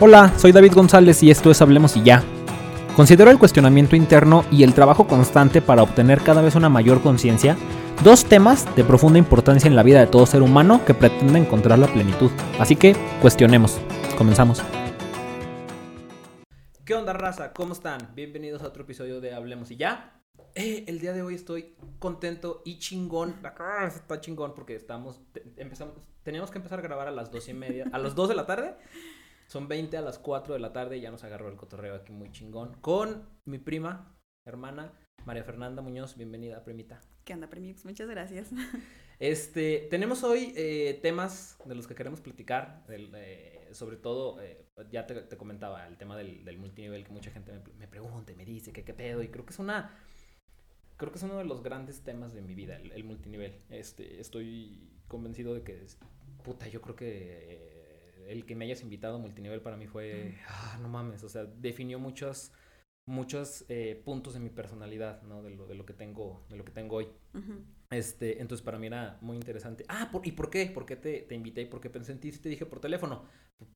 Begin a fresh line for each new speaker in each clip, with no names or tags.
Hola, soy David González y esto es Hablemos y ya. Considero el cuestionamiento interno y el trabajo constante para obtener cada vez una mayor conciencia dos temas de profunda importancia en la vida de todo ser humano que pretende encontrar la plenitud. Así que cuestionemos. Comenzamos. ¿Qué onda raza? ¿Cómo están? Bienvenidos a otro episodio de Hablemos y ya. Eh, el día de hoy estoy contento y chingón. Está chingón porque estamos, empezamos, teníamos que empezar a grabar a las dos y media, a las 2 de la tarde. Son 20 a las 4 de la tarde y ya nos agarró el cotorreo aquí muy chingón. Con mi prima, hermana, María Fernanda Muñoz. Bienvenida, primita.
¿Qué onda, Premix? Muchas gracias.
Este, tenemos hoy eh, temas de los que queremos platicar, del, eh, sobre todo, eh, ya te, te comentaba, el tema del, del multinivel, que mucha gente me, me pregunta y me dice que qué pedo, y creo que es una, creo que es uno de los grandes temas de mi vida, el, el multinivel. Este, estoy convencido de que, puta, yo creo que el que me hayas invitado a multinivel para mí fue, ah, no mames, o sea, definió muchos, muchos eh, puntos de mi personalidad, ¿no? De lo, de lo que tengo, de lo que tengo hoy. Este, entonces para mí era muy interesante. Ah, ¿por- ¿y por qué? ¿Por qué te, te invité? ¿Y por qué pensé en ti? Si te dije por teléfono.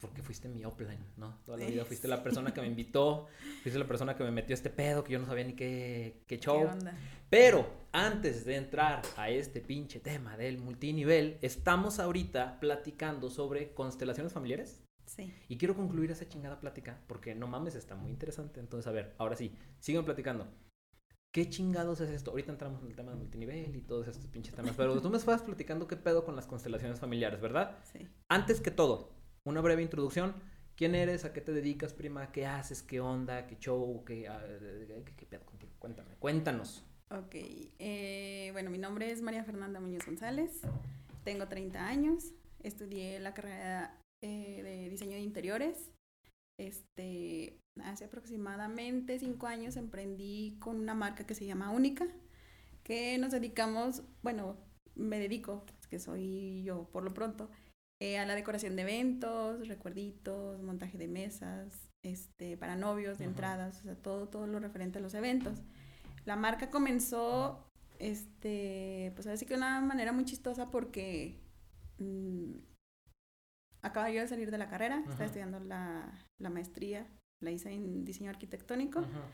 Porque fuiste mi upline, ¿no? Toda la vida fuiste la persona que me invitó, fuiste la persona que me metió este pedo, que yo no sabía ni qué, qué
¿Qué
show.
onda?
Pero antes de entrar a este pinche tema del multinivel, estamos ahorita platicando sobre constelaciones familiares.
Sí.
Y quiero concluir esa chingada plática porque no mames, está muy interesante. Entonces, a ver, ahora sí, sigan platicando. ¿Qué chingados es esto? Ahorita entramos en el tema del multinivel y todos estos pinches temas, pero tú me estabas platicando qué pedo con las constelaciones familiares, ¿verdad?
Sí.
Antes que todo, una breve introducción. ¿Quién eres? ¿A qué te dedicas, prima? ¿Qué haces? ¿Qué onda? ¿Qué show? ¿Qué, ah, qué, pedo contigo? Cuéntame, cuéntanos.
Ok. eh, bueno, mi nombre es María Fernanda Muñoz González. Tengo 30 años. Estudié la carrera eh, de diseño de interiores. Este, hace aproximadamente 5 años emprendí con una marca que se llama Única, que nos dedicamos, bueno, me dedico, que soy yo por lo pronto, eh, a la decoración de eventos, recuerditos, montaje de mesas, este, para novios, de entradas, o sea, todo, todo lo referente a los eventos. La marca comenzó, este, pues así que de una manera muy chistosa porque mm, acaba yo de salir de la carrera,
Ajá.
estaba estudiando la, la maestría, la hice en diseño arquitectónico
Ajá.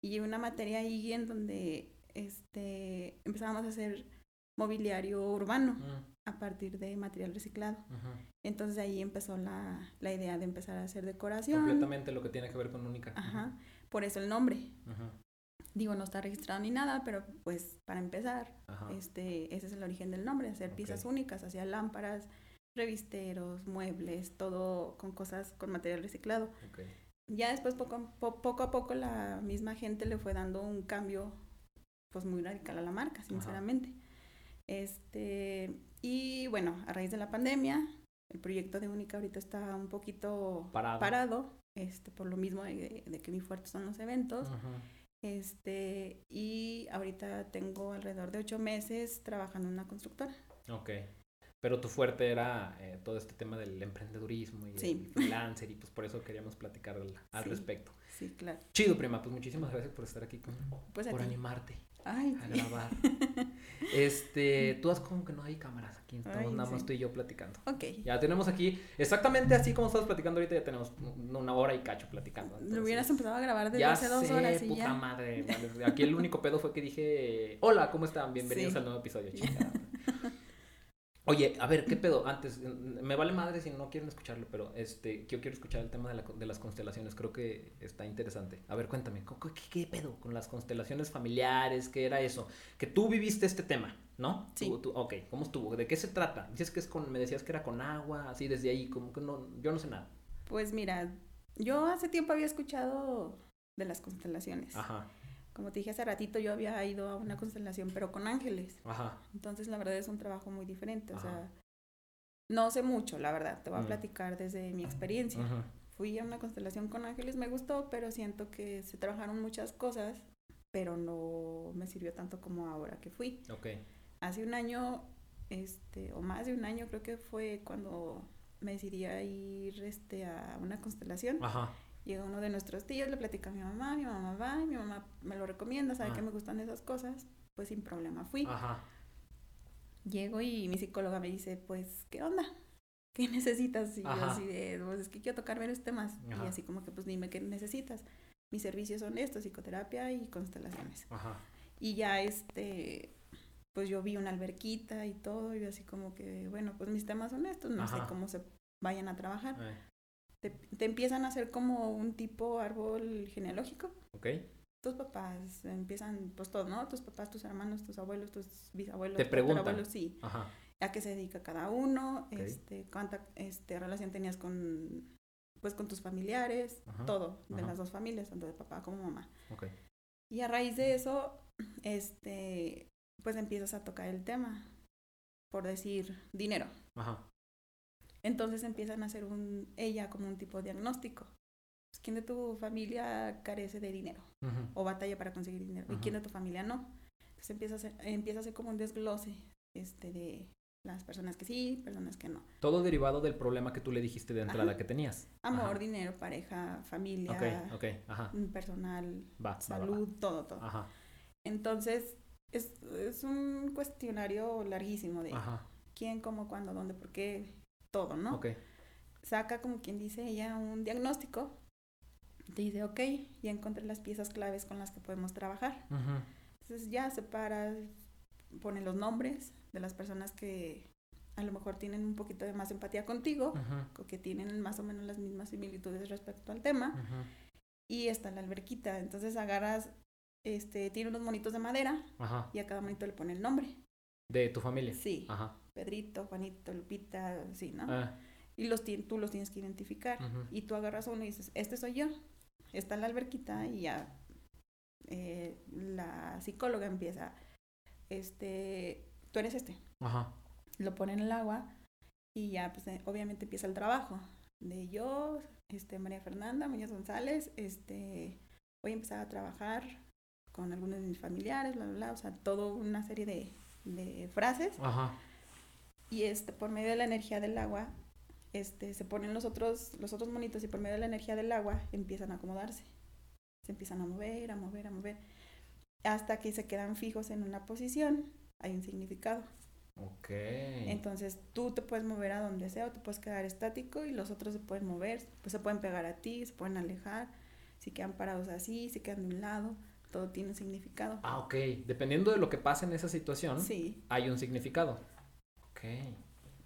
y llevé una materia ahí en donde este, empezábamos a hacer mobiliario urbano a partir de material reciclado.
ajá.
Entonces ahí empezó la, la idea de empezar a hacer decoración.
Completamente lo que tiene que ver con única.
Ajá. Por eso el nombre.
Ajá.
Digo, no está registrado ni nada, pero pues para empezar,
Ajá.
este, ese es el origen del nombre, hacer piezas únicas, hacía lámparas, revisteros, muebles, todo con cosas con material reciclado.
ok.
Ya después poco, po- poco a poco la misma gente le fue dando un cambio pues muy radical a la marca, sinceramente. Este, y bueno, a raíz de la pandemia, el proyecto de Única ahorita está un poquito
Parado.
este, por lo mismo de, de que mi fuerte son los eventos.
Ajá.
Este, y ahorita tengo alrededor de ocho meses trabajando en una constructora.
Ok. Pero tu fuerte era eh, todo este tema del emprendedurismo y
Sí.
del freelancer y pues por eso queríamos platicar al, al
Sí.
respecto.
Sí, claro.
Chido, prima, pues muchísimas gracias por estar aquí con,
Pues
por
ti.
animarte
Ay,
a grabar. este, tú has como que no hay cámaras aquí, estamos
Ay,
nada más
sí.
tú y yo platicando.
ok.
Ya tenemos aquí, exactamente así como estás platicando ahorita, ya tenemos un- una hora y cacho platicando.
Lo hubieras
entonces-
empezado a grabar desde
ya
hace dos
sé,
horas y
puta
ya.
madre. Aquí el único pedo fue que dije, hola, ¿cómo están? Bienvenidos
Sí.
al nuevo episodio, chingada. Oye, a ver, ¿qué pedo? Antes, me vale madre si no quieren escucharlo, pero este, yo quiero escuchar el tema de, la de las constelaciones, creo que está interesante. A ver, cuéntame, ¿co- co- ¿qué, qué pedo con las constelaciones familiares? ¿Qué era eso? Que tú viviste este tema, ¿no?
Sí.
Tú- tú- ok, ¿cómo estuvo? ¿De qué se trata? Dices que es con, me decías que era con agua, así desde ahí, como que no, yo no sé nada.
Pues mira, yo hace tiempo había escuchado de las constelaciones.
Ajá,
Como te dije hace ratito, yo había ido a una constelación, pero con ángeles.
ajá,
Entonces, la verdad es un trabajo muy diferente. O
Ajá.
sea, no sé mucho, la verdad. Te voy a
Mm.
platicar desde mi experiencia.
ajá,
Fui a una constelación con ángeles, me gustó, pero siento que se trabajaron muchas cosas, pero no me sirvió tanto como ahora que fui.
ok,
Hace un año, este, o más de un año, creo que fue cuando me decidí a ir este, a una constelación.
ajá,
Llega uno de nuestros tíos, le platica a mi mamá, mi mamá va, y mi mamá me lo recomienda, sabe
Ah.
que me gustan esas cosas, pues sin problema fui.
ajá,
Llego y mi psicóloga me dice, pues, ¿qué onda? ¿qué necesitas? Y yo así de, pues es que quiero tocar varios temas.
Ajá.
Y así como que, pues dime qué necesitas. Mis servicios son estos, psicoterapia y constelaciones.
Ajá.
Y ya este, pues yo vi una alberquita y todo, y yo así como que, bueno, pues mis temas son estos, no sé cómo se vayan a trabajar.
Eh,
Te, te empiezan a hacer como un tipo árbol genealógico.
ok.
Tus papás empiezan, pues todos, ¿no? Tus papás, tus hermanos, tus abuelos, tus bisabuelos,
Te
tus
preguntan.
sí.
Ajá.
A qué se dedica cada uno, este, cuánta este, relación tenías con, pues con tus familiares,
Ajá.
todo, de
Ajá.
las dos familias, tanto de papá como mamá.
Ok.
Y a raíz de eso, este, pues empiezas a tocar el tema, por decir, dinero.
Ajá.
Entonces empiezan a hacer un, ella como un tipo de diagnóstico. Pues, ¿Quién de tu familia carece de dinero
Ujú.
o batalla para conseguir dinero? ¿Y
Ajá.
quién de tu familia no? Entonces empieza a hacer, empieza a hacer como un desglose este, de las personas que sí, personas que no.
Todo derivado del problema que tú le dijiste de entrada
Ajá.
que tenías.
Amor,
Ajá.
dinero, pareja, familia,
Ok, ok. Ajá.
mm, personal,
Va, va, va, va.
salud, todo, todo.
Ajá.
Entonces, es, es un cuestionario larguísimo de quién, cómo, cuándo, dónde, por qué, todo, ¿no?
Ok.
Saca, como quien dice ella, un diagnóstico. Te dice, ok, ya encontré las piezas claves con las que podemos trabajar.
Ujú.
Entonces ya separa, pone los nombres de las personas que a lo mejor tienen un poquito de más empatía contigo, o que tienen más o menos las mismas similitudes respecto al tema. Y está la alberquita. Entonces agarras, este, tiene unos monitos de madera
Ajá.
y a cada monito le pone el nombre.
De tu familia.
Sí.
Ajá.
Pedrito, Juanito, Lupita, sí, ¿no?
Ah,
Y los tú los tienes que identificar. Y tú agarras uno y dices, este soy yo. Está en la alberquita y ya eh, la psicóloga empieza, este, tú eres este.
Ajá.
Lo pone en el agua y ya, pues eh, obviamente empieza el trabajo de yo, este, María Fernanda Muñoz González, este, voy a empezar a trabajar con algunos de mis familiares, bla, bla, bla, o sea, toda una serie de, de frases
Ajá.
Y este por medio de la energía del agua este se ponen los otros los otros monitos y por medio de la energía del agua empiezan a acomodarse se empiezan a mover a mover a mover hasta que se quedan fijos en una posición hay un significado
Ok.
entonces tú te puedes mover a donde sea o te puedes quedar estático y los otros se pueden mover pues se pueden pegar a ti se pueden alejar si quedan parados así si quedan de un lado todo tiene un significado
Ah, ok. Dependiendo de lo que pase en esa situación,
sí
hay un significado.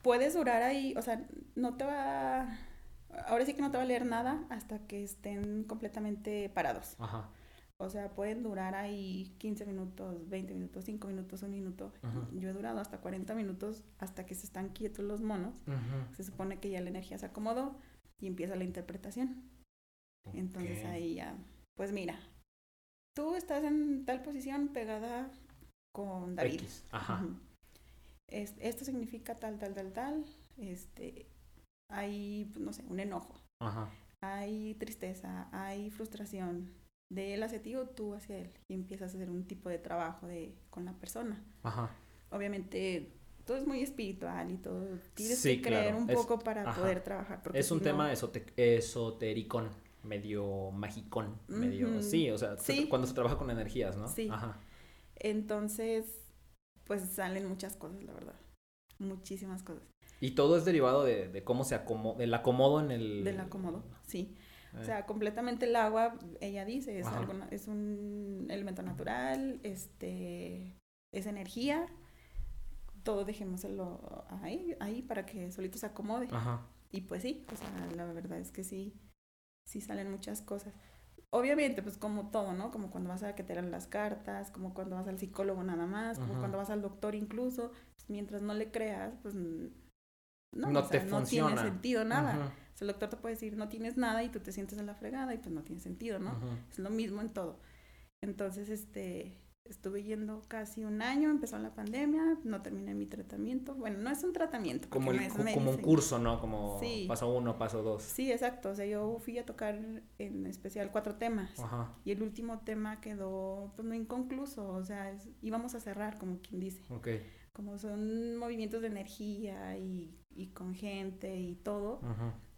Puedes durar ahí, o sea, no te va, ahora sí que no te va a leer nada hasta que estén completamente parados.
Ajá.
O sea, pueden durar ahí 15 minutos, 20 minutos, 5 minutos, un minuto.
Ujú.
Yo he durado hasta 40 minutos hasta que se están quietos los monos.
Ujú.
Se supone que ya la energía se acomodó y empieza la interpretación. Entonces ahí ya, pues mira, tú estás en tal posición pegada con David.
X. Ajá.
Es- esto significa tal, tal, tal, tal. Este, hay, no sé, un enojo,
Ajá.
hay tristeza, hay frustración de él hacia ti o tú hacia él. Y empiezas a hacer un tipo de trabajo de, con la persona.
Ajá.
Obviamente, todo es muy espiritual y todo. Tienes
Sí,
que creer
claro.
un
Es-
poco para
ajá.
poder trabajar. porque
Es un
si
tema
no-
esote- esotericón, medio magicón, medio... Sí, o sea, se- cuando se trabaja con energías, ¿no?
Sí.
Ajá.
Entonces, pues salen muchas cosas, la verdad. Muchísimas cosas.
Y todo es derivado de, de cómo se acomoda, del acomodo en el...
Del acomodo, sí.
Eh,
O sea, completamente el agua, ella dice, es, algo es un elemento natural, este, es energía, todo dejémoselo ahí, ahí para que solito se acomode.
Ajá.
Y pues sí, o sea, la verdad es que sí, sí salen muchas cosas. Obviamente, pues como todo, ¿no? Como cuando vas a que te dan las cartas, como cuando vas al psicólogo nada más, como
Ajá.
cuando vas al doctor incluso, pues mientras no le creas, pues no,
No
o sea,
te
no tiene sentido nada. O sea, el doctor te puede decir, no tienes nada y tú te sientes en la fregada y pues no tiene sentido, ¿no? Es lo mismo en todo. Entonces, este, estuve yendo casi un año, empezó la pandemia, no terminé mi tratamiento. Bueno, no es un tratamiento.
Como, el, como un curso, ¿no? Como
Sí.
paso uno, paso dos.
Sí, exacto. O sea, yo fui a tocar en especial cuatro temas.
Ajá.
Y el último tema quedó, pues, no inconcluso. O sea, es- íbamos a cerrar, como quien dice.
Ok.
Como son movimientos de energía y, y con gente y todo,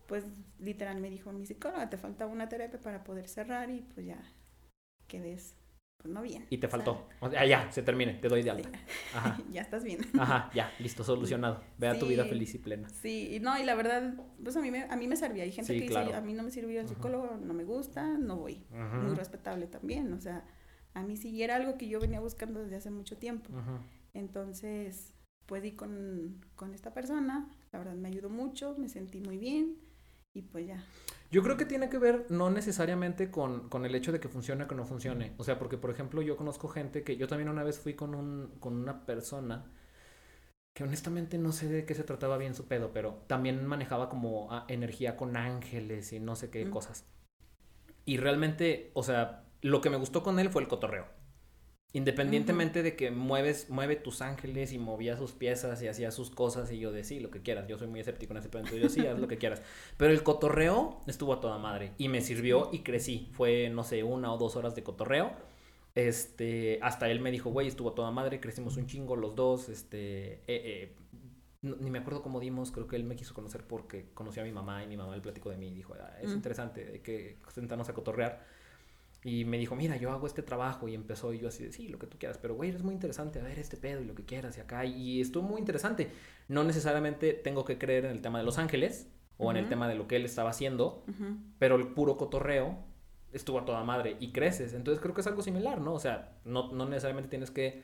pues literal me dijo mi psicóloga, te falta una terapia para poder cerrar y pues ya quedes pues no bien.
Y te faltó. O sea, ya, se termine, te doy de alta.
Ajá. ya estás bien.
Ajá, ya, listo, solucionado. Vea tu vida feliz y plena.
Sí, y no, y la verdad, pues a mí me, a mí me servía. Hay gente que dice, a mí no me sirvió el psicólogo, no me gusta, no voy. Muy respetable también, o sea, a mí sí era algo que yo venía buscando desde hace mucho tiempo. Entonces, pues di con, con esta persona, la verdad me ayudó mucho, me sentí muy bien y pues ya.
Yo creo que tiene que ver no necesariamente con, con, el hecho de que funcione o que no funcione. O sea, porque por ejemplo yo conozco gente que yo también una vez fui con, un, con una persona que honestamente no sé de qué se trataba bien su pedo, pero también manejaba como ah, energía con ángeles y no sé qué cosas. Y realmente, o sea, lo que me gustó con él fue el cotorreo. Independientemente de que mueves, mueve tus ángeles y movía sus piezas y hacía sus cosas y yo de sí, lo que quieras. Yo soy muy escéptico en ese punto. Yo sí, haz lo que quieras. Pero el cotorreo estuvo a toda madre y me sirvió y crecí. Fue, no sé, una o dos horas de cotorreo. Este, hasta él me dijo, güey, estuvo a toda madre, crecimos un chingo los dos. Este, eh, eh, ni me acuerdo cómo dimos, creo que él me quiso conocer porque conoció a mi mamá y mi mamá el platico de mí y dijo, ah, es interesante, hay que sentarnos a cotorrear. Y me dijo, mira, yo hago este trabajo y empezó y yo así de, sí, lo que tú quieras, pero güey, es muy interesante, a ver este pedo y lo que quieras y acá. Y estuvo muy interesante. No necesariamente tengo que creer en el tema de Los Ángeles o en el tema de lo que él estaba haciendo, pero el puro cotorreo estuvo a toda madre y creces. Entonces creo que es algo similar, ¿no? O sea, no, no necesariamente tienes que,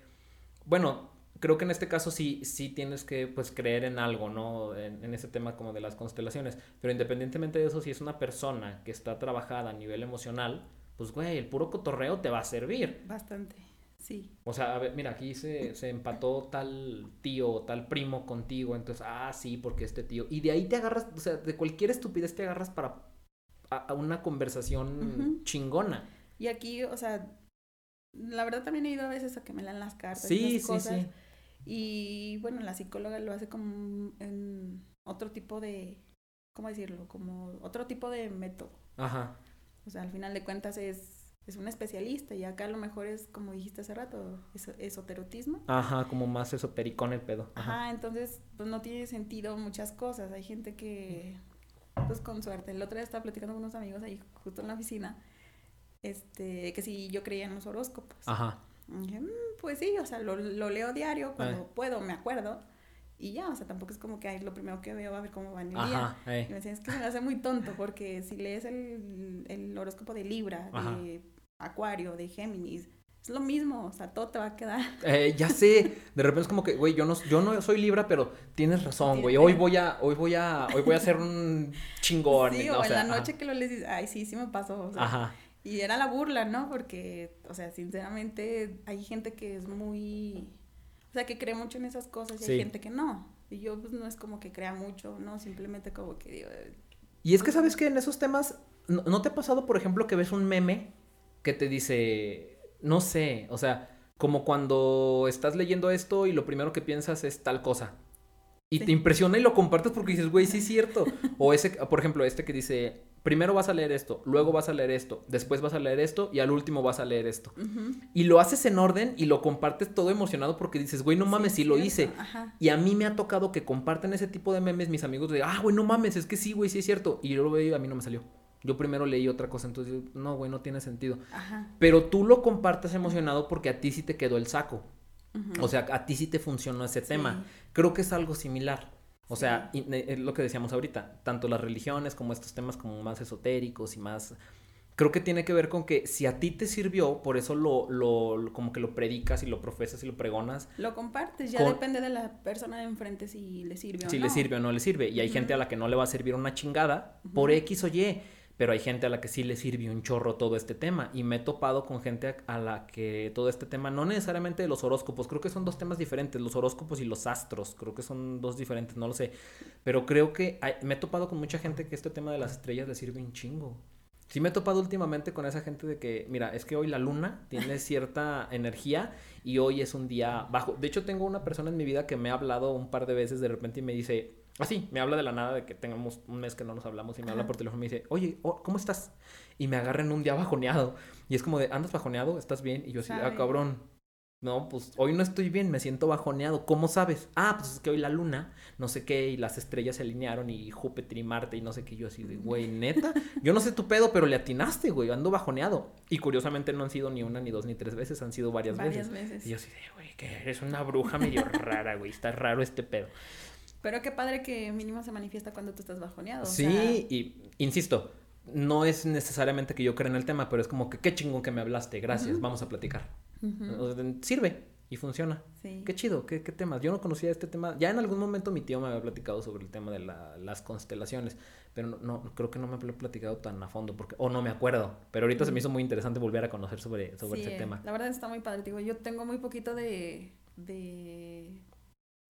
bueno, creo que en este caso sí, sí tienes que pues creer en algo, ¿no? En, en, ese tema como de las constelaciones. Pero independientemente de eso, si es una persona que está trabajada a nivel emocional, pues güey, el puro cotorreo te va a servir.
Bastante, sí.
O sea, a ver, mira, aquí se, se empató tal tío o tal primo contigo, entonces, ah, sí, porque este tío. Y de ahí te agarras, o sea, de cualquier estupidez te agarras para a, una conversación chingona.
Y aquí, o sea, la verdad también he ido a veces a que me lean las cartas. Sí, y sí, cosas. sí. Y bueno, la psicóloga lo hace como en otro tipo de, ¿cómo decirlo? Como otro tipo de método. Ajá. O sea, al final de cuentas es, es un especialista y acá a lo mejor es, como dijiste hace rato, es, esoterotismo.
Ajá, como más esotericón el pedo.
Ajá. entonces pues no tiene sentido muchas cosas. Hay gente que, pues con suerte. El otro día estaba platicando con unos amigos ahí justo en la oficina, este, que si yo creía en los horóscopos. Ajá. dije, mm, pues sí, o sea, lo, lo leo diario, cuando eh. puedo, me acuerdo. Y ya, o sea, tampoco es como que lo primero que veo a ver cómo va el día. Y me decían, es que me hace muy tonto porque si lees el, el horóscopo de Libra, de Acuario, de Géminis, es lo mismo, o sea, todo te va a quedar.
Eh, ya sé, de repente es como que, güey, yo no, yo no soy Libra, pero tienes razón, güey, hoy voy a, hoy voy a, hoy voy a hacer un chingón.
Sí, o, en la noche que lo lees, ay, sí, sí me pasó, o sea, ajá. Y era la burla, ¿no? Porque, o sea, sinceramente, hay gente que es muy o sea, que cree mucho en esas cosas y hay gente que no. Y yo pues no es como que crea mucho, ¿no? Simplemente como que digo...
Y es que sabes que en esos temas, ¿no, te ha pasado, por ejemplo, que ves un meme que te dice, no sé, o sea, como cuando estás leyendo esto y lo primero que piensas es tal cosa. Y te impresiona y lo compartes porque dices, güey, sí es cierto. o ese, por ejemplo, este que dice, primero vas a leer esto, luego vas a leer esto, después vas a leer esto y al último vas a leer esto. Y lo haces en orden y lo compartes todo emocionado porque dices, güey, no mames, sí, lo hice. Y a mí me ha tocado que comparten ese tipo de memes mis amigos de, ah, güey, no mames, es que sí, güey, sí es cierto. Y yo lo veo y a mí no me salió. Yo primero leí otra cosa, entonces, no, güey, no tiene sentido. Pero tú lo compartes emocionado porque a ti sí te quedó el saco. O sea, a ti sí te funcionó ese tema. Creo que es algo similar. O sea, es lo que decíamos ahorita, tanto las religiones como estos temas como más esotéricos y más... Creo que tiene que ver con que si a ti te sirvió, por eso lo, lo, como que lo predicas y lo profesas y lo pregonas.
Lo compartes, ya depende de la persona de enfrente si le sirve o
no. Si le sirve o no le sirve. Y hay gente a la que no le va a servir una chingada por X o Y pero hay gente a la que sí le sirve un chorro todo este tema y me he topado con gente a la que todo este tema, no necesariamente de los horóscopos, creo que son dos temas diferentes, los horóscopos y los astros, creo que son dos diferentes, no lo sé, pero creo que me he topado con mucha gente que este tema de las estrellas le sirve un chingo. Sí me he topado últimamente con esa gente de que, mira, es que hoy la luna tiene cierta energía y hoy es un día bajo. De hecho, tengo una persona en mi vida que me ha hablado un par de veces de repente y me dice, Así, me habla de la nada de que tengamos un mes que no nos hablamos y me habla por teléfono y me dice, oye, oh, ¿cómo estás? Y me agarra en un día bajoneado. Y es como de, ¿andas bajoneado? ¿Estás bien? Y yo así, ah, cabrón. No, pues hoy no estoy bien, me siento bajoneado. ¿Cómo sabes? Ah, pues es que hoy la luna, no sé qué, y las estrellas se alinearon, y Júpiter y Marte, y no sé qué. Yo así de, güey, neta. Yo no sé tu pedo, pero le atinaste, güey, ando bajoneado. Y curiosamente no han sido ni una, ni dos, ni tres veces, han sido varias,
Varias
veces.
veces.
Y yo así de, güey, que eres una bruja medio rara, güey, está raro este pedo.
Pero qué padre que mínimo se manifiesta cuando tú estás bajoneado. o
Sí,
sea,
y insisto, no es necesariamente que yo crea en el tema, pero es como que qué chingón que me hablaste, gracias,
Ujú.
vamos a platicar. O sea, Sirve y funciona.
sí.
Qué chido, qué, qué temas. Yo no conocía este tema. Ya en algún momento mi tío me había platicado sobre el tema de la- las constelaciones, pero no, no- creo que no me había platicado tan a fondo, porque, o no me acuerdo. Pero ahorita se me hizo muy interesante volver a conocer sobre, sobre
Sí,
ese
eh,
tema.
La verdad está muy padre. Digo, yo tengo muy poquito de, de,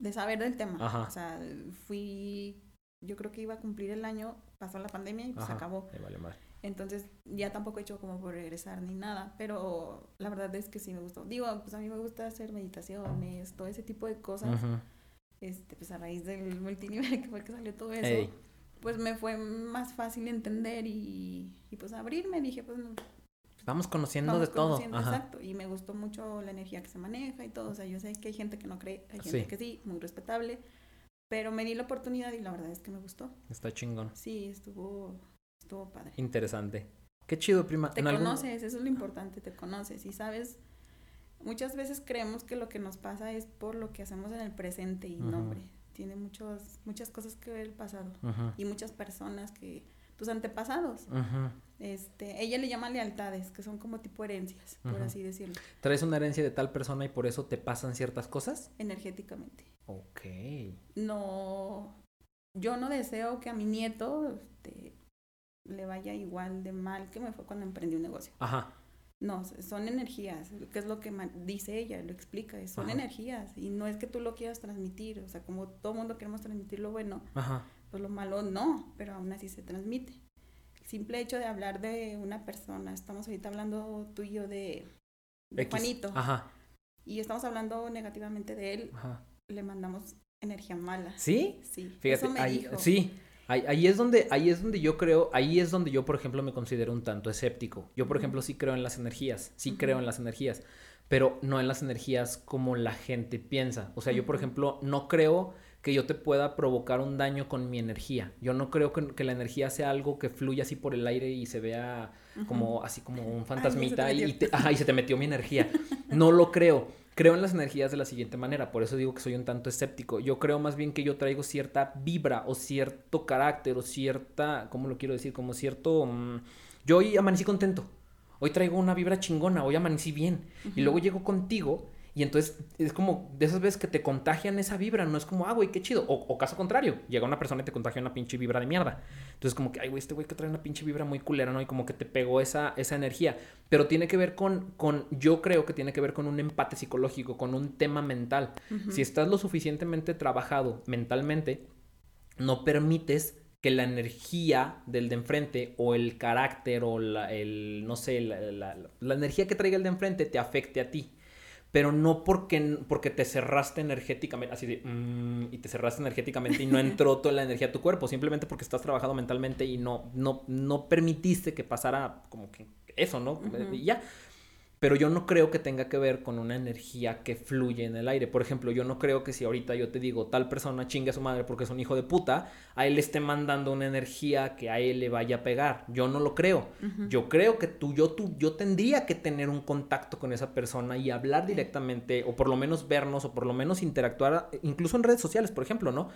de saber del tema.
Ajá.
O sea, fui, yo creo que iba a cumplir el año, pasó la pandemia y pues
Ajá,
acabó.
me vale madre.
Entonces ya tampoco he hecho como por regresar ni nada, pero la verdad es que sí me gustó. Digo, pues a mí me gusta hacer meditaciones, todo ese tipo de cosas.
Ujú.
Este, pues a raíz del multinivel que fue que salió todo eso,
Ey.
pues me fue más fácil entender y, y pues abrirme. Dije, pues
Vamos conociendo
vamos
de todo.
conociendo,
Ajá.
exacto. Y me gustó mucho la energía que se maneja y todo. O sea, yo sé que hay gente que no cree, hay gente
Sí.
que sí, muy respetable. Pero me di la oportunidad y la verdad es que me gustó.
Está chingón.
Sí, estuvo, estuvo padre.
Interesante. Qué chido, prima.
Te
En algún-
conoces, eso es lo importante, te conoces y sabes. Muchas veces creemos que lo que nos pasa es por lo que hacemos en el presente y no,
Ujú.
hombre. Tiene muchos, muchas cosas que ver el pasado
Ujú,
y muchas personas que tus antepasados.
ujú.
Este, ella le llama lealtades, que son como tipo herencias, por así decirlo,
¿Traes una herencia de tal persona y por eso te pasan ciertas cosas?
energéticamente.
Ok.
No, yo no deseo que a mi nieto este, le vaya igual de mal que me fue cuando emprendí un negocio.
Ajá.
No, son energías, que es lo que dice ella, lo explica, son
Ajá.
energías y no es que tú lo quieras transmitir, o sea, como todo mundo queremos transmitir lo bueno,
Ajá.
Pues lo malo no, pero aún así se transmite. El simple hecho de hablar de una persona, estamos ahorita hablando tú y yo de. Juanito,
Ajá.
y estamos hablando negativamente de él,
Ajá.
le mandamos energía mala.
¿Sí?
Sí,
Fíjate,
eso me
ahí,
dijo.
sí, ahí, ahí es donde, ahí es donde yo creo, ahí es donde yo, por ejemplo, me considero un tanto escéptico. Yo, por ejemplo, sí creo en las energías, sí creo en las energías, pero no en las energías como la gente piensa. O sea, yo, por ejemplo, no creo que yo te pueda provocar un daño con mi energía. Yo no creo que, que la energía sea algo que fluya así por el aire y se vea como así como un
Ay, se
fantasmita y, te, ajá, y se te metió mi energía. No lo creo. Creo en las energías de la siguiente manera, por eso digo que soy un tanto escéptico. Yo creo más bien que yo traigo cierta vibra o cierto carácter o cierta, ¿cómo lo quiero decir? Como cierto... mm, yo hoy amanecí contento. Hoy traigo una vibra chingona, hoy amanecí bien. Y luego llego contigo y entonces es como de esas veces que te contagian esa vibra, no es como, ah, güey, qué chido. O, o caso contrario, llega una persona y te contagia una pinche vibra de mierda. Entonces como que, ay, güey, este güey que trae una pinche vibra muy culera, ¿no? Y como que te pegó esa, esa energía. Pero tiene que ver con, con, yo creo que tiene que ver con un empate psicológico, con un tema mental. Si estás lo suficientemente trabajado mentalmente, no permites que la energía del de enfrente o el carácter o la, el, no sé, la, la- la energía que traiga el de enfrente te afecte a ti. Pero no porque, porque te cerraste energéticamente, así de, mm, y te cerraste energéticamente y no entró toda la energía a tu cuerpo, simplemente porque estás trabajado mentalmente y no, no, no permitiste que pasara como que eso, ¿no? Y ya. Pero yo no creo que tenga que ver con una energía que fluye en el aire. Por ejemplo, yo no creo que si ahorita yo te digo tal persona chingue a su madre porque es un hijo de puta, a él le esté mandando una energía que a él le vaya a pegar. Yo no lo creo. Yo creo que tú, yo, tú, yo tendría que tener un contacto con esa persona y hablar directamente, o por lo menos vernos, o por lo menos interactuar, incluso en redes sociales, por ejemplo, ¿no?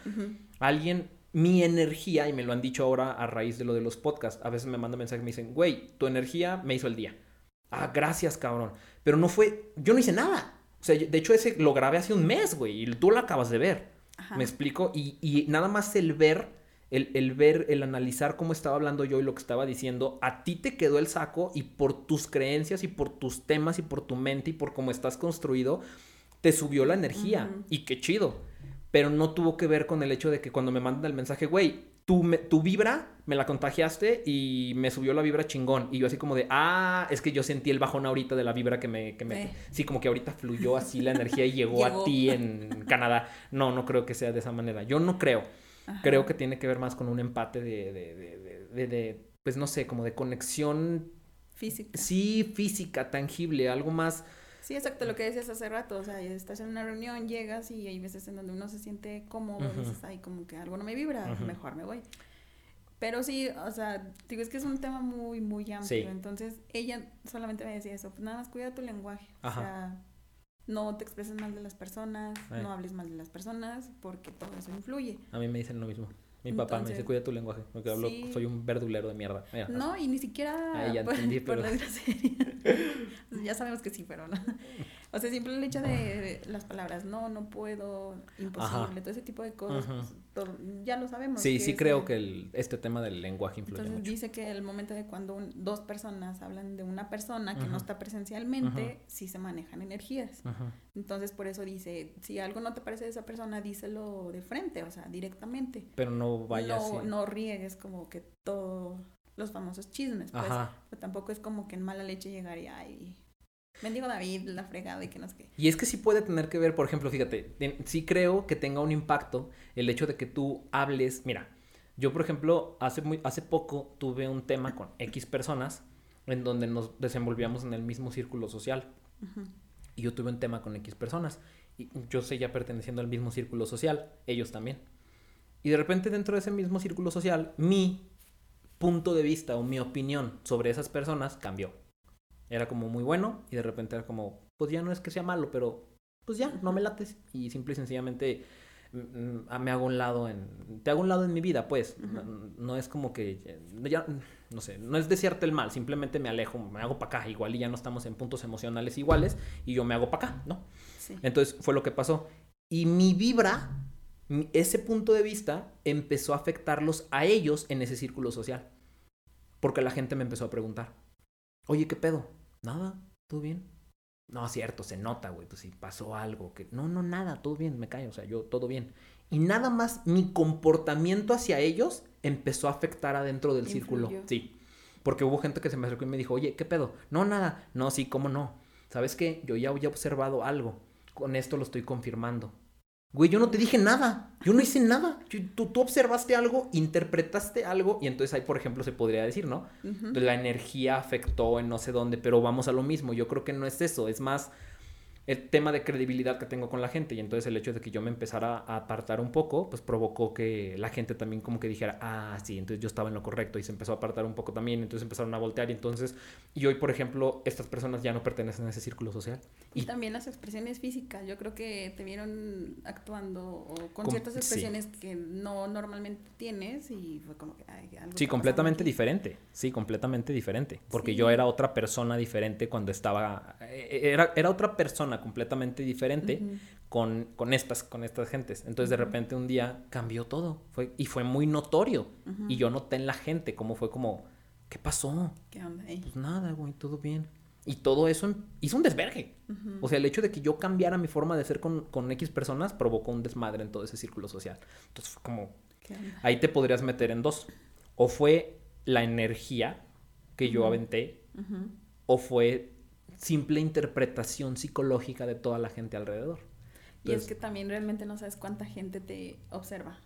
Alguien mi energía, y me lo han dicho ahora a raíz de lo de los podcasts, a veces me mandan mensajes y me dicen, güey, tu energía me hizo el día. Ah, gracias, cabrón. Pero no fue, yo no hice nada. O sea, de hecho ese lo grabé hace un mes, güey, y tú lo acabas de ver.
Ajá.
¿Me explico? Y, y nada más el ver, el, el ver, el analizar cómo estaba hablando yo y lo que estaba diciendo, a ti te quedó el saco y por tus creencias y por tus temas y por tu mente y por cómo estás construido, te subió la energía. Y qué chido. Pero no tuvo que ver con el hecho de que cuando me mandan el mensaje, güey, tu, me- tu vibra me la contagiaste y me subió la vibra chingón. Y yo así como de, ah, es que yo sentí el bajón ahorita de la vibra que me... Que me
Eh.
Sí, como que ahorita fluyó así la energía y llegó, a ti en Canadá. No, no creo que sea de esa manera. Yo no creo.
Ajá.
Creo que tiene que ver más con un empate de, de, de, de- de- de, pues no sé, como de conexión,
Física.
sí, física, tangible, algo más,
Sí, exacto, lo que decías hace rato, o sea, estás en una reunión, llegas y hay veces en donde uno se siente cómodo, dices, ay, como que algo no me vibra, mejor me voy. Pero sí, o sea, digo, es que es un tema muy, muy amplio. Entonces, ella solamente me decía eso, pues nada más cuida tu lenguaje. O sea, no te expreses mal de las personas, eh. no hables mal de las personas, porque todo eso influye.
A mí me dicen lo mismo. Mi papá me dice, cuida tu lenguaje, porque hablo, soy un verdulero de mierda.
no, y ni siquiera
ah, ya entendí, pero...
ya sabemos que sí, pero no. O sea, siempre el hecho de las palabras, no, no puedo, imposible, todo ese tipo de cosas, pues, ya lo sabemos.
Sí, sí creo que el, este tema del lenguaje influye
Entonces dice que el momento de cuando dos personas hablan de una persona que no está presencialmente, sí se manejan energías. Entonces por eso dice, si algo no te parece de esa persona, díselo de frente, o sea, directamente.
Pero no vayas.
No, no riegues como que todo los famosos chismes, pues. Pero tampoco es como que en mala leche llegaría y Bendigo David, la fregada y que no sé qué.
Y es que sí puede tener que ver, por ejemplo, fíjate, sí creo que tenga un impacto el hecho de que tú hables. Mira, yo, por ejemplo, hace, muy, hace poco tuve un tema con X personas en donde nos desenvolvíamos en el mismo círculo social. Y yo tuve un tema con X personas. Y yo seguía perteneciendo al mismo círculo social, ellos también. Y de repente dentro de ese mismo círculo social, mi punto de vista o mi opinión sobre esas personas cambió. Era como muy bueno y de repente era como, pues ya no es que sea malo, pero pues ya, no me lates. Y simple y sencillamente mm, mm, me hago un lado en... Te hago un lado en mi vida, pues. no, es como que... Ya, no sé, no es desearte el mal, simplemente me alejo, me hago para acá, igual y ya no estamos en puntos emocionales iguales y yo me hago para acá, ¿no? Entonces fue lo que pasó. Y mi vibra, ese punto de vista, empezó a afectarlos a ellos en ese círculo social. Porque la gente me empezó a preguntar, oye, ¿qué pedo? Nada, todo bien. No, cierto, se nota, güey, pues si pasó algo, que no, no, nada, todo bien, me callo, o sea, yo, todo bien. Y nada más mi comportamiento hacia ellos empezó a afectar adentro del círculo. Sí, porque hubo gente que se me acercó y me dijo, oye, ¿qué pedo? No, nada, no, sí, ¿cómo no? ¿Sabes qué? Yo ya había observado algo, con esto lo estoy confirmando. Güey, yo no te dije nada. Yo no hice nada. tú, tú, observaste algo, interpretaste algo, y entonces ahí, por ejemplo, se podría decir, ¿no? La energía afectó en no sé dónde, pero vamos a lo mismo. Yo creo que no es eso. Es más, el tema de credibilidad que tengo con la gente. Y entonces el hecho de que yo me empezara a apartar un poco, pues provocó que la gente también como que dijera, ah, sí, entonces yo estaba en lo correcto y se empezó a apartar un poco también, entonces empezaron a voltear. Y entonces, y hoy por ejemplo, estas personas ya no pertenecen a ese círculo social.
Y, también las expresiones físicas, yo creo que te vieron actuando o con, ciertas expresiones que no normalmente tienes y fue como que... algo
sí, completamente diferente, sí, completamente diferente, porque yo era otra persona diferente cuando estaba, eh, era, era otra persona completamente diferente con, con, estas, con estas gentes. Entonces de repente un día cambió todo fue, y fue muy notorio. Y yo noté en la gente cómo fue como, ¿qué pasó?
¿Qué onda
Pues nada, güey, todo bien. Y todo eso hizo un desvergue. O sea, el hecho de que yo cambiara mi forma de ser con, con, X personas provocó un desmadre en todo ese círculo social. Entonces fue como, ahí te podrías meter en dos. O fue la energía que yo aventé, o fue simple interpretación psicológica de toda la gente alrededor.
y es que también realmente no sabes cuánta gente te observa.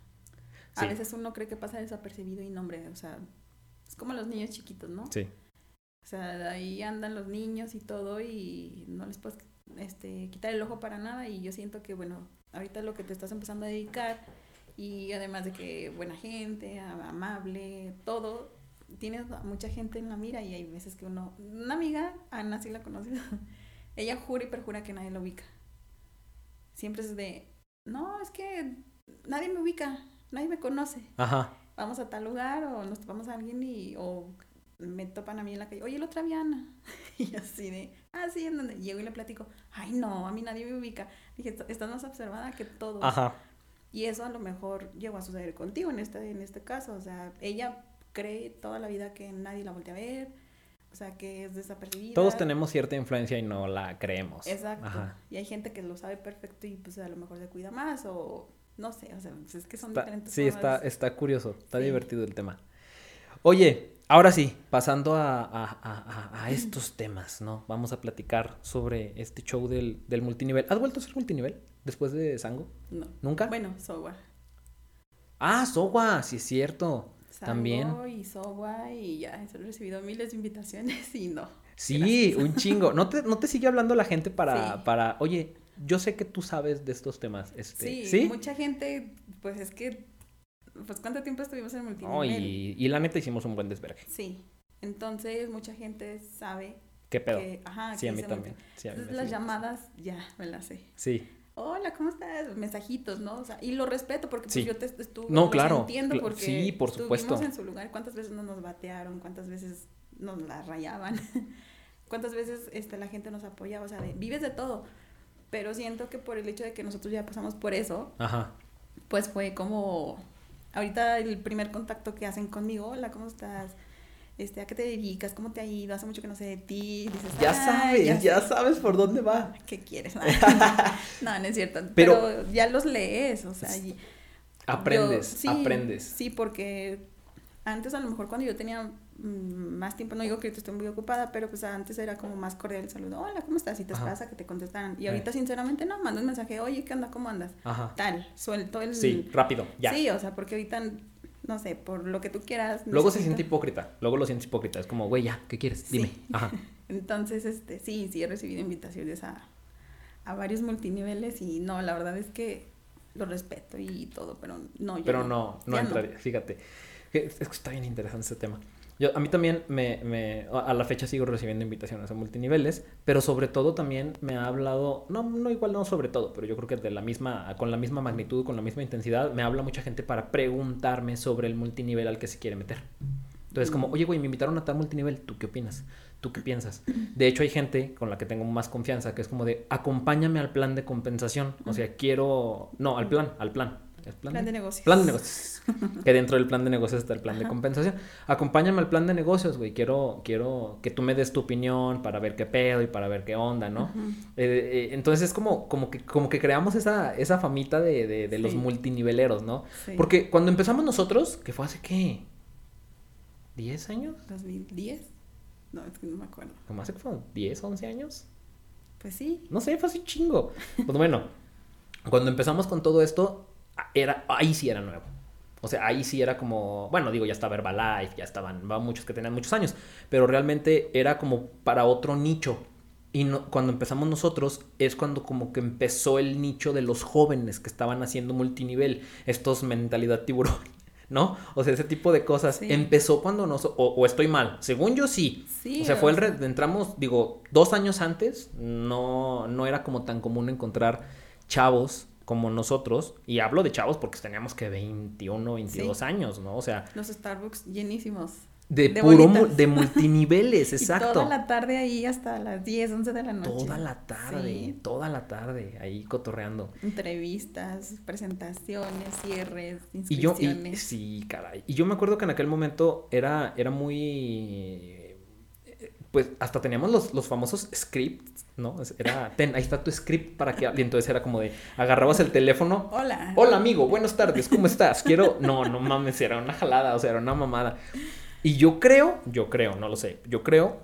A veces uno cree que pasa desapercibido y no, hombre, o sea, es como los niños chiquitos, ¿no?
Sí.
O sea, ahí andan los niños y todo y no les puedes este, quitar el ojo para nada y yo siento que, bueno, ahorita lo que te estás empezando a dedicar y además de que buena gente, amable, todo, tienes mucha gente en la mira y hay veces que uno, una amiga, Ana sí la conoce, ella jura y perjura que nadie la ubica. Siempre es de, no, es que nadie me ubica, nadie me conoce.
Ajá.
Vamos a tal lugar o nos topamos a alguien y, o me topan a mí en la calle, oye, la otra Viana. Y así de, ah, sí, en donde llego y le platico, ay, no, a mí nadie me ubica. Dije, estás más observada que todos.
Ajá.
Y eso a lo mejor llegó a suceder contigo en este, en este caso. O sea, ella cree toda la vida que nadie la voltea a ver, o sea, que es desapercibida.
Todos tenemos cierta influencia y no la creemos.
Exacto. Y hay gente que lo sabe perfecto y pues a lo mejor se cuida más o no sé, o sea, pues, es que son diferentes.
Sí, está, está curioso, está divertido el tema. Oye, ahora sí, pasando a, a, a, estos temas, ¿no? Vamos a platicar sobre este show del, del multinivel. ¿Has vuelto a ser multinivel después de Sango?
No.
¿Nunca?
Bueno, Sowa.
Ah, Sowa, sí es cierto. También.
y Sowa y ya, he recibido miles de invitaciones y no.
Sí, un chingo. ¿No te, ¿No te sigue hablando la gente para, para, oye, yo sé que tú sabes de estos temas? Este,
sí, mucha gente, pues es que, pues ¿cuánto tiempo estuvimos en multinivel?
y, y la neta hicimos un buen desvergue.
Sí, entonces mucha gente sabe
¿Qué pedo?
ajá,
sí, a mí también.
Entonces, las llamadas, ya, me las sé.
Sí.
Hola, ¿cómo estás? Mensajitos, ¿no? O sea, y lo respeto porque pues, yo te estuve.
No, claro.
Entiendo porque
sí, por supuesto.
estuvimos en su lugar. ¿Cuántas veces no nos batearon? ¿Cuántas veces nos la rayaban? ¿Cuántas veces este, la gente nos apoyaba? O sea, vives de todo. Pero siento que por el hecho de que nosotros ya pasamos por eso,
Ajá.
pues fue como. Ahorita el primer contacto que hacen conmigo, hola, ¿cómo estás? Este, ¿a qué te dedicas? ¿Cómo te ha ido? Hace mucho que no sé de ti. Dices,
ya sabes, ya, sabes por dónde va.
¿Qué quieres? no, no es cierto. Pero, ya los lees, o sea.
aprendes, aprendes.
Sí, porque antes a lo mejor cuando yo tenía mm, más tiempo, no digo que estoy muy ocupada, pero pues antes era como más cordial el saludo. Hola, ¿cómo estás? Y te pasa que te contestan. Y ahorita, sinceramente, no, mando un mensaje, oye, ¿qué onda? ¿Cómo andas?
Ajá.
Tal, suelto el.
Sí, rápido, ya.
Sí, o sea, porque ahorita no sé, por lo que tú quieras.
Luego se siente hipócrita, luego lo sientes hipócrita, es como, güey, ya, ¿qué quieres? Dime. Ajá.
Entonces, este, sí, sí he recibido invitaciones a, a varios multiniveles y no, la verdad es que lo respeto y todo, pero no. Yo
pero no, no, entraría, fíjate. Es que está bien interesante ese tema. Yo, a mí también me, me, a la fecha sigo recibiendo invitaciones a multiniveles, pero sobre todo también me ha hablado, no, no igual no sobre todo, pero yo creo que de la misma, con la misma magnitud, con la misma intensidad, me habla mucha gente para preguntarme sobre el multinivel al que se quiere meter. Entonces, como, oye, güey, me invitaron a tal multinivel, ¿tú qué opinas? ¿Tú qué piensas? De hecho, hay gente con la que tengo más confianza que es como de, acompáñame al plan de compensación. O sea, quiero, no, al plan, al plan
plan, de, negocios.
Plan de negocios. que dentro del plan de negocios está el plan de compensación. Acompáñame al plan de negocios, güey. Quiero, quiero que tú me des tu opinión para ver qué pedo y para ver qué onda, ¿no? Eh, eh, entonces es como, como, que, como que creamos esa, esa famita de, de, los multiniveleros, ¿no? Porque cuando empezamos nosotros, que fue hace qué? ¿10 años?
¿2010? No, es que no me acuerdo.
¿Cómo hace que fue? ¿10, 11 años?
Pues sí.
No sé, fue así chingo. pues bueno, cuando empezamos con todo esto, era, ahí sí era nuevo. O sea, ahí sí era como, bueno, digo, ya estaba Herbalife, ya estaban, muchos que tenían muchos años, pero realmente era como para otro nicho. Y no, cuando empezamos nosotros es cuando como que empezó el nicho de los jóvenes que estaban haciendo multinivel, estos mentalidad tiburón, ¿no? O sea, ese tipo de cosas. Empezó cuando nos, o, estoy mal, según yo sí. o sea, fue el, entramos, digo, dos años antes, no, no era como tan común encontrar chavos como nosotros, y hablo de chavos porque teníamos que 21, 22 años, ¿no? O sea...
Los Starbucks llenísimos.
De, puro, de multiniveles, exacto.
toda la tarde ahí hasta las 10, 11 de la noche.
Toda la tarde, toda la tarde, ahí cotorreando.
Entrevistas, presentaciones, cierres,
inscripciones. Y yo, sí, caray. Y yo me acuerdo que en aquel momento era, era muy pues hasta teníamos los, los famosos scripts, ¿no? Era, ten, ahí está tu script para que... Y entonces era como de, agarrabas el teléfono.
Hola.
Hola amigo, buenas tardes, ¿cómo estás? Quiero... No, no mames, era una jalada, o sea, era una mamada. Y yo creo, yo creo, no lo sé, yo creo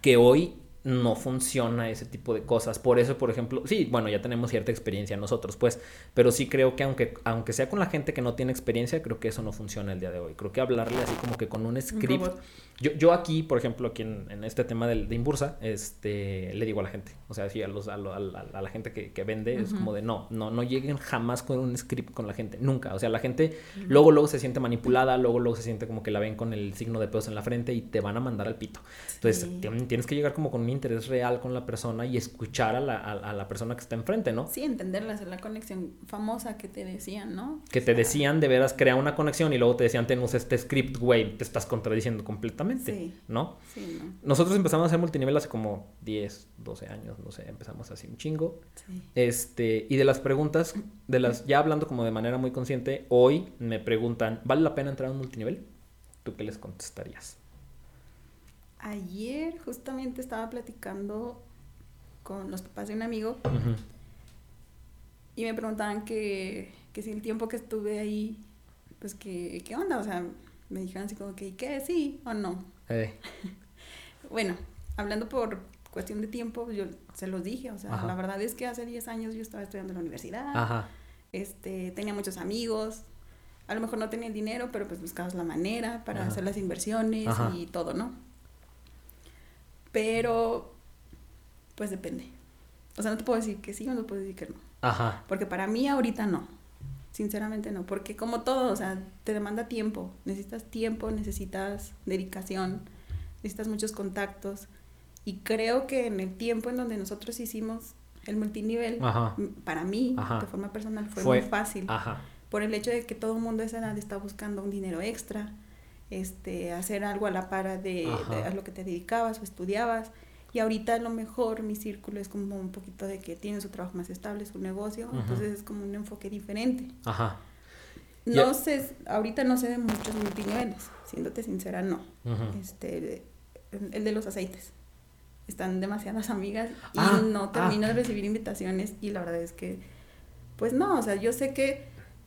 que hoy no funciona ese tipo de cosas. Por eso, por ejemplo, sí, bueno, ya tenemos cierta experiencia nosotros, pues, pero sí creo que aunque, aunque sea con la gente que no tiene experiencia, creo que eso no funciona el día de hoy. Creo que hablarle así como que con un script. Yo, yo aquí, por ejemplo, aquí en, este tema de, de Imbursa, este, le digo a la gente, o sea, sí, a, los, a, la gente que, vende, es como de no, no, no lleguen jamás con un script con la gente, nunca. O sea, la gente luego, luego se siente manipulada, luego, luego se siente como que la ven con el signo de pedos en la frente y te van a mandar al pito. Entonces, tienes que llegar como con un interés real con la persona y escuchar a la, a, la persona que está enfrente, ¿no?
Sí, entenderla, hacer la conexión famosa que te decían, ¿no?
Que te decían de veras, crea una conexión y luego te decían, tenemos este script, güey, te estás contradiciendo completamente, sí. ¿no?
Sí, ¿no?
Nosotros empezamos a hacer multinivel hace como 10, 12 años, no sé, empezamos así un chingo. Sí. Este, y de las preguntas, de las, ya hablando como de manera muy consciente, hoy me preguntan, ¿vale la pena entrar a un multinivel? ¿Tú qué les contestarías?
Ayer justamente estaba platicando con los papás de un amigo y me preguntaban que, que, si el tiempo que estuve ahí, pues que, qué onda, o sea, me dijeron así como que, ¿qué? ¿Sí o no?
Eh.
bueno, hablando por cuestión de tiempo, yo se los dije, o sea, la verdad es que hace 10 años yo estaba estudiando en la universidad, este tenía muchos amigos, a lo mejor no tenía el dinero, pero pues buscabas la manera para hacer las inversiones y todo, ¿no? Pero pues depende. O sea, no te puedo decir que sí o no te puedo decir que no.
Ajá.
Porque para mí ahorita no. Sinceramente no. Porque como todo, o sea, te demanda tiempo. Necesitas tiempo, necesitas dedicación, necesitas muchos contactos. Y creo que en el tiempo en donde nosotros hicimos el multinivel,
Ajá.
para mí,
Ajá.
de forma personal, fue,
Fue-
muy fácil.
Ajá.
Por el hecho de que todo el mundo a esa edad está buscando un dinero extra, este, hacer algo a la par de,
Ajá.
de a lo que te dedicabas o estudiabas. Y ahorita a lo mejor mi círculo es como un poquito de que tiene su trabajo más estable, su negocio,
Ujú.
entonces es como un enfoque diferente.
Ajá.
No sé, ahorita no sé de muchos multiniveles, siéndote sincera, no. Este, el de los aceites. Están demasiadas amigas y
Ah,
no
ah.
termino de recibir invitaciones y la verdad es que, pues no, o sea, yo sé que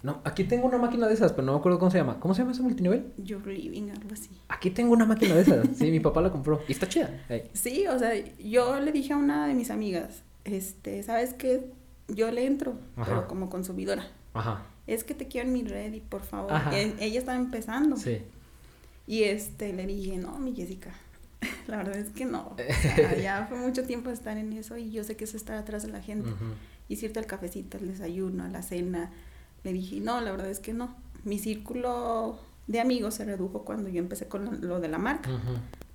No, aquí tengo una máquina de esas, pero no me acuerdo cómo se llama. ¿Cómo se llama ese multinivel?
you're living, algo así.
Aquí tengo una máquina de esas. Sí, mi papá la compró. Y está chida.
Sí, o sea, yo le dije a una de mis amigas, este, ¿sabes qué? Yo le entro,
Ajá.
pero como consumidora.
Ajá.
Es que te quiero en mi red y por favor.
Ajá.
E- ella estaba empezando.
Sí.
Y este, le dije, no, mi Jessica, la verdad es que no. O sea, ya fue mucho tiempo estar en eso y yo sé que es estar atrás de la gente. Y irte al cafecito, al desayuno, la cena. Le dije, no, la verdad es que no. Mi círculo de amigos se redujo cuando yo empecé con lo, de la marca.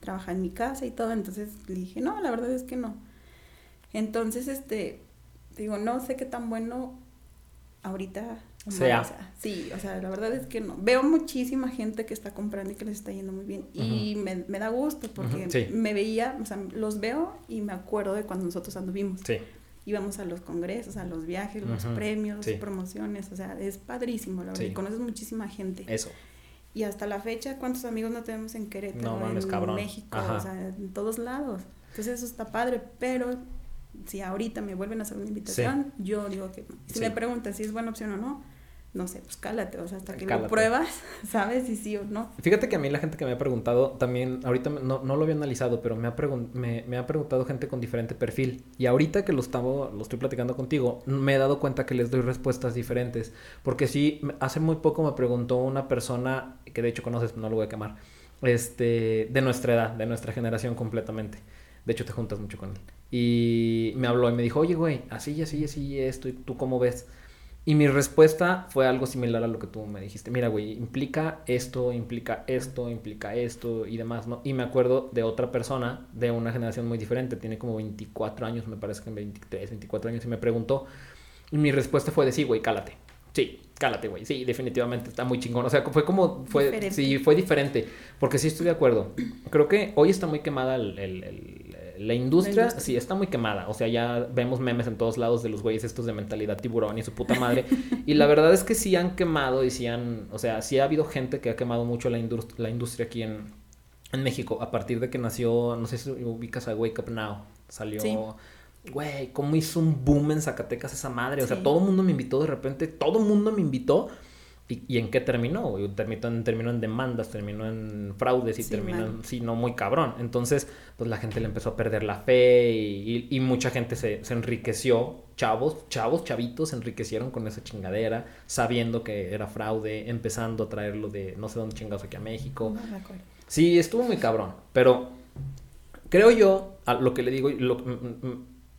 Trabajaba en mi casa y todo, entonces le dije, no, la verdad es que no. Entonces, este, digo, no sé qué tan bueno ahorita o
Sea.
Sí, o sea, la verdad es que no. Veo muchísima gente que está comprando y que les está yendo muy bien. Y me, me da gusto porque
sí.
me veía, o sea, los veo y me acuerdo de cuando nosotros anduvimos.
Sí.
Íbamos a los congresos, a los viajes, los premios,
sí.
promociones, o sea, es padrísimo, la verdad.
Sí.
Y conoces muchísima gente.
Eso.
Y hasta la fecha, ¿cuántos amigos no tenemos en Querétaro,
No mames,
en
cabrón.
México,
Ajá.
o sea, en todos lados? Entonces eso está padre, pero si ahorita me vuelven a hacer una invitación, yo digo que. Si me preguntan si es buena opción o no, no sé, pues cálate, o sea, hasta que
Cálate.
lo pruebas, sabes si sí o no.
Fíjate que a mí la gente que me ha preguntado, también, ahorita no, no lo había analizado, pero me ha, me, me ha preguntado gente con diferente perfil. Y ahorita que lo, lo estoy platicando contigo, me he dado cuenta que les doy respuestas diferentes. Porque sí, me- hace muy poco me preguntó una persona, que de hecho conoces, no lo voy a quemar, este, de nuestra edad, de nuestra generación completamente. De hecho, te juntas mucho con él. Y me habló y me dijo, oye, güey, así, así, así, esto, ¿y tú cómo ves? Y mi respuesta fue algo similar a lo que tú me dijiste. Mira, güey, implica esto, implica esto, implica esto y demás, ¿no? Y me acuerdo de otra persona de una generación muy diferente, tiene como 24 años, me parece que 23, 24 años, y me preguntó. Y mi respuesta fue de sí, güey, cálate. Sí, cálate, güey. Sí, definitivamente está muy chingón. O sea, fue como, fue,
Diferente.
sí, fue diferente. Porque sí estoy de acuerdo. Creo que hoy está muy quemada el- el- el- la industria,
industria.
sí, está muy quemada. O sea, ya vemos memes en todos lados de los güeyes estos de mentalidad tiburón y su puta madre. y la verdad es que sí han quemado y sí han, o sea, sí ha habido gente que ha quemado mucho la, indust- la industria aquí en, en México a partir de que nació, no sé si ubicas a Wake Up Now. Salió,
Sí.
güey, cómo hizo un boom en Zacatecas esa madre. O sea,
Sí.
todo el mundo me invitó de repente, todo el mundo me invitó. ¿Y, y en qué terminó? güey? Terminó en, terminó en demandas, terminó en fraudes y
Sí,
terminó en, sí, no, muy cabrón. Entonces, pues la gente le empezó a perder la fe y, y- y mucha gente se, se enriqueció. Chavos, chavos, chavitos se enriquecieron con esa chingadera, sabiendo que era fraude, empezando a traerlo de no sé dónde chingados aquí a México.
No me acuerdo.
Sí, estuvo muy cabrón, pero creo yo, a lo que le digo, lo-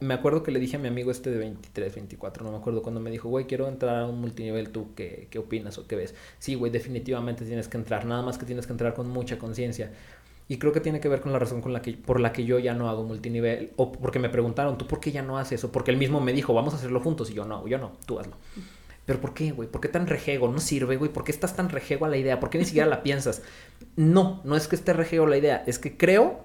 me acuerdo que le dije a mi amigo este de 23, 24, no me acuerdo cuando me dijo, güey, quiero entrar a un multinivel, ¿tú qué, qué opinas o qué ves? Sí, güey, definitivamente tienes que entrar, nada más que tienes que entrar con mucha conciencia. Y creo que tiene que ver con la razón con la que, por la que yo ya no hago multinivel, o porque me preguntaron, ¿tú por qué ya no haces eso? Porque él mismo me dijo, vamos a hacerlo juntos, y yo no, yo no, tú hazlo. Pero ¿por qué, güey? ¿Por qué tan rejego? No sirve, güey. ¿Por qué estás tan rejego a la idea? ¿Por qué ni siquiera la piensas? No, no es que esté rejego la idea. Es que creo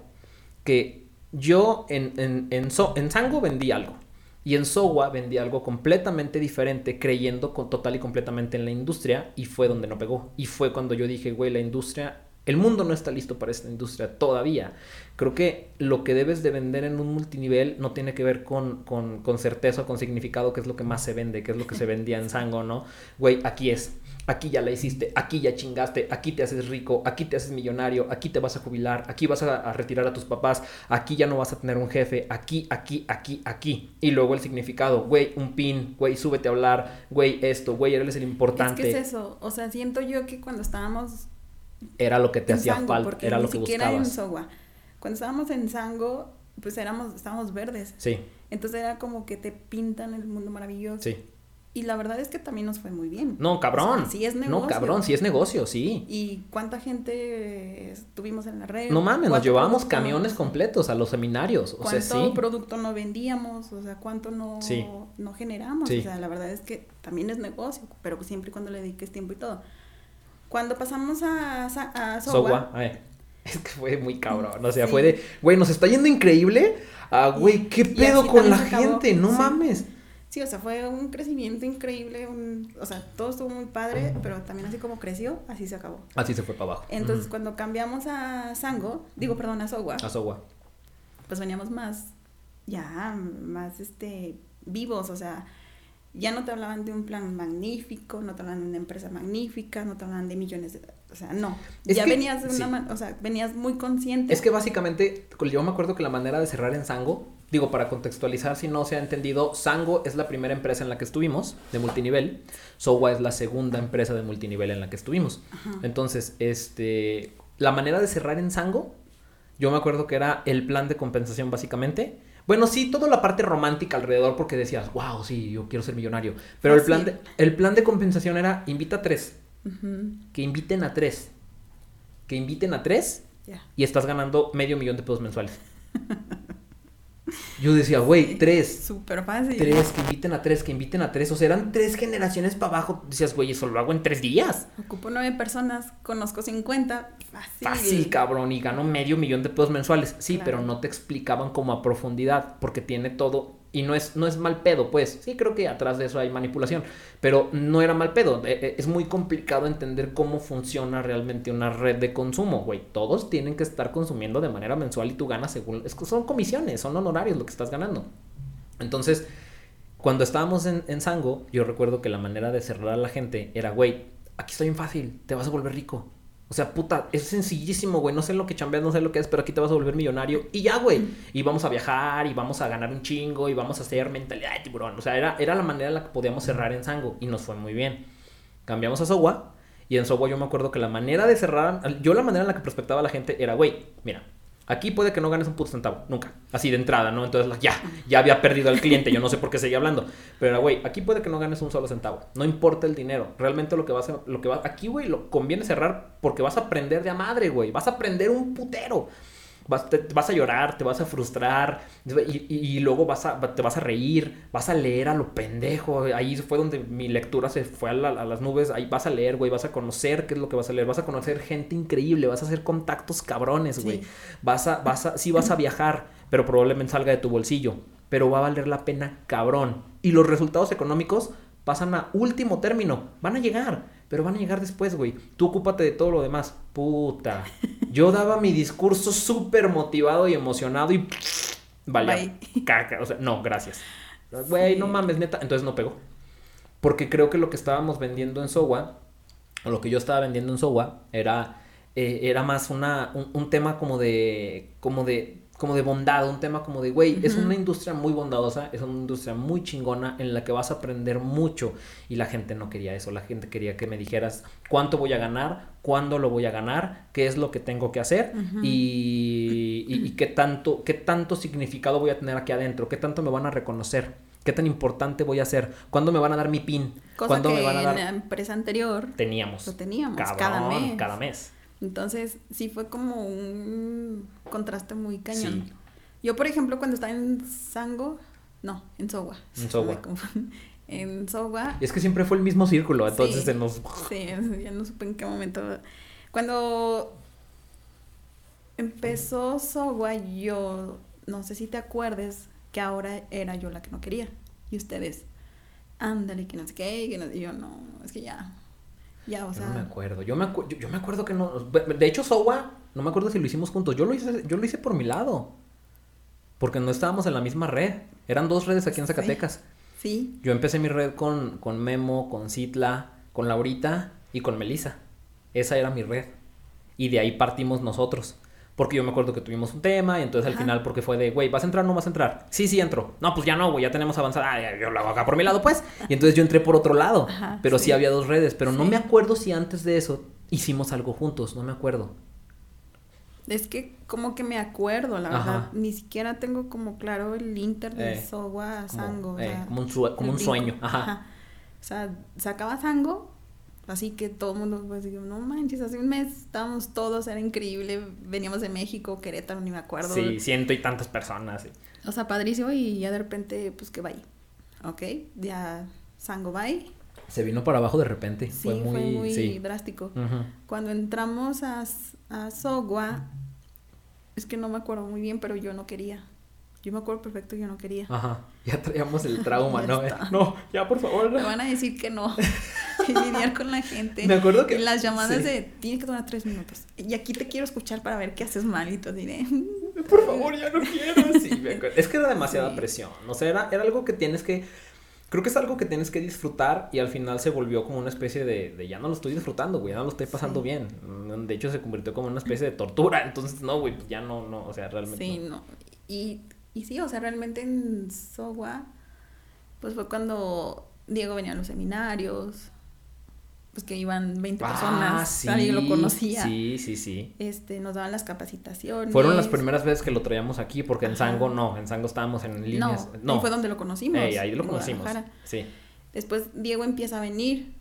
que yo en, en, en, en Sango vendí algo. Y en Sowa vendí algo completamente diferente, creyendo con, total y completamente en la industria. Y fue donde no pegó. Y fue cuando yo dije, güey, la industria... El mundo no está listo para esta industria todavía. Creo que lo que debes de vender en un multinivel no tiene que ver con, con, con certeza o con significado, que es lo que más se vende, que es lo que se vendía en Sango, ¿no? Güey, aquí es. Aquí ya la hiciste, aquí ya chingaste, aquí te haces rico, aquí te haces millonario, aquí te vas a jubilar, aquí vas a, a retirar a tus papás, aquí ya no vas a tener un jefe, aquí, aquí, aquí, aquí. Y luego el significado, güey, un pin, güey, súbete a hablar, güey, esto, güey, eres el importante.
Es que es eso, o sea, siento yo que cuando estábamos
Era lo que te
en
hacía
Sango,
falta, era
ni
lo que
siquiera en
buscabas.
Sogua. Cuando estábamos en Sango, pues éramos, estábamos verdes.
Sí.
Entonces era como que te pintan el mundo maravilloso.
Sí.
Y la verdad es que también nos fue muy bien.
No, cabrón.
O sea, sí es negocio.
No, cabrón, sí es negocio, sí.
¿Y cuánta gente tuvimos en la red?
No mames, nos
¿Cuánto
llevábamos camiones completos a los seminarios. O sea,
¿Cuánto
sí.
producto no vendíamos? O sea, ¿cuánto no,
Sí.
no generamos?
Sí.
O sea, la verdad es que también es negocio, pero siempre y cuando le dediques tiempo y todo. Cuando pasamos a, a Sogua,
Sogua, ay, Es que fue muy cabrón. O sea,
Sí.
fue de, güey, nos está yendo increíble. Ah, güey, ¿qué pedo con la gente? No
Sí.
mames.
sí, o sea, fue un crecimiento increíble, un- o sea, todo estuvo muy padre, pero también así como creció, así se acabó.
Así se fue para abajo.
Entonces, cuando cambiamos a Sango, digo, perdón, a Sogua,
A Sogua.
pues veníamos más, ya, más, este, vivos, o sea, ya no te hablaban de un plan magnífico, no te hablaban de una empresa magnífica, no te hablaban de millones de, o sea, no,
Es
ya
que-
venías de una,
sí.
o sea, venías muy consciente.
Es que básicamente, yo me acuerdo que la manera de cerrar en Sango, digo, para contextualizar si no se ha entendido, Sango es la primera empresa en la que estuvimos, de multinivel. Sogua es la segunda empresa de multinivel en la que estuvimos.
Ajá.
Entonces, este, la manera de cerrar en Sango, yo me acuerdo que era el plan de compensación básicamente. Bueno, sí, toda la parte romántica alrededor porque decías, wow, sí, yo quiero ser millonario. Pero el plan, de, el plan de compensación era invita a tres, que inviten a tres, que inviten a tres y estás ganando medio millón de pesos mensuales. Yo decía, güey, tres.
Súper fácil.
Tres, que inviten a tres, que inviten a tres. O sea, eran tres generaciones para abajo. Decías, güey, eso lo hago en tres días.
Ocupo nueve personas, conozco 50, fácil.
Fácil, cabrón. Y gano medio millón de pesos mensuales. Sí,
Claro.
pero no te explicaban como a profundidad. Porque tiene todo. Y no es, no es mal pedo, pues. Sí, creo que atrás de eso hay manipulación. Pero no era mal pedo. Eh, eh, Es muy complicado entender cómo funciona realmente una red de consumo, güey. Todos tienen que estar consumiendo de manera mensual y tú ganas según. Son comisiones, son honorarios lo que estás ganando. Entonces, cuando estábamos en, en Sango, yo recuerdo que la manera de cerrar a la gente era, güey, aquí está bien fácil, te vas a volver rico. O sea, puta, es sencillísimo, güey. No sé lo que chambeas, no sé lo que es, pero aquí te vas a volver millonario. Y ya, güey. Y vamos a viajar, y vamos a ganar un chingo, y vamos a hacer mentalidad de tiburón. O sea, era, era la manera en la que podíamos cerrar en Sango. Y nos fue muy bien. Cambiamos a Sogua. Y en Sogua yo me acuerdo que la manera de cerrar. Yo la manera en la que prospectaba a la gente era, güey, mira. Aquí puede que no ganes un puto centavo, nunca. Así de entrada, ¿no? Entonces, ya, ya había perdido al cliente, yo no sé por qué seguía hablando. Pero güey, aquí puede que no ganes un solo centavo. No importa el dinero. Realmente lo que vas a, lo que va, aquí, güey, lo conviene cerrar porque vas a aprender de a madre, güey. Vas a aprender un putero. Vas, te, te vas a llorar, te vas a frustrar y, y- y luego vas a, te vas a reír, vas a leer a lo pendejo. Ahí fue donde mi lectura se fue a, la- a las nubes. Ahí vas a leer, güey, vas a conocer qué es lo que vas a leer. Vas a conocer gente increíble, vas a hacer contactos cabrones, güey.
Sí.
Vas a, vas a, sí vas a viajar, pero probablemente salga de tu bolsillo. Pero va a valer la pena, cabrón. Y los resultados económicos pasan a último término. Van a llegar, pero van a llegar después, güey. Tú ocúpate de todo lo demás. Puta. Yo daba mi discurso súper motivado y emocionado y... Vale. Caca. O sea, no, gracias. Güey, no mames, neta. Entonces no pegó. Porque creo que lo que estábamos vendiendo en Sowa, o lo que yo estaba vendiendo en Sowa, era, eh, era más una, un, un tema como de, como de, como de bondad, un tema como de, güey, es una industria muy bondadosa, es una industria muy chingona en la que vas a aprender mucho. Y la gente no quería eso, la gente quería que me dijeras cuánto voy a ganar, cuándo lo voy a ganar, qué es lo que tengo que hacer y, y- y qué, tanto, qué tanto significado voy a tener aquí adentro, qué tanto me van a reconocer, qué tan importante voy a ser, cuándo me van a dar mi pin,
Cosa
cuándo
que
me van a
en
dar...
la empresa anterior
Teníamos.
lo teníamos
Cabrón,
cada mes.
cada mes.
Entonces, sí fue como un contraste muy cañón.
Sí.
Yo, por ejemplo, cuando estaba en Sango, no, en Sogua.
En
confundo. En Sogua,
Y es que siempre fue el mismo círculo, entonces
Sí.
se nos...
sí, ya no supe en qué momento. Cuando empezó Sogua, yo, no sé si te acuerdes, que ahora era yo la que no quería. Y ustedes, ándale, que no sé qué, que no, y yo no, es que ya, ya, o
Yo no me acuerdo. Yo me, acu- yo, yo me acuerdo que no. De hecho, Sowa, no me acuerdo si lo hicimos juntos. Yo lo hice, yo lo hice por mi lado. Porque no estábamos en la misma red. Eran dos redes aquí en
Sí.
Zacatecas.
sí,
Yo empecé mi red con, con Memo, con Citla, con Laurita y con Melissa. Esa era mi red. Y de ahí partimos nosotros. Porque yo me acuerdo que tuvimos un tema y entonces al final porque fue de, güey, ¿vas a entrar o no vas a entrar? Sí, sí entro. No, pues ya no, güey, ya tenemos avanzada. Ah, ya, yo lo hago acá por mi lado, pues. Y entonces yo entré por otro lado.
Ajá,
pero sí.
sí.
había dos redes. Pero no me acuerdo si antes de eso hicimos algo juntos. No me acuerdo.
Es que como que me acuerdo, la
Ajá.
verdad. Ni siquiera tengo como claro el Inter de
Eh,
a Sango. o
eh,
sea,
como un, como un sueño. Ajá.
O sea, sacaba Sango, así que todo el mundo pues digo, no manches, hace un mes estábamos todos, era increíble, veníamos de México, Querétaro, ni me acuerdo.
Sí, ciento y tantas personas. sí.
O sea, padrísimo y ya de repente, pues que bye. Ok, ya Sango bye.
Se vino para abajo de repente.
Sí,
fue muy. sí.
drástico. Cuando entramos a, a Sogua, es que no me acuerdo muy bien, pero yo no quería. Yo me acuerdo perfecto, yo no quería.
Ajá. Ya traíamos el trauma, ¿no? No, ya por favor.
Me van a decir que no. y lidiar con la gente.
Me acuerdo que.
Y las llamadas
sí.
de, tiene que durar tres minutos. Y aquí te quiero escuchar para ver qué haces mal y tú diré.
Por favor, ya no quiero. Sí, me acuerdo. Es que era demasiada
Sí.
presión. O sea, era, era algo que tienes que. Creo que es algo que tienes que disfrutar y al final se volvió como una especie de, de ya no lo estoy disfrutando, güey, ya no lo estoy pasando
Sí.
bien. Mm, De hecho, se convirtió como una especie de tortura. Entonces, no, güey, pues ya no, no, o sea, realmente.
Sí,
no.
no. Y, y sí, o sea, realmente en Sogua, pues fue cuando Diego venía a los seminarios, pues que iban 20
Ah,
personas,
sí.
nadie lo conocía.
Sí, sí, sí.
Este, nos daban las capacitaciones.
Fueron las primeras veces que lo traíamos aquí, porque en. Sango no, en Sango estábamos en líneas.
No,
No,
fue donde lo conocimos.
Ey, ahí lo conocimos. Sí.
Después Diego empieza a venir,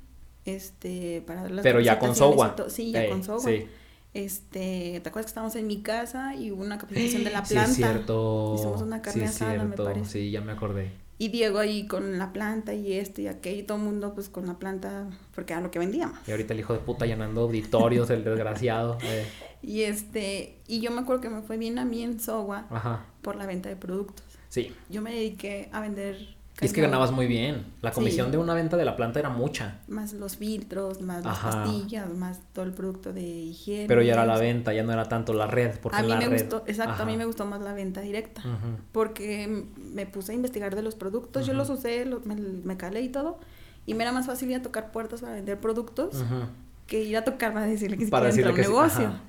este, para dar las
Pero ya con
todo. Sí, ya
Ey,
con Sogua.
Sí.
Este, ¿te acuerdas que estábamos en mi casa y hubo una capacitación de la
Sí,
planta?
es cierto.
Hicimos una carne
sí, es
asada, me
cierto.
parece.
Sí, ya me acordé.
Y Diego ahí con la planta y esto y aquello, y todo el mundo pues con la planta, porque era lo que vendíamos.
Y ahorita el hijo de puta llenando auditorios, el desgraciado. eh,
Y este, y yo me acuerdo que me fue bien a mí en Sogua
Ajá.
por la venta de productos.
Sí.
Yo me dediqué a vender
Y es que ganabas muy bien. La comisión
Sí.
de una venta de la planta era mucha.
más los filtros, más
Ajá.
las pastillas, más todo el producto de higiene.
Pero ya era la venta, ya no era tanto la red. Porque
A mí
la
me
red-
gustó, exacto, a mí me gustó más la venta directa. Porque me puse a investigar de los productos, yo los usé, los- me, me calé y todo. Y me era más fácil ir a tocar puertas para vender productos que ir a tocar para decirle que si
Para
quiere entrar a un
sí,
negocio.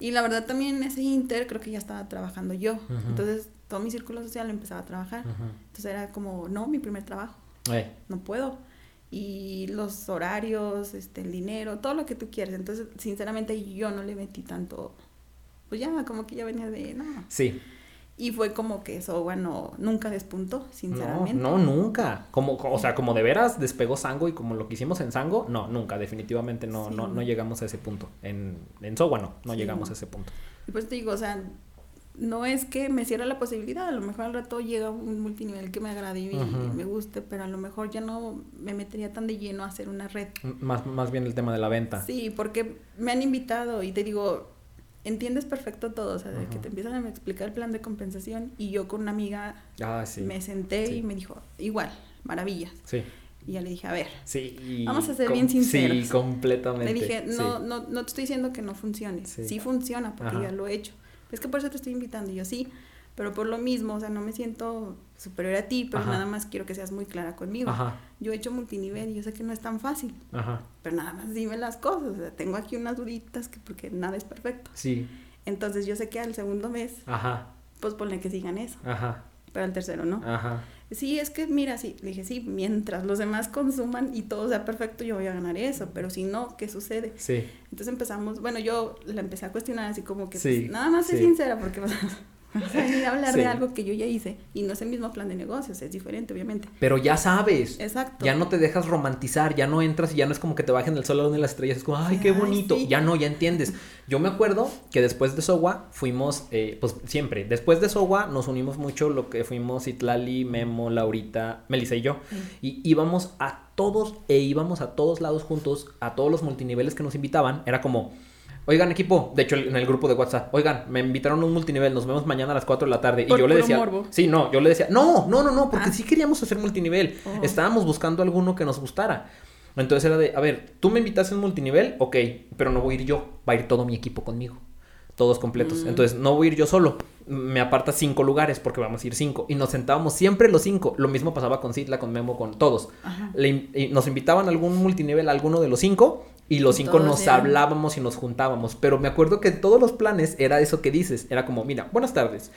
Y la verdad también ese inter creo que ya estaba trabajando yo. Entonces todo mi círculo social empezaba a trabajar. Entonces era como, no, mi primer trabajo, no puedo. Y los horarios, este, el dinero, todo lo que tú quieres. Entonces, sinceramente, yo no le metí tanto. Pues ya, como que ya venía de, no.
Sí.
Y fue como que eso, bueno, nunca despuntó,
No,
sinceramente.
no, nunca. Como, o sea, como de veras despegó Sango y como lo que hicimos en Sango, no, nunca, definitivamente no,
Sí.
no, no llegamos a ese punto. En, en Sogua no, no
Sí,
llegamos
no.
a ese punto.
Y pues te digo, o sea, no es que me cierre la posibilidad, a lo mejor al rato llega un multinivel que me agrade y me guste, pero a lo mejor ya no me metería tan de lleno a hacer una red.
Más, más bien el tema de la venta.
Sí, porque me han invitado y te digo, entiendes perfecto todo, o sea, de que te empiezan a explicar el plan de compensación y yo con una amiga
Ah, sí.
me senté
sí.
y me dijo, igual, maravillas.
Sí.
Y ya le dije, a ver,
Sí.
Vamos a ser bien sinceros.
Sí, completamente.
le dije, no, no, no te estoy diciendo que no funcione,
Sí.
sí, funciona porque
Ajá.
ya lo he hecho. Es que por eso te estoy invitando y yo sí, pero por lo mismo, o sea, no me siento superior a ti, pero
Ajá.
nada más quiero que seas muy clara conmigo.
Ajá,
Yo he hecho multinivel y yo sé que no es tan fácil,
ajá.
pero nada más dime las cosas, o sea, tengo aquí unas duditas que porque nada es perfecto.
Sí,
Entonces yo sé que al segundo mes,
ajá,
pues ponle que sigan eso,
ajá,
pero al tercero no.
ajá.
Sí, es que mira, sí, le dije, sí, mientras los demás consuman y todo sea perfecto, yo voy a ganar eso, pero si no, ¿qué sucede?
Sí,
Entonces empezamos, bueno, yo la empecé a cuestionar así como que,
Sí,
pues, nada más
sí.
es sincera, porque vas a vas a hablar
Sí.
de algo que yo ya hice y no es el mismo plan de negocios, es diferente, obviamente.
pero ya sabes.
Exacto.
Ya no te dejas romantizar, ya no entras y ya no es como que te bajen del sol a de las estrellas, es como, ay, qué
Ay,
bonito.
sí.
Ya no, ya entiendes. Yo me acuerdo que después de Sogua fuimos, eh, pues siempre, después de Sogua nos unimos mucho lo que fuimos Itlali, Memo, Laurita, Melissa y yo. Y íbamos a todos e íbamos a todos lados juntos, a todos los multiniveles que nos invitaban. Era como, oigan equipo, de hecho en el grupo de WhatsApp, oigan, me invitaron a un multinivel, nos vemos mañana a las 4 de la tarde.
Por
y yo le decía,
morbo.
sí, no, yo le decía, no, no, no, no, porque
Ah.
sí queríamos hacer multinivel.
Oh.
Estábamos buscando alguno que nos gustara. Entonces era de, a ver, tú me invitaste a un multinivel, ok, pero no voy a ir yo, va a ir todo mi equipo conmigo, todos completos.
Mm.
Entonces no voy a ir yo solo, me aparta cinco lugares porque vamos a ir cinco. Y nos sentábamos siempre los cinco. Lo mismo pasaba con Citla, con Memo, con todos. Le nos invitaban a algún multinivel, a alguno de los cinco, y los cinco
todos
nos
eran-
hablábamos y nos juntábamos. Pero me acuerdo que todos los planes era eso que dices. Era como, mira, buenas tardes.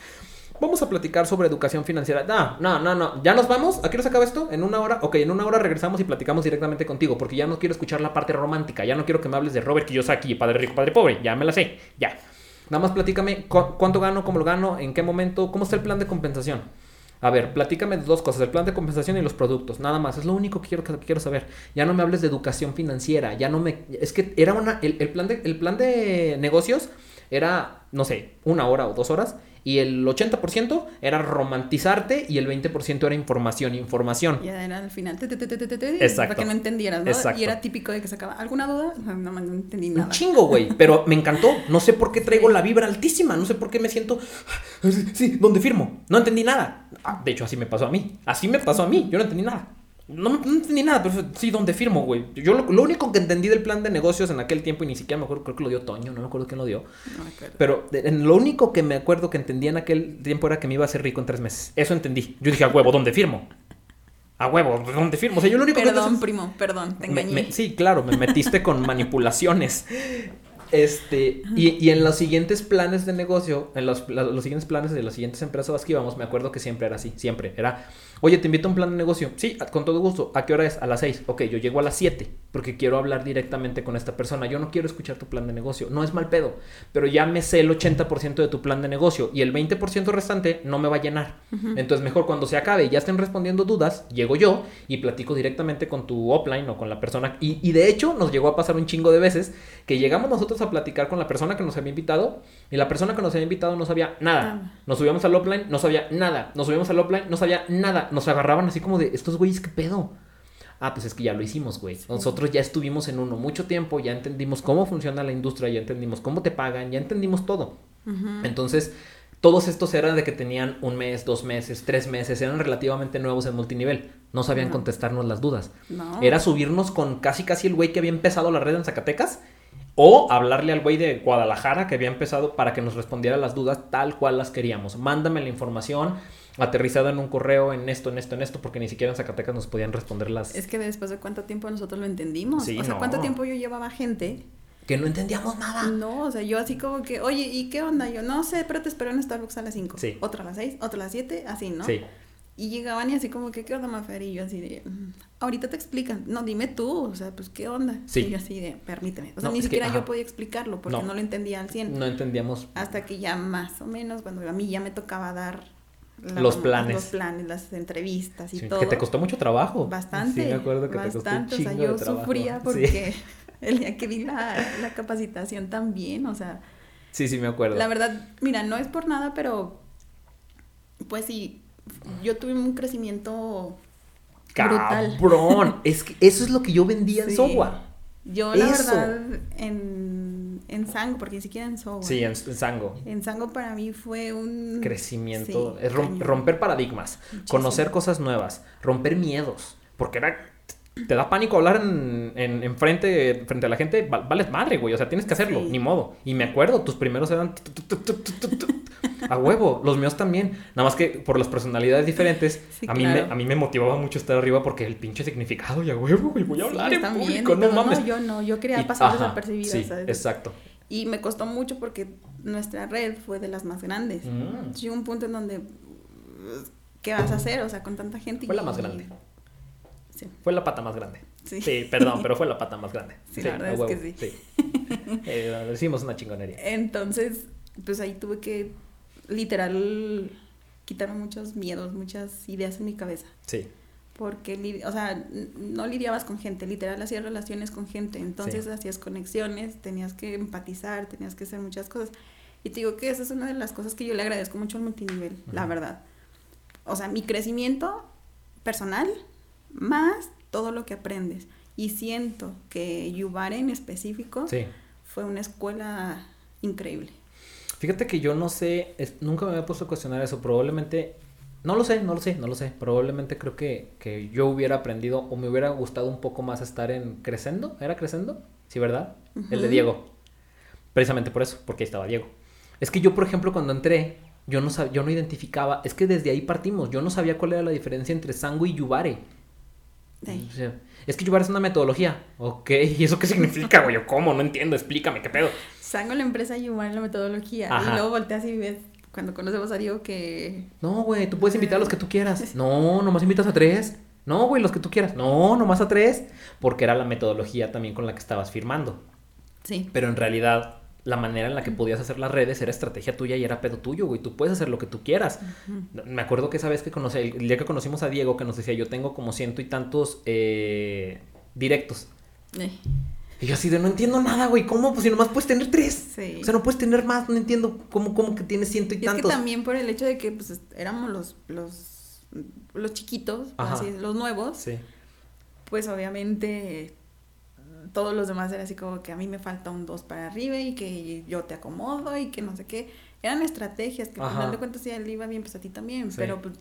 Vamos a platicar sobre educación financiera. No, no, no, no. ¿Ya nos vamos? ¿A qué se acaba esto? ¿En una hora? Ok, en una hora regresamos y platicamos directamente contigo. Porque ya no quiero escuchar la parte romántica. Ya no quiero que me hables de Robert Kiyosaki, padre rico, padre pobre. Ya me la sé. Ya. Nada más platícame cu- cuánto gano, cómo lo gano, en qué momento, cómo está el plan de compensación. A ver, platícame dos cosas, el plan de compensación y los productos, nada más, es lo único que quiero, que quiero saber. Ya no me hables de educación financiera, ya no me... Es que era una... El, el plan, de, el plan de negocios era, no sé, una hora o dos horas, y el 80% era romantizarte y el 20% era información, información.
Ya era al final, te, te, te,
Exacto.
para que no entendieras, ¿no?
Exacto.
Y era típico de que sacaba, ¿alguna duda? No, no, no entendí nada.
Un chingo, güey. Pero me encantó. No sé por qué traigo la vibra altísima. No sé por qué me siento. Sí, ¿dónde firmo? No entendí nada. Ah, de hecho, así me pasó a mí. Así me pasó a mí. Yo no entendí nada. No, no entendí nada, pero sí, ¿dónde firmo, güey? Yo lo, lo único que entendí del plan de negocios en aquel tiempo, y ni siquiera me acuerdo, creo que lo dio Toño, no me acuerdo quién lo dio.
No.
Pero en lo único que me acuerdo que entendí en aquel tiempo era que me iba a hacer rico en tres meses. Eso entendí. Yo dije, a huevo, ¿dónde firmo? A huevo, ¿dónde firmo? O sea, yo lo único que
Perdón, primo, perdón, te engañé.
me- sí, claro, me metiste con manipulaciones. Este, y, y en los siguientes planes de negocio, en los, los siguientes planes de las siguientes empresas a las que íbamos, me acuerdo que siempre era así, siempre. Era, oye, te invito a un plan de negocio. Sí, con todo gusto. ¿A qué hora es? A las 6. Ok, yo llego a las 7 porque quiero hablar directamente con esta persona. Yo no quiero escuchar tu plan de negocio. No es mal pedo, pero ya me sé el 80% de tu plan de negocio y el 20% restante no me va a llenar. Entonces, mejor cuando se acabe y ya estén respondiendo dudas, llego yo y platico directamente con tu offline o con la persona. Y, y de hecho, nos llegó a pasar un chingo de veces que llegamos nosotros a platicar con la persona que nos había invitado y la persona que nos había invitado no sabía nada. Nos subíamos al offline, no sabía nada. Nos subíamos al offline, no sabía nada. Nos agarraban así como de, estos güeyes, ¿qué pedo? Ah, pues es que ya lo hicimos, güey. Nosotros ya estuvimos en uno mucho tiempo, ya entendimos cómo funciona la industria, ya entendimos cómo te pagan, ya entendimos todo. Entonces, todos estos eran de que tenían un mes, dos meses, tres meses, eran relativamente nuevos en multinivel. No sabían
No.
contestarnos las dudas.
No.
Era subirnos con casi casi el güey que había empezado la red en Zacatecas o hablarle al güey de Guadalajara que había empezado para que nos respondiera las dudas tal cual las queríamos. Mándame la información aterrizada en un correo, en esto, en esto, en esto, porque ni siquiera en Zacatecas nos podían responder las
Es que después de cuánto tiempo nosotros lo entendimos.
Sí,
o sea,
no.
cuánto tiempo yo llevaba gente.
que no entendíamos nada.
No, o sea, yo así como que, oye, ¿y qué onda? Yo no sé, pero te espero en Starbucks a las 5.
Sí.
Otra a las 6, otra a las 7, así, ¿no?
Sí.
Y llegaban y así como que, ¿qué onda, Mafer? Y yo así de, "Mm, ahorita te explican. No, dime tú, o sea, pues, ¿qué onda?
Sí.
Y yo así de, permíteme. O sea,
No,
ni
que,
siquiera
ajá.
yo podía explicarlo porque
No.
no, lo entendía al 100.
No entendíamos.
Hasta que ya más o menos, cuando a mí ya me tocaba dar
Los planes.
los planes, las entrevistas y
Sí,
todo.
que te costó mucho trabajo.
Bastante.
Sí, me acuerdo que
bastante.
te costó un
o sea, yo
de
sufría
Sí.
porque el día que di la, la capacitación también, o sea,
Sí, sí, me acuerdo.
la verdad, mira, no es por nada, pero pues sí, yo tuve un crecimiento brutal.
Cabrón. es que eso es lo que yo vendía en
Sí.
Sogua.
Yo, la
Eso.
verdad, en, en Sango, porque ni siquiera en Sogo.
Sí, en, en Sango.
En Sango para mí fue un
Crecimiento.
Sí,
es rom- romper paradigmas.
Muchísimo.
Conocer cosas nuevas. Romper miedos. Porque era. Te da pánico hablar en, en, en frente, frente a la gente. val- Vales madre, güey. O sea, tienes que hacerlo.
Sí.
Ni modo. Y me acuerdo, tus primeros eran. A huevo. Los míos también. Nada más que por las personalidades diferentes.
Sí,
a, mí
claro.
me, a mí me motivaba mucho estar arriba porque el pinche significado. Y a huevo, güey. Voy a
Sí,
hablar en
también,
público.
y
No mames.
yo no, yo quería
Y-
pasar
ajá,
desapercibida,
Sí,
¿sabes?
exacto.
Y me costó mucho porque nuestra red fue de las más grandes.
Mm.
Llegó un punto en donde, ¿qué vas a hacer? O sea, con tanta gente.
Fue la
y-
más grande.
Sí,
Fue la pata más grande.
sí.
Sí, perdón, pero fue la pata más grande.
Sí, la verdad es que sí.
Eh, hicimos una chingonería.
Entonces, pues ahí tuve que, literal, quitarme muchos miedos, muchas ideas en mi cabeza.
Sí,
Porque, o sea, no lidiabas con gente, literal hacías relaciones con gente, entonces hacías conexiones, tenías que empatizar, tenías que hacer muchas cosas. Y te digo que esa es una de las cosas que yo le agradezco mucho al multinivel, la verdad. O sea, mi crecimiento personal más todo lo que aprendes. Y siento que Yubare en específico
sí.
fue una escuela increíble.
Fíjate que yo no sé, es- nunca me había puesto a cuestionar eso. Probablemente, no lo sé, no lo sé, no lo sé. Probablemente creo que, que yo hubiera aprendido o me hubiera gustado un poco más estar en Crescendo. ¿Era Crescendo? Sí, ¿verdad? El de. Diego. Precisamente por eso, porque ahí estaba Diego. Es que yo, por ejemplo, cuando entré, yo no, sab- yo no identificaba, es que desde ahí partimos, yo no sabía cuál era la diferencia entre Sango y Yubare.
Sí.
O sea, es que Yubare es una metodología. Ok, ¿y eso qué significa, güey? Yo, ¿Cómo? No entiendo, explícame, ¿qué pedo?
Sango la empresa Yubare la metodología.
Ajá.
Y luego volteas y ves, cuando conocemos a Diego, que
No, güey, tú puedes invitar a los que tú quieras. No, nomás invitas a tres. No, güey, los que tú quieras. No, nomás a tres. Porque era la metodología también con la que estabas firmando.
sí,
Pero en realidad, la manera en la que podías hacer las redes era estrategia tuya y era pedo tuyo, güey. Tú puedes hacer lo que tú quieras. Me acuerdo que esa vez que conocí, el día que conocimos a Diego, que nos decía, yo tengo como ciento y tantos eh, directos.
Eh,
Y yo así de, no entiendo nada, güey. ¿Cómo? Pues si nomás puedes tener tres.
sí.
O sea, no puedes tener más. No entiendo cómo, cómo que tienes ciento y,
Y es que
tantos.
también por el hecho de que pues éramos los, los, los chiquitos, así, los nuevos,
Sí.
pues obviamente todos los demás era así como que a mí me falta un 2 para arriba y que yo te acomodo y que no sé qué. Eran estrategias que al final de cuentas sí a él iba bien, pues a ti también,
Sí.
pero pues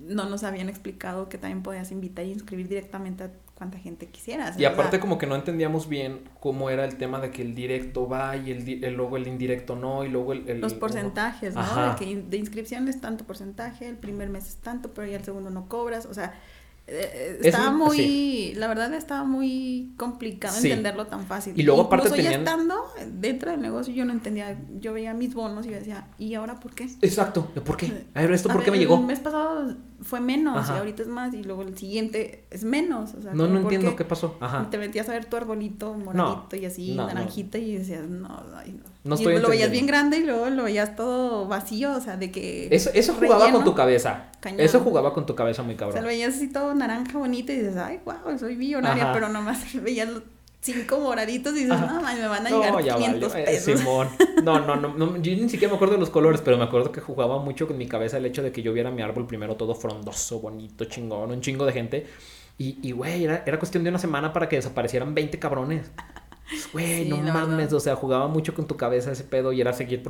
no nos habían explicado que también podías invitar y inscribir directamente a cuanta gente quisieras.
Y aparte como que no entendíamos bien cómo era el tema de que el directo va y el, luego el indirecto no y luego el... el-
los
el-
porcentajes, ¿no? De que de inscripción es tanto porcentaje, el primer mes es tanto, pero ya el segundo no cobras, o sea, eh,
Es
estaba muy,
sí.
la verdad estaba muy complicado
Sí.
entenderlo tan fácil.
Y luego aparte
Incluso ya
tenían-
estando dentro del negocio yo no entendía, yo veía mis bonos y decía, ¿y ahora por qué?
Exacto. ¿Por qué? A ver, ¿esto
A
por qué me llegó?
El mes pasado fue menos
Ajá.
y ahorita es más y luego el siguiente es menos, o sea,
No, no
¿por
entiendo qué pasó. Ajá.
Y te metías a ver tu arbolito moradito y así,
no, no.
naranjita, y decías, no, ay, no. Y
estoy
lo veías bien grande y luego lo veías todo vacío, o sea, de que.
Eso, eso jugaba
relleno,
con tu cabeza.
cañón.
Eso jugaba con tu cabeza muy
O sea,
cabrón.
lo veías así todo naranja bonito y dices, ay, wow, soy millonaria,
Ajá.
pero nomás veías cinco moraditos y dices, no, man, me van a
No,
llegar
ya
500
valió. Eh,
pesos.
Simón. No, no, no, no, Yo ni siquiera me acuerdo de los colores, pero me acuerdo que jugaba mucho con mi cabeza el hecho de que yo viera mi árbol primero todo frondoso, bonito, chingón, un chingo de gente. Y, y güey, era, era cuestión de una semana para que desaparecieran 20 cabrones. Güey,
Sí,
no mames.
verdad.
O sea, jugaba mucho con tu cabeza ese pedo y era seguir.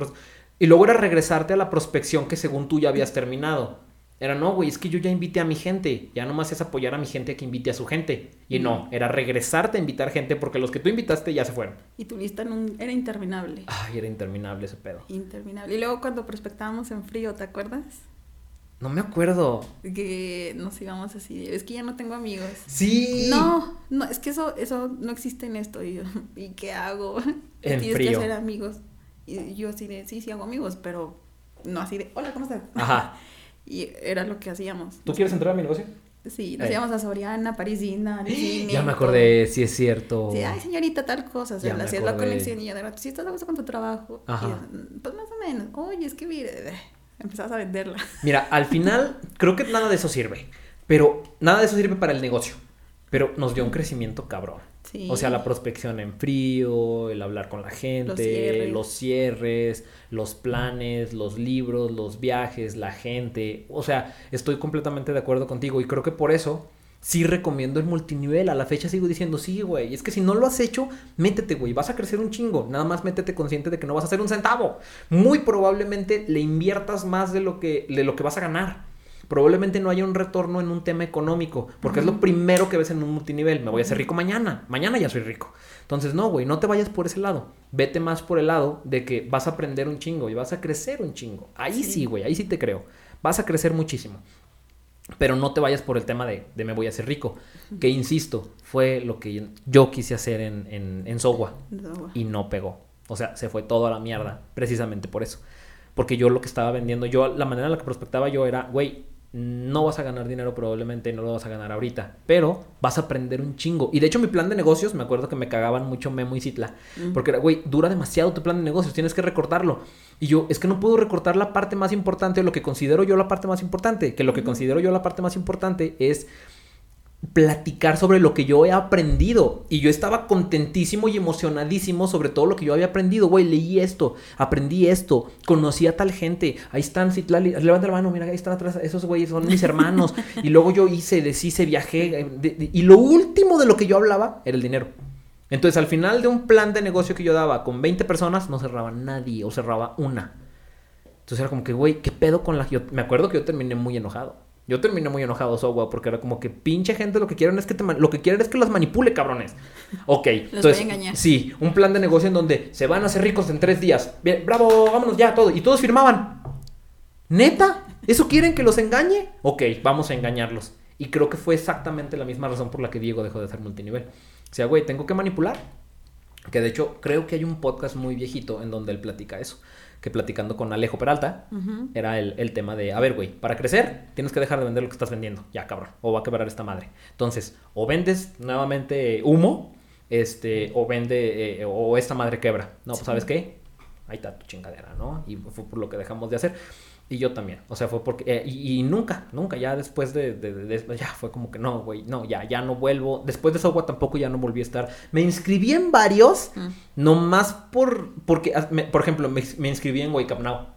Y luego era regresarte a la prospección que según tú ya habías terminado. Era, no, güey, es que yo ya invité a mi gente. Ya nomás es apoyar a mi gente que invite a su gente. Y no, era regresarte a invitar gente porque los que tú invitaste ya se fueron.
Y tu lista nun- era interminable.
Ay, era interminable ese pedo.
Interminable. Y luego cuando prospectábamos en frío, ¿te acuerdas?
No me acuerdo.
Que nos íbamos así, es que ya no tengo amigos.
Sí.
No, no, es que eso, eso no existe en esto. Y, yo, ¿y qué hago?
En
Tienes
frío.
que hacer amigos. Y yo así de, sí, sí hago amigos, pero no así de, hola, ¿cómo estás?
Ajá.
Y era lo que hacíamos.
¿Tú quieres entrar a mi negocio?
Sí, nos
Eh.
íbamos a Soriana, Parisina, cine,
Ya me
todo.
acordé, sí es cierto.
Sí, ay, señorita, tal cosa. O sea, le hacías la conexión y ya de rato, ¿sí estás a gusto con tu trabajo?
Ajá.
yo, pues más o menos. Oye, es que mire, empezabas a venderla.
Mira, al final creo que nada de eso sirve. Pero nada de eso sirve para el negocio. Pero nos dio un crecimiento cabrón.
Sí.
O sea, la prospección en frío, el hablar con la gente,
cierres.
los cierres, los planes, los libros, los viajes, la gente. O sea, estoy completamente de acuerdo contigo y creo que por eso sí recomiendo el multinivel. A la fecha sigo diciendo, sí, güey. Es que si no lo has hecho, métete, güey. Vas a crecer un chingo. Nada más métete consciente de que no vas a hacer un centavo. Muy probablemente le inviertas más de lo que, de lo que vas a ganar. Probablemente no haya un retorno en un tema económico, porque es lo primero que ves en un multinivel. Me voy a hacer rico mañana. Mañana ya soy rico. Entonces, no, güey, no te vayas por ese lado. Vete más por el lado de que vas a aprender un chingo y vas a crecer un chingo. Ahí
Sí.
sí, güey, ahí sí te creo. Vas a crecer muchísimo. Pero no te vayas por el tema de, de me voy a hacer rico. Que insisto, fue lo que yo quise hacer en, en, en
No,
y no pegó. O sea, se fue todo a la mierda, precisamente por eso. Porque yo lo que estaba vendiendo, yo la manera en la que prospectaba yo era, güey, no vas a ganar dinero probablemente, no lo vas a ganar ahorita, pero vas a aprender un chingo. Y de hecho mi plan de negocios, me acuerdo que me cagaban mucho Memo y Citla,
Mm.
porque era, güey, dura demasiado tu plan de negocios, tienes que recortarlo. Y yo, es que no puedo recortar la parte más importante, lo que considero yo la parte más importante, que lo que considero yo la parte más importante es platicar sobre lo que yo he aprendido. Y yo estaba contentísimo y emocionadísimo sobre todo lo que yo había aprendido. Güey, leí esto, aprendí esto, conocí a tal gente. Ahí están, Citlali, levanta la mano, mira, ahí están atrás, esos güeyes son mis hermanos. y luego yo hice, deshice, viajé. eh, de- de- y lo último de lo que yo hablaba era el dinero. Entonces, al final de un plan de negocio que yo daba con 20 personas, no cerraba nadie o cerraba una. Entonces era como que, güey, ¿qué pedo con la... Yo me acuerdo que yo terminé muy enojado. Yo terminé muy enojado, Sogua, porque era como que pinche gente lo que quieren es que te lo que quieren es que las manipule, cabrones. Ok,
voy a engañar.
Sí, un plan de negocio en donde se van a hacer ricos en tres días. Bien, bravo, vámonos ya, todo. Y todos firmaban. ¿Neta? ¿Eso quieren que los engañe? Ok, vamos a engañarlos. Y creo que fue exactamente la misma razón por la que Diego dejó de hacer multinivel. O sea, güey, tengo que manipular. Que de hecho, creo que hay un podcast muy viejito en donde él platica eso. Que platicando con Alejo Peralta, era el, el tema de, a ver, güey, para crecer tienes que dejar de vender lo que estás vendiendo. Ya, cabrón. O va a quebrar esta madre. Entonces, o vendes nuevamente humo, este, o vende, eh, o esta madre quebra. No, pues. ¿sabes qué? ahí está tu chingadera, ¿no? Y fue por lo que dejamos de hacer. Y yo también, o sea, fue porque, eh, y, nunca, nunca, ya después de, de, ya fue como que no, güey, no, ya, ya no vuelvo. Después de Sogua tampoco ya no volví a estar. Me inscribí en varios, mm. nomás por, porque, ah, por ejemplo, me, me inscribí en Wake Up Now,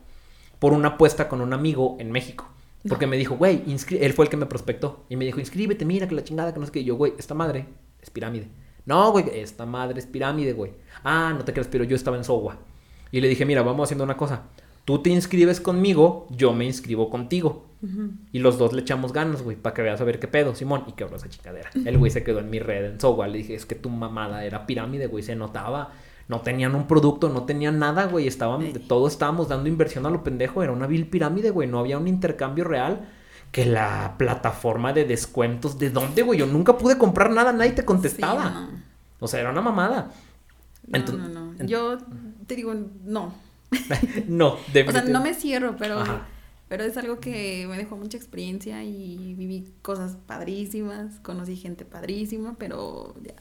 por una apuesta con un amigo en México. Porque me dijo, güey, él fue el que me prospectó. Y me dijo, inscríbete, mira que la chingada, que no sé qué. Y yo, güey, esta madre es pirámide. No, güey, esta madre es pirámide, güey. Ah, no te creas, pero yo estaba en Sogua. Y le dije, mira, vamos haciendo una cosa. Tú te inscribes conmigo, yo me inscribo contigo. Y los dos le echamos ganas, güey, para que veas a ver qué pedo, Simón. Y quebró esa chingadera. El güey se quedó en mi red en Sogua. Le dije, es que tu mamada era pirámide, güey, se notaba. No tenían un producto, no tenían nada, güey. Estaban, todo estábamos dando inversión a lo pendejo. Era una vil pirámide, güey. No había un intercambio real que la plataforma de descuentos, ¿de dónde, güey? Yo nunca pude comprar nada, nadie te contestaba. O sea, era una mamada.
No, no, no. Yo te digo, no.
no,
O sea, no me cierro, pero, pero es algo que me dejó mucha experiencia y viví cosas padrísimas, conocí gente padrísima, pero ya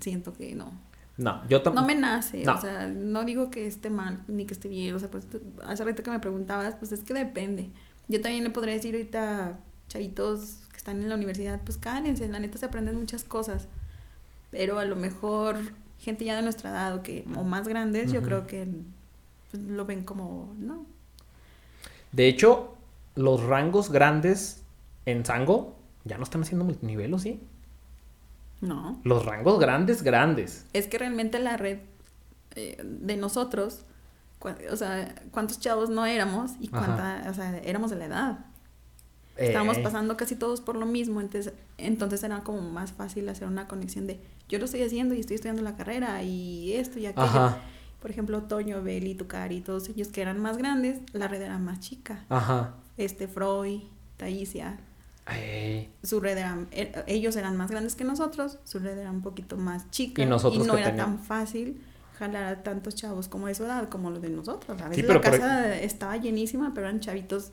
siento que no.
No, yo tampoco.
No me nace, o sea, no digo que esté mal ni que esté bien, o sea, pues hace rato que me preguntabas, pues es que depende. Yo también le podría decir ahorita, chavitos que están en la universidad, pues cállense, la neta se aprenden muchas cosas, pero a lo mejor gente ya de nuestra edad o, que, o más grandes, yo creo que lo ven como, no.
De hecho, los rangos grandes en Sango ya no están haciendo multinivel, ¿o sí?
No.
Los rangos grandes, grandes.
Es que realmente la red eh, de nosotros, o sea, cuántos chavos no éramos y cuánta, o sea, éramos de la edad. Estábamos eh. pasando casi todos por lo mismo, entonces, entonces era como más fácil hacer una conexión de yo lo estoy haciendo y estoy estudiando la carrera y esto y aquello. Por ejemplo, Toño, Beli, Tucari, todos ellos que eran más grandes, la red era más chica.
Ajá.
Este, Freud, Taisia. Su red era, er, ellos eran más grandes que nosotros, su red era un poquito más chica y, nosotros no era tan fácil jalar a tantos chavos como de su edad, como los de nosotros. A veces la casa estaba llenísima, pero eran chavitos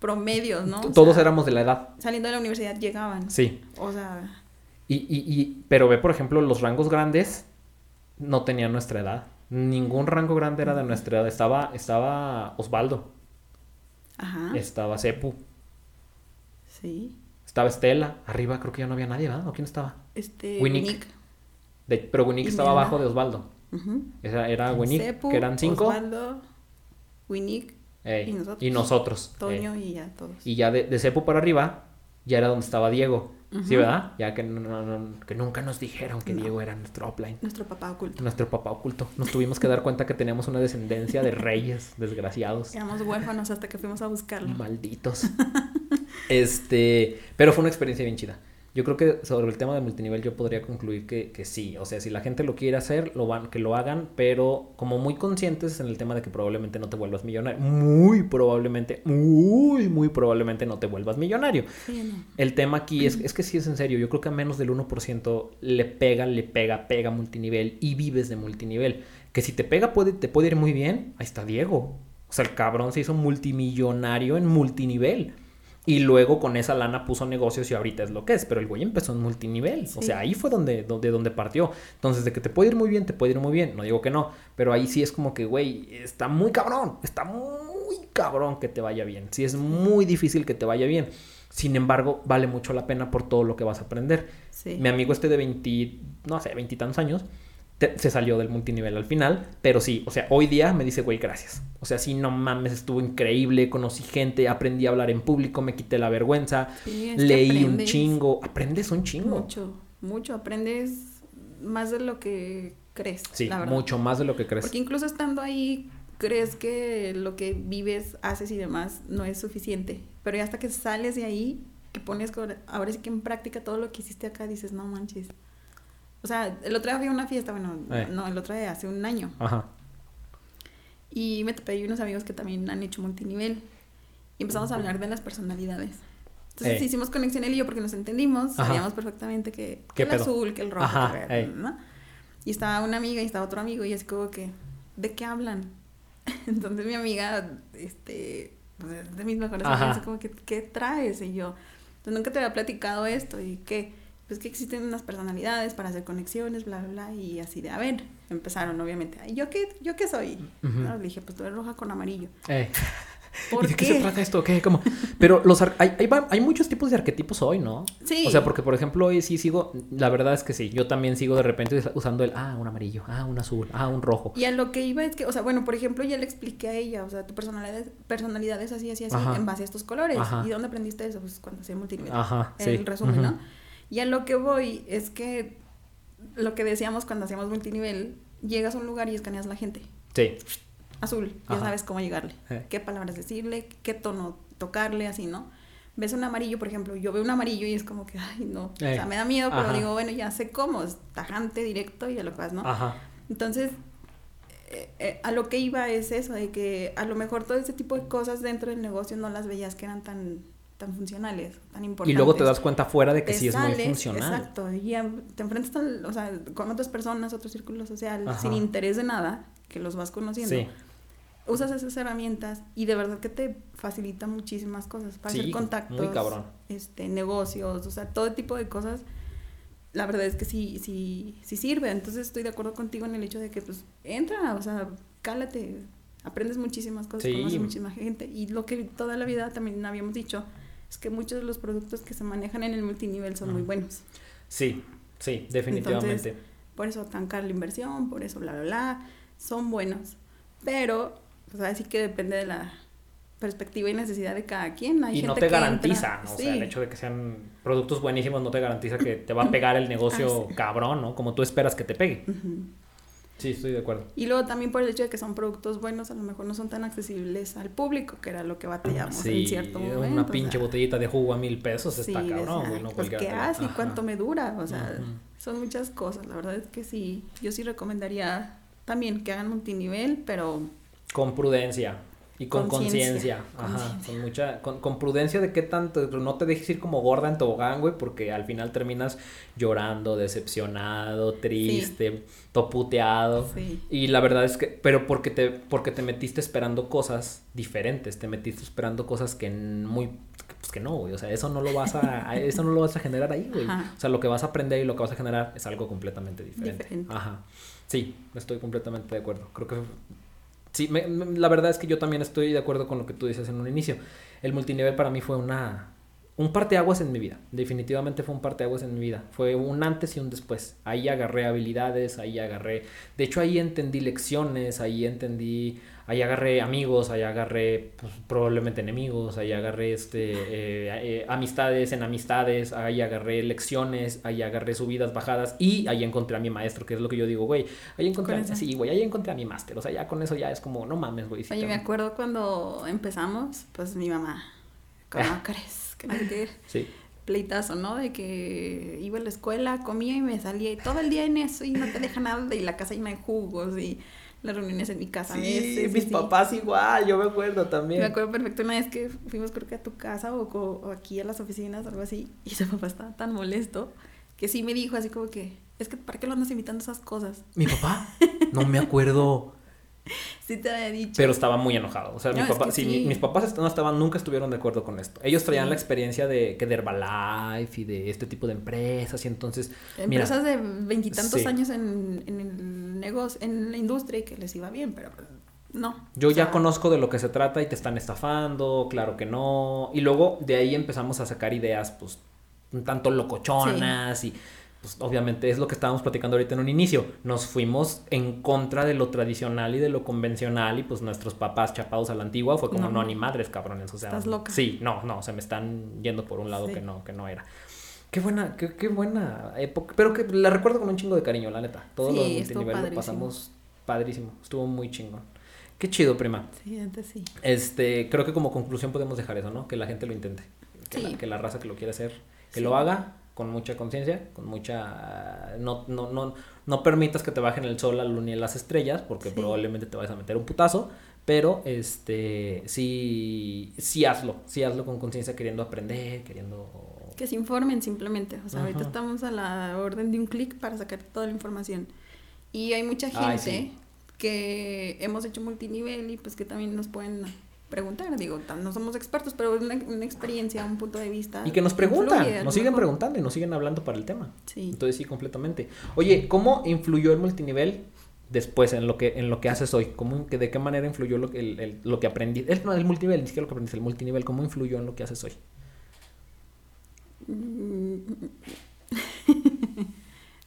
promedios, ¿no?
Todos éramos de la edad.
Saliendo de la universidad llegaban.
Sí.
O sea...
Y, y, y, pero ve, por ejemplo, los rangos grandes no tenían nuestra edad. Ningún rango grande era de nuestra edad. Estaba, estaba Osvaldo.
Ajá.
Estaba Cepu.
Sí.
Estaba Estela. Arriba creo que ya no había nadie, ¿verdad? ¿O quién estaba?
Este, Winnick.
pero Winnick estaba abajo de Osvaldo. Esa era Winnick, que eran cinco.
Osvaldo, Winnick y nosotros.
Y nosotros.
Toño y ya todos.
Y ya de, de Cepu para arriba, ya era donde estaba Diego. Sí, ¿verdad? Ya que, que nunca nos dijeron que Diego era nuestro upline.
Nuestro papá oculto.
Nuestro papá oculto. Nos tuvimos que dar cuenta que teníamos una descendencia de reyes desgraciados.
Éramos huérfanos hasta que fuimos a buscarlo.
Malditos. este, pero fue una experiencia bien chida. Yo creo que sobre el tema de multinivel yo podría concluir que, que, sí, o sea, si la gente lo quiere hacer, lo van, que lo hagan, pero como muy conscientes en el tema de que probablemente no te vuelvas millonario, muy probablemente, muy, muy probablemente no te vuelvas millonario. El tema aquí es, es que sí es en serio, yo creo que a menos del 1% le pega, le pega, pega multinivel y vives de multinivel. Que si te pega puede, te puede ir muy bien, ahí está Diego. O sea, el cabrón se hizo multimillonario en multinivel. Y luego con esa lana puso negocios y ahorita es lo que es. Pero el güey empezó en multinivel. O sea, ahí fue donde, donde, donde partió. Entonces, de que te puede ir muy bien, te puede ir muy bien. No digo que no. Pero ahí sí es como que, güey, está muy cabrón. Está muy cabrón que te vaya bien. Sí es muy difícil que te vaya bien. Sin embargo, vale mucho la pena por todo lo que vas a aprender. Mi amigo este de 20, no sé, veintitantos años se salió del multinivel al final, pero sí, o sea, hoy día me dice, güey, gracias. O sea, sí, no mames, estuvo increíble, conocí gente, aprendí a hablar en público, me quité la vergüenza, leí un chingo, aprendes un chingo.
Mucho, mucho, aprendes más de lo que crees.
Sí, mucho más de lo que crees.
Porque incluso estando ahí, crees que lo que vives, haces y demás no es suficiente, pero ya hasta que sales de ahí, que pones ahora sí que en práctica todo lo que hiciste acá, dices, no manches o sea, el otro día fui a una fiesta, bueno, eh. no, el otro día hace un año. Ajá. Y me topé unos amigos que también han hecho multinivel. Y empezamos a hablar de las personalidades. Entonces eh. hicimos conexión él y yo porque nos entendimos. Sabíamos perfectamente que, que el azul, que el rojo, que el verde, ¿no? Y estaba una amiga y estaba otro amigo y así como que, ¿de qué hablan? Entonces mi amiga, este, pues, de mis mejores amigas, como que, ¿qué traes? Y yo, pues nunca te había platicado esto y qué pues que existen unas personalidades para hacer conexiones, bla, bla, bla, y así de, a ver, empezaron obviamente, "Ay, ¿yo qué, yo qué soy? No, le dije, pues tú eres roja con amarillo.
Eh.
¿Por
¿Y de qué?
qué?
se trata esto? ¿Qué? ¿Cómo? Pero los ar- hay, hay, hay muchos tipos de arquetipos hoy, ¿no?
Sí.
O sea, porque por ejemplo hoy sí sigo, la verdad es que sí, yo también sigo de repente us- usando el, ah, un amarillo, ah, un azul, ah, un rojo.
Y a lo que iba es que, o sea, bueno, por ejemplo, ya le expliqué a ella, o sea, tu personalidad, personalidad es así, así, así,
Ajá.
en base a estos colores.
Ajá.
¿Y dónde aprendiste eso? Pues cuando hacía multimedia.
Ajá, sí.
el resumen. ¿no? Y a lo que voy es que lo que decíamos cuando hacíamos multinivel, llegas a un lugar y escaneas la gente.
Sí.
Azul, ya
Ajá.
sabes cómo llegarle,
Eh.
qué palabras decirle, qué tono tocarle, así, ¿no? Ves un amarillo, por ejemplo, yo veo un amarillo y es como que, ay, no, o
Eh.
sea, me da miedo, pero
Ajá.
digo, bueno, ya sé cómo, es tajante, directo y a lo que vas, ¿no?
Ajá.
Entonces, eh, eh, a lo que iba es eso, de que a lo mejor todo ese tipo de cosas dentro del negocio no las veías que eran tan, tan funcionales, tan importantes.
Y luego te das cuenta fuera de que
Te
sí es muy funcional.
Exacto, y ya te enfrentas al- o sea, con otras personas, otro círculo social,
Ajá.
sin interés de nada, que los vas conociendo.
Sí.
Usas esas herramientas y de verdad que te facilita muchísimas cosas para
Sí,
hacer contactos,
muy cabrón.
este, negocios, o sea, todo tipo de cosas. La verdad es que sí, sí, sí sirve. Entonces estoy de acuerdo contigo en el hecho de que pues entra, o sea, cálate, aprendes muchísimas cosas,
Sí.
conoces muchísima gente. Y lo que toda la vida también habíamos dicho es que muchos de los productos que se manejan en el multinivel son muy buenos.
Sí, sí, definitivamente.
Por eso tan cara la inversión, por eso bla, bla, bla, son buenos. Pero, pues así que depende de la perspectiva y necesidad de cada quien. Hay
y no
gente
te
que entra-
garantiza, ¿no? O sea, el
sí.
hecho de que sean productos buenísimos no te garantiza que te va a pegar el negocio
Ah, sí.
cabrón, ¿no? Como tú esperas que te pegue.
Ujú.
Sí, estoy de acuerdo.
Y luego también por el hecho de que son productos buenos, a lo mejor no son tan accesibles al público, que era lo que batallamos
Sí,
en cierto momento.
una
o
pinche
sea,
botellita de jugo a mil pesos
sí,
está cabrón, güey, no
pues, ¿qué hace? ¿Y
Ajá.
cuánto me dura? O sea, son muchas cosas. La verdad es que sí, yo sí recomendaría también que hagan multinivel, pero
Con prudencia y con
Conciencia.
Ajá. Con mucha, con, con prudencia de qué tanto, no te dejes ir como gorda en tobogán, güey, porque al final terminas llorando, decepcionado, triste, toputeado.
sí.
Y la verdad es que, pero porque te, porque te metiste esperando cosas diferentes, te metiste esperando cosas que muy, pues que no, güey, o sea, eso no lo vas a, a- eso no lo vas a generar ahí, güey.
Ajá.
O sea, lo que vas a aprender y lo que vas a generar es algo completamente diferente.
Diferente.
Ajá. Sí, estoy completamente de acuerdo. Creo que sí, me- la verdad es que yo también estoy de acuerdo con lo que tú dices en un inicio. El multinivel para mí fue una un parteaguas en mi vida. Definitivamente fue un parteaguas en mi vida. Fue un antes y un después. Ahí agarré habilidades, ahí agarré. De hecho, ahí entendí lecciones, ahí entendí. Ahí agarré amigos, ahí agarré pues, probablemente enemigos, ahí agarré este, eh, eh, amistades en amistades, ahí agarré lecciones, ahí agarré subidas, bajadas y ahí encontré a mi maestro, que es lo que yo digo, güey, ahí encontré,
Con
a, sí, güey, ahí encontré a mi máster, o sea, ya con eso ya es como, no mames, güey.
Oye, me acuerdo cuando empezamos, pues mi mamá, ¿cómo crees? Que no sé qué,
Sí,
pleitazo, ¿no? De que iba a la escuela, comía y me salía y todo el día en eso y no te deja nada y la casa llena de jugos y las reuniones en mi casa. veces,
mis
sí.
papás igual, yo me acuerdo
Me
también.
acuerdo perfecto una vez que fuimos creo que a tu casa o, o aquí a las oficinas, algo así, y su papá estaba tan molesto que sí me dijo así como que, es que ¿para qué lo andas invitando a esas cosas?
¿Mi papá? No me acuerdo.
Sí te había dicho.
Pero estaba muy enojado. O sea,
No,
mi
es
papá,
que
sí,
sí.
mi- mis papás no estaban, nunca estuvieron de acuerdo con esto. Ellos traían
Sí.
la experiencia de que de Herbalife y de este tipo de empresas y entonces mira,
Empresas de veintitantos años en, en el negocio, en la industria y que les iba bien, pero no.
Yo ya
sea,
conozco de lo que se trata y te están estafando, claro que no. Y luego de ahí empezamos a sacar ideas, pues, un tanto locochonas y, pues, obviamente es lo que estábamos platicando ahorita en un inicio. Nos fuimos en contra de lo tradicional y de lo convencional y, pues, nuestros papás chapados a la antigua fue como, no,
No.
ni madres, cabrones. O sea,
Estás loca.
Sí, no, no, se me están yendo por un lado
Sí.
que no, que no era. Qué buena, qué, qué buena época. Pero que la recuerdo con un chingo de cariño, la neta. Todo lo
Sí, estuvo
multinivel lo pasamos padrísimo. Estuvo muy chingón. Qué chido, prima.
Sí, antes sí.
Este, creo que como conclusión podemos dejar eso, ¿no? Que la gente lo intente. Que,
Sí.
la, que la raza que lo quiere hacer, que
Sí.
lo haga con mucha conciencia, con mucha... No, no, no, no permitas que te bajen el sol, la luna y las estrellas, porque
Sí.
probablemente te vayas a meter un putazo, pero este, sí, sí hazlo, sí hazlo con conciencia, queriendo aprender, queriendo...
Que se informen simplemente. O sea, ahorita estamos a la orden de un clic para sacar toda la información. Y hay mucha gente
Ay, sí.
que hemos hecho multinivel y pues que también nos pueden preguntar. Digo, no somos expertos, pero una, una experiencia, un punto de vista.
Y que nos preguntan, nos siguen
mejor.
preguntando y nos siguen hablando para el tema.
Sí.
Entonces sí, completamente. Oye, ¿cómo influyó el multinivel después en lo que, en lo que haces hoy? ¿Cómo, que, ¿De qué manera influyó lo que, el, el- lo que aprendí? El, no, el multinivel, ni siquiera lo que aprendiste, el multinivel, ¿cómo influyó en lo que haces hoy?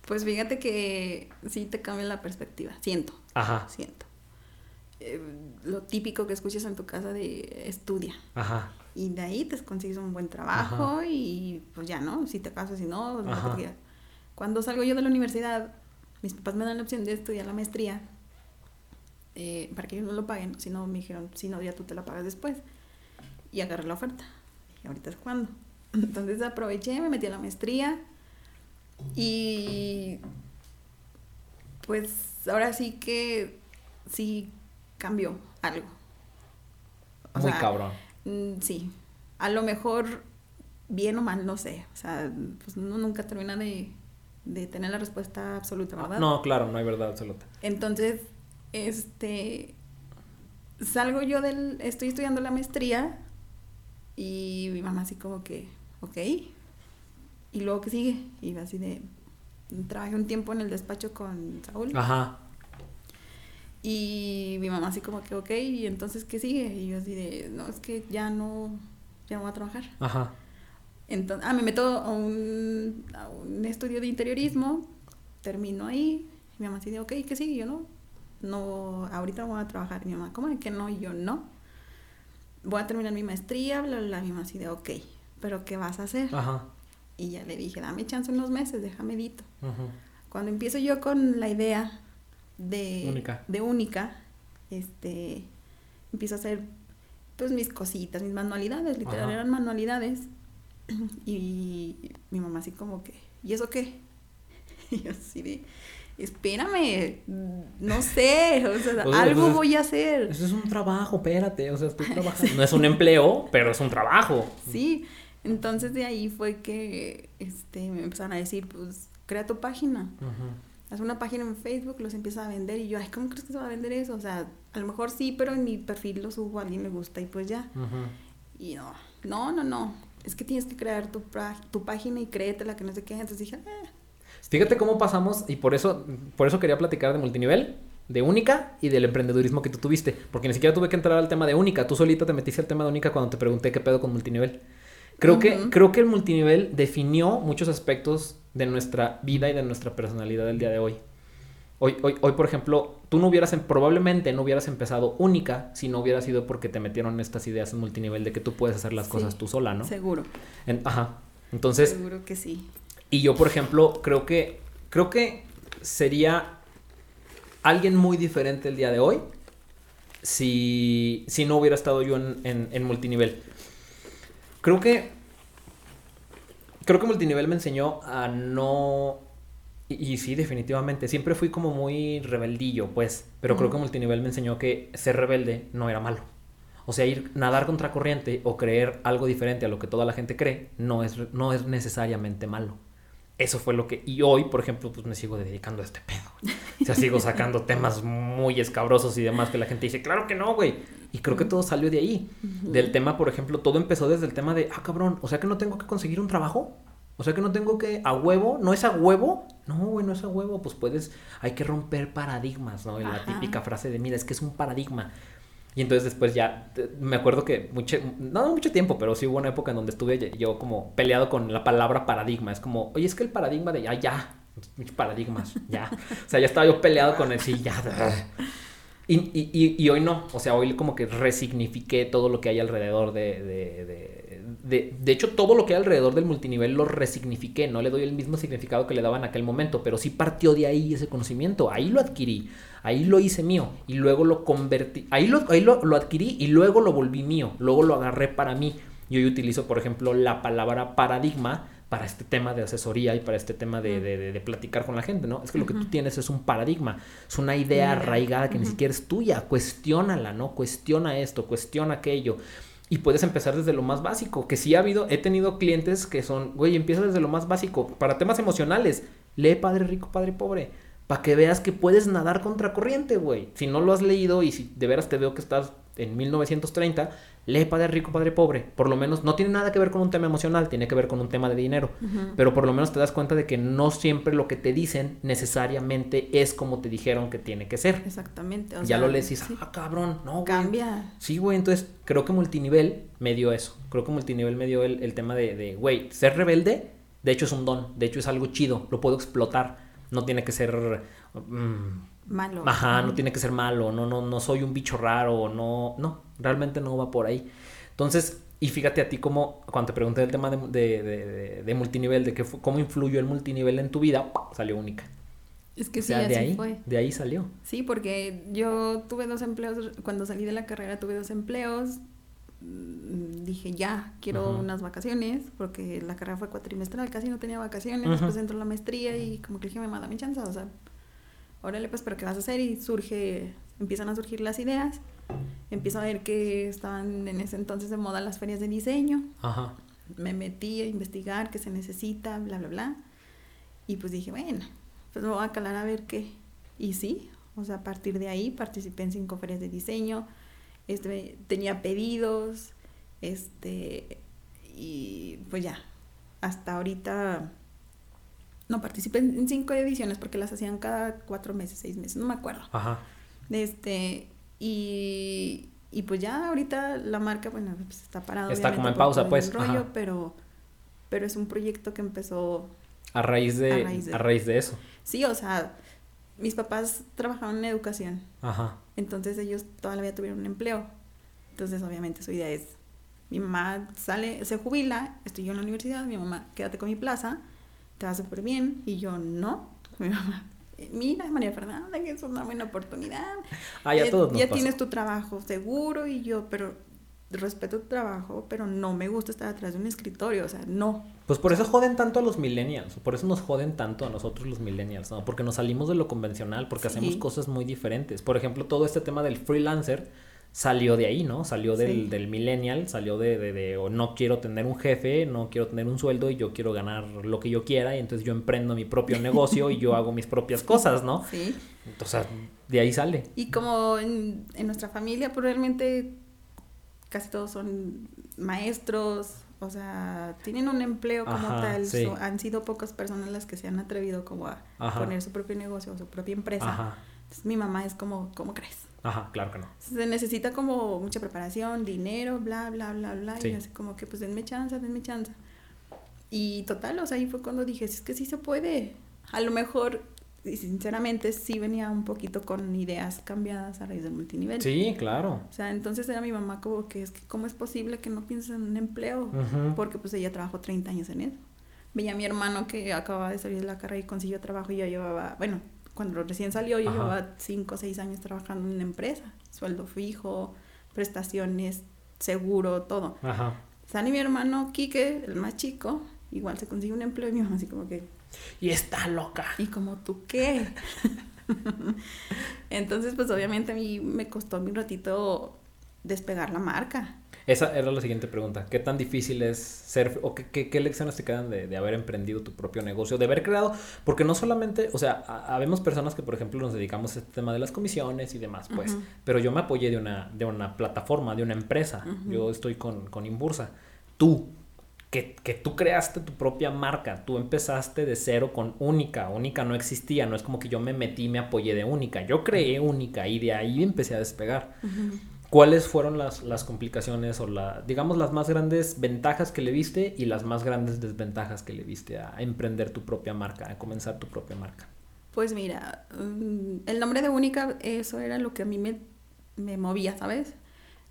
Pues fíjate que sí te cambia la perspectiva. Siento,
Ajá,
siento. Eh, lo típico que escuchas en tu casa de estudia.
ajá,
Y de ahí te consigues un buen trabajo y pues ya, ¿no? Si te casas, si no, pues. Cuando salgo yo de la universidad, mis papás me dan la opción de estudiar la maestría eh, para que ellos no lo paguen. Si no, me dijeron, si no, ya tú te la pagas después. Y agarré la oferta. Y ahorita es cuando. Entonces aproveché, me metí a la maestría y pues ahora sí que sí cambió algo. O
muy
sea,
cabrón.
Mm, Sí, a lo mejor bien o mal, no sé. O sea, pues uno nunca termina de, de tener la respuesta absoluta, ¿verdad?
No, claro, no hay verdad absoluta.
Entonces, este, salgo yo del, estoy estudiando la maestría y mi mamá así como que, ok, y luego que sigue, y así de, trabajé un tiempo en el despacho con Saúl
Ajá,
y mi mamá así como que, ok, y entonces ¿qué sigue? Y yo así de, no, es que ya no, ya no voy a trabajar.
ajá,
Entonces, ah, me meto a un, a un estudio de interiorismo, termino ahí, y mi mamá así de, ok, ¿qué sigue? Y yo no, no, ahorita no voy a trabajar. Y mi mamá, ¿cómo de que no? Y yo no. Voy a terminar mi maestría, bla, bla, bla. Mi mamá así de, ok, ¿pero qué vas a hacer?
ajá,
Y ya le dije, dame chance unos meses, déjame dito.
ujú.
Cuando empiezo yo con la idea de
Única.
de única, este, empiezo a hacer pues mis cositas, mis manualidades, literal
Ajá.
eran manualidades. Y mi mamá así como que, ¿y eso qué? Y yo así de, espérame, no sé, o sea,
O sea,
algo
pues es-
voy a hacer.
Eso es un trabajo, espérate, o sea, estoy trabajando. No es un empleo, pero es un trabajo.
Sí, entonces de ahí fue que este, me empezaron a decir, pues, crea tu página.
Ujú.
Haz una página en Facebook, los empieza a vender y yo, ay, ¿cómo crees que se va a vender eso? O sea, a lo mejor sí, pero en mi perfil lo subo, a alguien le gusta y pues ya.
Ujú.
Y no, no, no, no, es que tienes que crear tu, tu página y créetela, que no sé qué. Entonces dije, ah,
Fíjate cómo pasamos, y por eso, por eso quería platicar de multinivel, de única y del emprendedurismo que tú tuviste. Porque ni siquiera tuve que entrar al tema de única. Tú solita te metiste al tema de única cuando te pregunté qué pedo con multinivel. Creo, que, creo que el multinivel definió muchos aspectos de nuestra vida y de nuestra personalidad del día de hoy. Hoy, hoy, hoy por ejemplo, tú no hubieras, em- probablemente no hubieras empezado única si no hubiera sido porque te metieron estas ideas en multinivel de que tú puedes hacer las
Sí.
cosas tú sola, ¿no?
seguro,
En- ajá. Entonces,
seguro que sí.
y yo, por ejemplo, creo que creo que sería alguien muy diferente el día de hoy si, si no hubiera estado yo en, en- en multinivel. Creo que creo que multinivel me enseñó a no y, y sí, definitivamente. Siempre fui como muy rebeldillo, pues. Pero creo que multinivel me enseñó que ser rebelde no era malo. O sea, ir nadar contra corriente o creer algo diferente a lo que toda la gente cree no es, no es necesariamente malo. Eso fue lo que... Y hoy, por ejemplo, pues me sigo dedicando a este pedo. O sea, sigo sacando temas muy escabrosos y demás que la gente dice, claro que no, güey. Y creo que todo salió de ahí. Del tema, por ejemplo, todo empezó desde el tema de, ah, cabrón, o sea que no tengo que conseguir un trabajo. O sea que no tengo que, a huevo, no es a huevo. No, güey, no es a huevo. Pues puedes, hay que romper paradigmas, ¿no? Y la típica frase de, mira, es que es un paradigma. Y entonces después ya, me acuerdo que mucho, no mucho tiempo, pero sí hubo una época en donde estuve yo como peleado con la palabra paradigma. Es como, oye, es que el paradigma de, ya, ya, paradigmas, ya. O sea, ya estaba yo peleado con el, sí, ya. Y, y, y, y hoy no, o sea, hoy como que resignifiqué todo lo que hay alrededor de, de, de, de, de hecho, todo lo que hay alrededor del multinivel lo resignifiqué, no le doy el mismo significado que le daba en aquel momento, pero sí partió de ahí ese conocimiento, ahí lo adquirí, ahí lo hice mío y luego lo convertí, ahí lo, ahí lo, lo adquirí y luego lo volví mío, luego lo agarré para mí. Y hoy utilizo, por ejemplo, la palabra paradigma para este tema de asesoría y para este tema de, de, platicar con la gente, ¿no? Es que lo que tú tienes es un paradigma, es una idea arraigada que ni siquiera es tuya, cuestiónala, ¿no? Cuestiona esto, cuestiona aquello. Y puedes empezar desde lo más básico, que sí ha habido, he tenido clientes que son, güey, empieza desde lo más básico, para temas emocionales, lee Padre Rico, Padre Pobre, para que veas que puedes nadar contra corriente, güey. Si no lo has leído y si de veras te veo que estás en 1930, lee Padre Rico, Padre Pobre. Por lo menos no tiene nada que ver con un tema emocional, tiene que ver con un tema de dinero. Pero por lo menos te das cuenta de que no siempre lo que te dicen necesariamente es como te dijeron que tiene que ser.
Exactamente.
ya lo lees y dices, ah, cabrón, no, güey.
Cambia.
Sí, güey, entonces creo que multinivel me dio eso. Creo que multinivel me dio el, tema de, güey, ser rebelde, de hecho es un don, de hecho es algo chido, lo puedo explotar. No tiene que ser... Mm,
malo.
Ajá, no tiene que ser malo, no, no, no soy un bicho raro, no, no, realmente no va por ahí. Entonces, y fíjate a ti cómo, cuando te pregunté el tema de, de, de, de multinivel, de que, cómo influyó el multinivel en tu vida, salió única.
Es que sí, así
de ahí,
fue.
De ahí salió.
Sí, porque yo tuve dos empleos, cuando salí de la carrera tuve dos empleos, mm, dije ya, quiero unas vacaciones, porque la carrera fue cuatrimestral, casi no tenía vacaciones, después entró la maestría y como que dije, me manda mi chance, o sea, órale pues, pero ¿qué vas a hacer? Y surge, empiezan a surgir las ideas, empiezo a ver que estaban en ese entonces de moda las ferias de diseño,
Ajá.
me metí a investigar qué se necesita, bla, bla, bla, y pues dije, bueno, pues me voy a calar a ver qué, y sí, o sea, a partir de ahí participé en cinco ferias de diseño, este, tenía pedidos, este, y pues ya, hasta ahorita no, participé en cinco ediciones porque las hacían cada cuatro meses, seis meses, no me acuerdo.
Ajá.
Este, y, y pues ya ahorita la marca, bueno, pues está parado.
Está como en pausa, pues.
Rollo, pero, pero es un proyecto que empezó...
A raíz de, a raíz de, eso.
Sí, o sea, mis papás trabajaban en educación.
Ajá.
Entonces ellos toda la vida tuvieron un empleo. Entonces, obviamente, su idea es, mi mamá sale, se jubila, estoy yo en la universidad, mi mamá, quédate con mi plaza te va súper bien. Y yo, no. Mi mamá, mira, María Fernanda, que es una buena oportunidad.
Ah, ya,
ya, ya tienes tu trabajo seguro. Y yo, pero respeto tu trabajo, pero no me gusta estar atrás de un escritorio, o sea, no.
Pues por eso joden tanto a los millennials, por eso nos joden tanto a nosotros los millennials, ¿no? Porque nos salimos de lo convencional, porque hacemos cosas muy diferentes. Por ejemplo, todo este tema del freelancer, salió de ahí, ¿no? Salió del, del millennial, salió de, de, de no quiero tener un jefe, no quiero tener un sueldo y yo quiero ganar lo que yo quiera y entonces yo emprendo mi propio negocio y yo hago mis propias cosas, ¿no?
Sí.
Entonces, de ahí sale.
Y como en, en nuestra familia, probablemente casi todos son maestros, o sea, tienen un empleo como tal. han sido pocas personas las que se han atrevido como a poner su propio negocio o su propia empresa. Entonces, mi mamá es como, ¿cómo crees?
Ajá, claro que no.
Se necesita como mucha preparación, dinero, bla, bla, bla, bla. Y así como que pues denme chance, denme chance. Y total, o sea, ahí fue cuando dije, es que sí se puede. A lo mejor, y sinceramente, sí venía un poquito con ideas cambiadas a raíz del multinivel.
Sí, claro.
O sea, entonces era mi mamá como que es que, ¿cómo es posible que no pienses en un empleo? Porque pues ella trabajó 30 años en eso. Veía a mi hermano que acababa de salir de la carrera y consiguió trabajo y yo llevaba, bueno, cuando recién salió, yo llevaba cinco o seis años trabajando en una empresa, sueldo fijo, prestaciones, seguro, todo.
Ajá.
Sani, mi hermano Quique, el más chico, igual se consigue un empleo y mi mamá así como que...
Y está loca.
¿Y como tú qué? Entonces, pues obviamente a mí me costó un ratito despegar la marca.
Esa era la siguiente pregunta. ¿Qué tan difícil es ser, o qué, qué, lecciones te quedan de, de, haber emprendido tu propio negocio, de haber creado? Porque no solamente, o sea, habemos personas que, por ejemplo, nos dedicamos a este tema de las comisiones y demás, pues, pero yo me apoyé de una, de una plataforma, de una empresa. Yo estoy con, con Imbursa. Tú, que, que, tú creaste tu propia marca, tú empezaste de cero con Única, Única no existía, no es como que yo me metí y me apoyé de Única, yo creé Única y de ahí empecé a despegar. ¿Cuáles fueron las, las complicaciones o la, digamos, las más grandes ventajas que le viste y las más grandes desventajas que le viste a, emprender tu propia marca, a comenzar tu propia marca?
Pues mira, mm, el nombre de Única, eso era lo que a mí me, me movía, ¿sabes?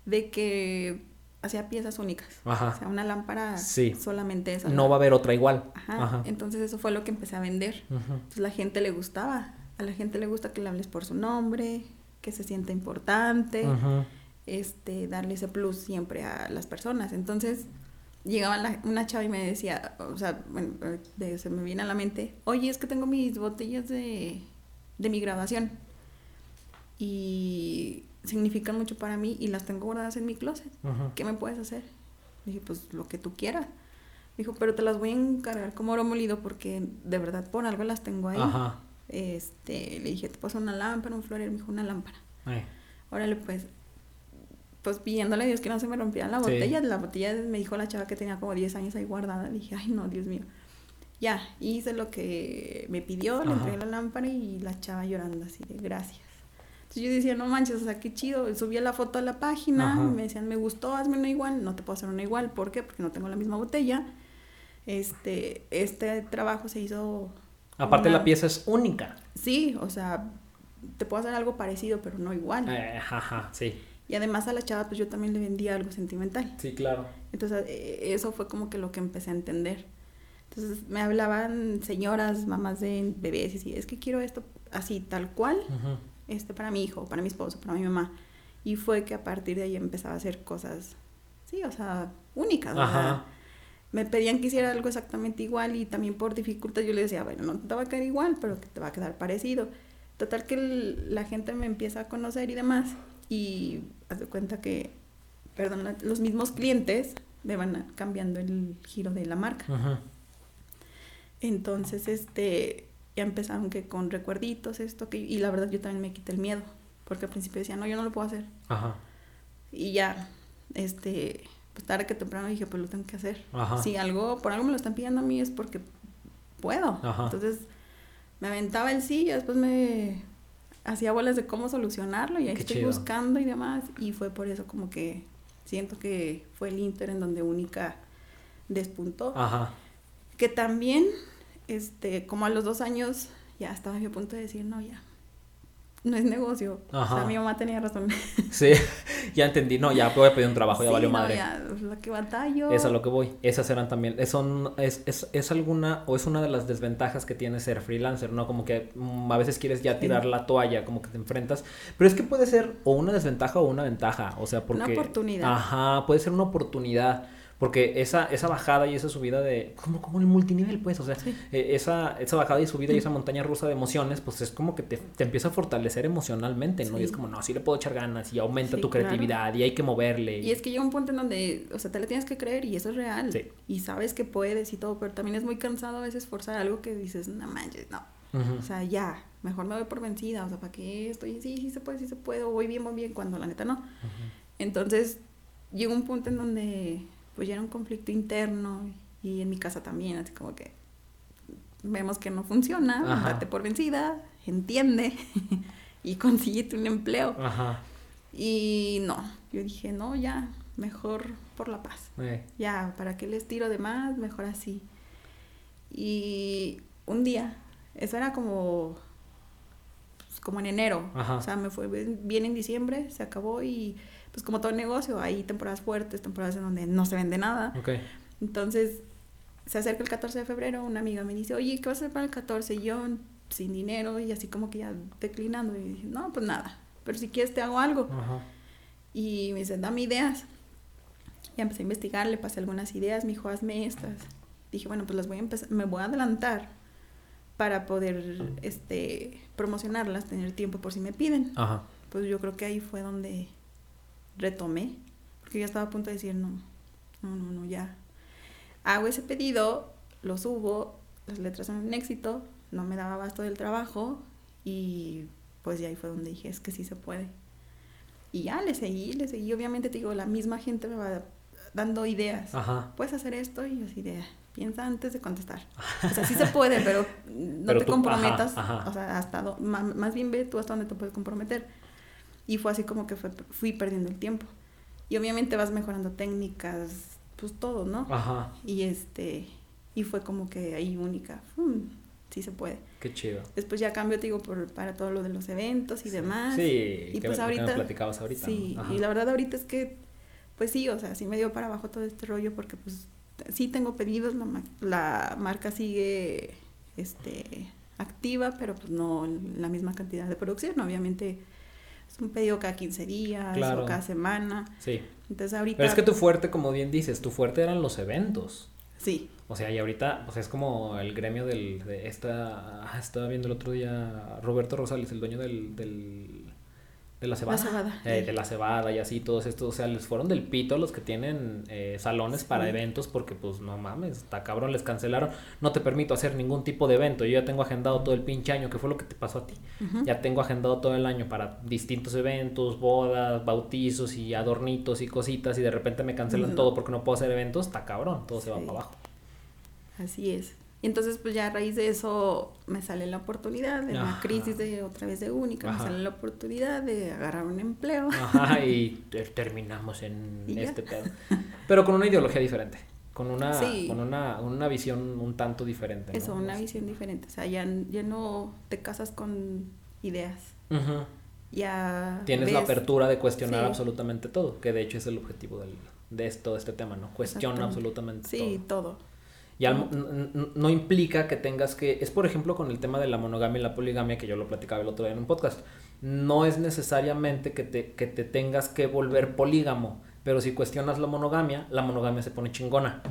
De que hacía piezas únicas.
Ajá.
O sea, una lámpara solamente esa.
No va a haber otra igual.
Ajá. Entonces eso fue lo que empecé a vender. Entonces la gente le gustaba. A la gente le gusta que le hables por su nombre, que se sienta importante. Ajá este, darle ese plus siempre a las personas. Entonces, llegaba una chava y me decía, o sea, bueno, se me viene a la mente, oye, es que tengo mis botellas de, de mi graduación y significan mucho para mí y las tengo guardadas en mi closet. ¿Qué me puedes hacer? dije, pues lo que tú quieras. dijo, pero te las voy a encargar como oro molido porque de verdad por algo las tengo ahí. Este, le dije, te paso una lámpara, un florero, me dijo una lámpara. Órale, pues pues pidiéndole a Dios que no se me rompiera la botella. La botella me dijo la chava que tenía como 10 años ahí guardada. Dije, ay no, Dios mío. Ya, hice lo que me pidió, le entregué la lámpara y la chava llorando así de gracias. Entonces yo decía, no manches, o sea, qué chido. Subí la foto a la página, me decían, me gustó, hazme una igual. No te puedo hacer una igual, ¿por qué? Porque no tengo la misma botella. Este, este trabajo se hizo...
Aparte la pieza es única.
Sí, o sea, te puedo hacer algo parecido, pero no igual.
Eh, ajá, sí.
Y además a la chava, pues yo también le vendía algo sentimental.
Sí, claro.
Entonces, e, eso fue como que lo que empecé a entender. Entonces, me hablaban señoras, mamás de bebés, y así, es que quiero esto así, tal cual, este, para mi hijo, para mi esposo, para mi mamá. Y fue que a partir de ahí empezaba a hacer cosas, sí, o sea, únicas. Ajá. me pedían que hiciera algo exactamente igual y también por dificultad yo le decía, bueno, no te va a quedar igual, pero que te va a quedar parecido. Total que la gente me empieza a conocer y demás y haz de cuenta que, perdón, los mismos clientes me van cambiando el giro de la marca. Entonces, este, ya empezaron que con recuerditos, esto, que, y la verdad yo también me quité el miedo, porque al principio decía, no, yo no lo puedo hacer. Ajá. Y ya, este, pues tarde que temprano dije, pues lo tengo que hacer. Ajá. Si algo, por algo me lo están pidiendo a mí es porque puedo. Ajá. Entonces, me aventaba el sí y después me hacía bolas de cómo solucionarlo y ahí estoy buscando y demás. Y fue por eso como que siento que fue el Inter en donde única despuntó. Ajá. Que también, este, como a los dos años, ya estaba a punto de decir, no, ya, no es negocio. O sea, mi mamá tenía razón.
Sí, ya entendí. No, ya voy a pedir un trabajo, ya valió madre.
Ya, lo que batallo.
Es a lo que voy. Esas eran también. Es, es, es, es, alguna o es una de las desventajas que tiene ser freelancer, ¿no? Como que mm, a veces quieres ya tirar la toalla, como que te enfrentas. Pero es que puede ser o una desventaja o una ventaja. O sea, porque.
Una oportunidad.
Ajá, puede ser una oportunidad. Porque esa, esa bajada y esa subida de... Como, como el multinivel, pues. O sea, eh, esa, esa bajada y subida y esa montaña rusa de emociones, pues es como que te, te empieza a fortalecer emocionalmente, ¿no? Y es como, no, sí le puedo echar ganas y aumenta tu creatividad y hay que moverle.
Y... es que llega un punto en donde, o sea, te le tienes que creer y eso es real. Y sabes que puedes y todo, pero también es muy cansado a veces forzar algo que dices, no manches, no. O sea, ya, mejor me voy por vencida. O sea, ¿para qué estoy? Sí, sí se puede, sí se puede. O voy bien, voy bien, cuando la neta no. Entonces, llega un punto en donde pues ya era un conflicto interno y en mi casa también, así como que vemos que no funciona, date por vencida, entiende y consíguete un empleo. Ajá. Y no, yo dije, no, ya, mejor por la paz. Eh. Ya, ¿para qué les tiro de más? Mejor así. Y un día, eso era como, como en enero, o sea, me fue bien en diciembre, se acabó y pues como todo negocio, hay temporadas fuertes, temporadas en donde no se vende nada. Entonces, se acerca el 14 de febrero, una amiga me dice, oye, ¿qué vas a hacer para el 14? Y yo, sin dinero, y así como que ya declinando, y dije, no, pues nada, pero si quieres te hago algo. Y me dice, dame ideas. Y empecé a investigar, le pasé algunas ideas, me dijo, hazme estas. Dije, bueno, pues las voy a empezar, me voy a adelantar para poder este, promocionarlas, tener tiempo por si me piden. Pues yo creo que ahí fue donde retomé, porque ya estaba a punto de decir, no, no, no, no, ya. Hago ese pedido, lo subo, las letras son un éxito, no me daba basto del trabajo y pues ya ahí fue donde dije, es que sí se puede. Y ya le seguí, le seguí, obviamente te digo, la misma gente me va dando ideas. Ajá. Puedes hacer esto y yo así de, piensa antes de contestar. O sea, sí se puede, pero no te comprometas. O sea, hasta más bien ve tú hasta dónde te puedes comprometer. Y fue así como que fui perdiendo el tiempo. Y obviamente vas mejorando técnicas, pues todo, ¿no? Ajá. Y este, y fue como que ahí única. sí se puede.
Qué chido.
Después ya cambio, te digo, por, para todo lo de los eventos y demás.
Sí,
y pues ahorita.
platicabas ahorita.
Sí, y la verdad ahorita es que, pues sí, o sea, sí me dio para abajo todo este rollo porque pues sí tengo pedidos, la, la marca sigue, este, activa, pero pues no la misma cantidad de producción, obviamente un pedido cada 15 días o cada semana. Sí. Entonces ahorita...
Pero es que tu fuerte, como bien dices, tu fuerte eran los eventos.
Sí.
O sea, y ahorita, pues es como el gremio del, de esta, ah, estaba viendo el otro día Roberto Rosales, el dueño del, del de la cebada.
La cebada.
Eh, de la cebada y así, todos estos, o sea, les fueron del pito los que tienen eh, salones para eventos porque pues no mames, está cabrón, les cancelaron, no te permito hacer ningún tipo de evento, yo ya tengo agendado todo el pinche año, que fue lo que te pasó a ti, ya tengo agendado todo el año para distintos eventos, bodas, bautizos y adornitos y cositas y de repente me cancelan todo porque no puedo hacer eventos, está cabrón, todo se va para abajo.
Así es. Y entonces, pues ya a raíz de eso me sale la oportunidad de
Ajá.
la crisis de otra vez de única,
Ajá.
me sale la oportunidad de agarrar un empleo.
Ajá, y te- terminamos en
Y ya.
este pedo. Pero con una ideología diferente, con una,
Sí.
con una, una visión un tanto diferente. ¿no?
Eso, una visión diferente. O sea, ya, ya no te casas con ideas.
Ujú.
Ya
Tienes la apertura de cuestionar
Sí.
absolutamente todo, que de hecho es el objetivo del, de esto, este tema, ¿no? Cuestiona absolutamente
Sí,
todo.
todo.
Y al- no implica que tengas que, es por ejemplo con el tema de la monogamia y la poligamia, que yo lo platicaba el otro día en un podcast, no es necesariamente que te, que te tengas que volver polígamo, pero si cuestionas la monogamia, la monogamia se pone chingona.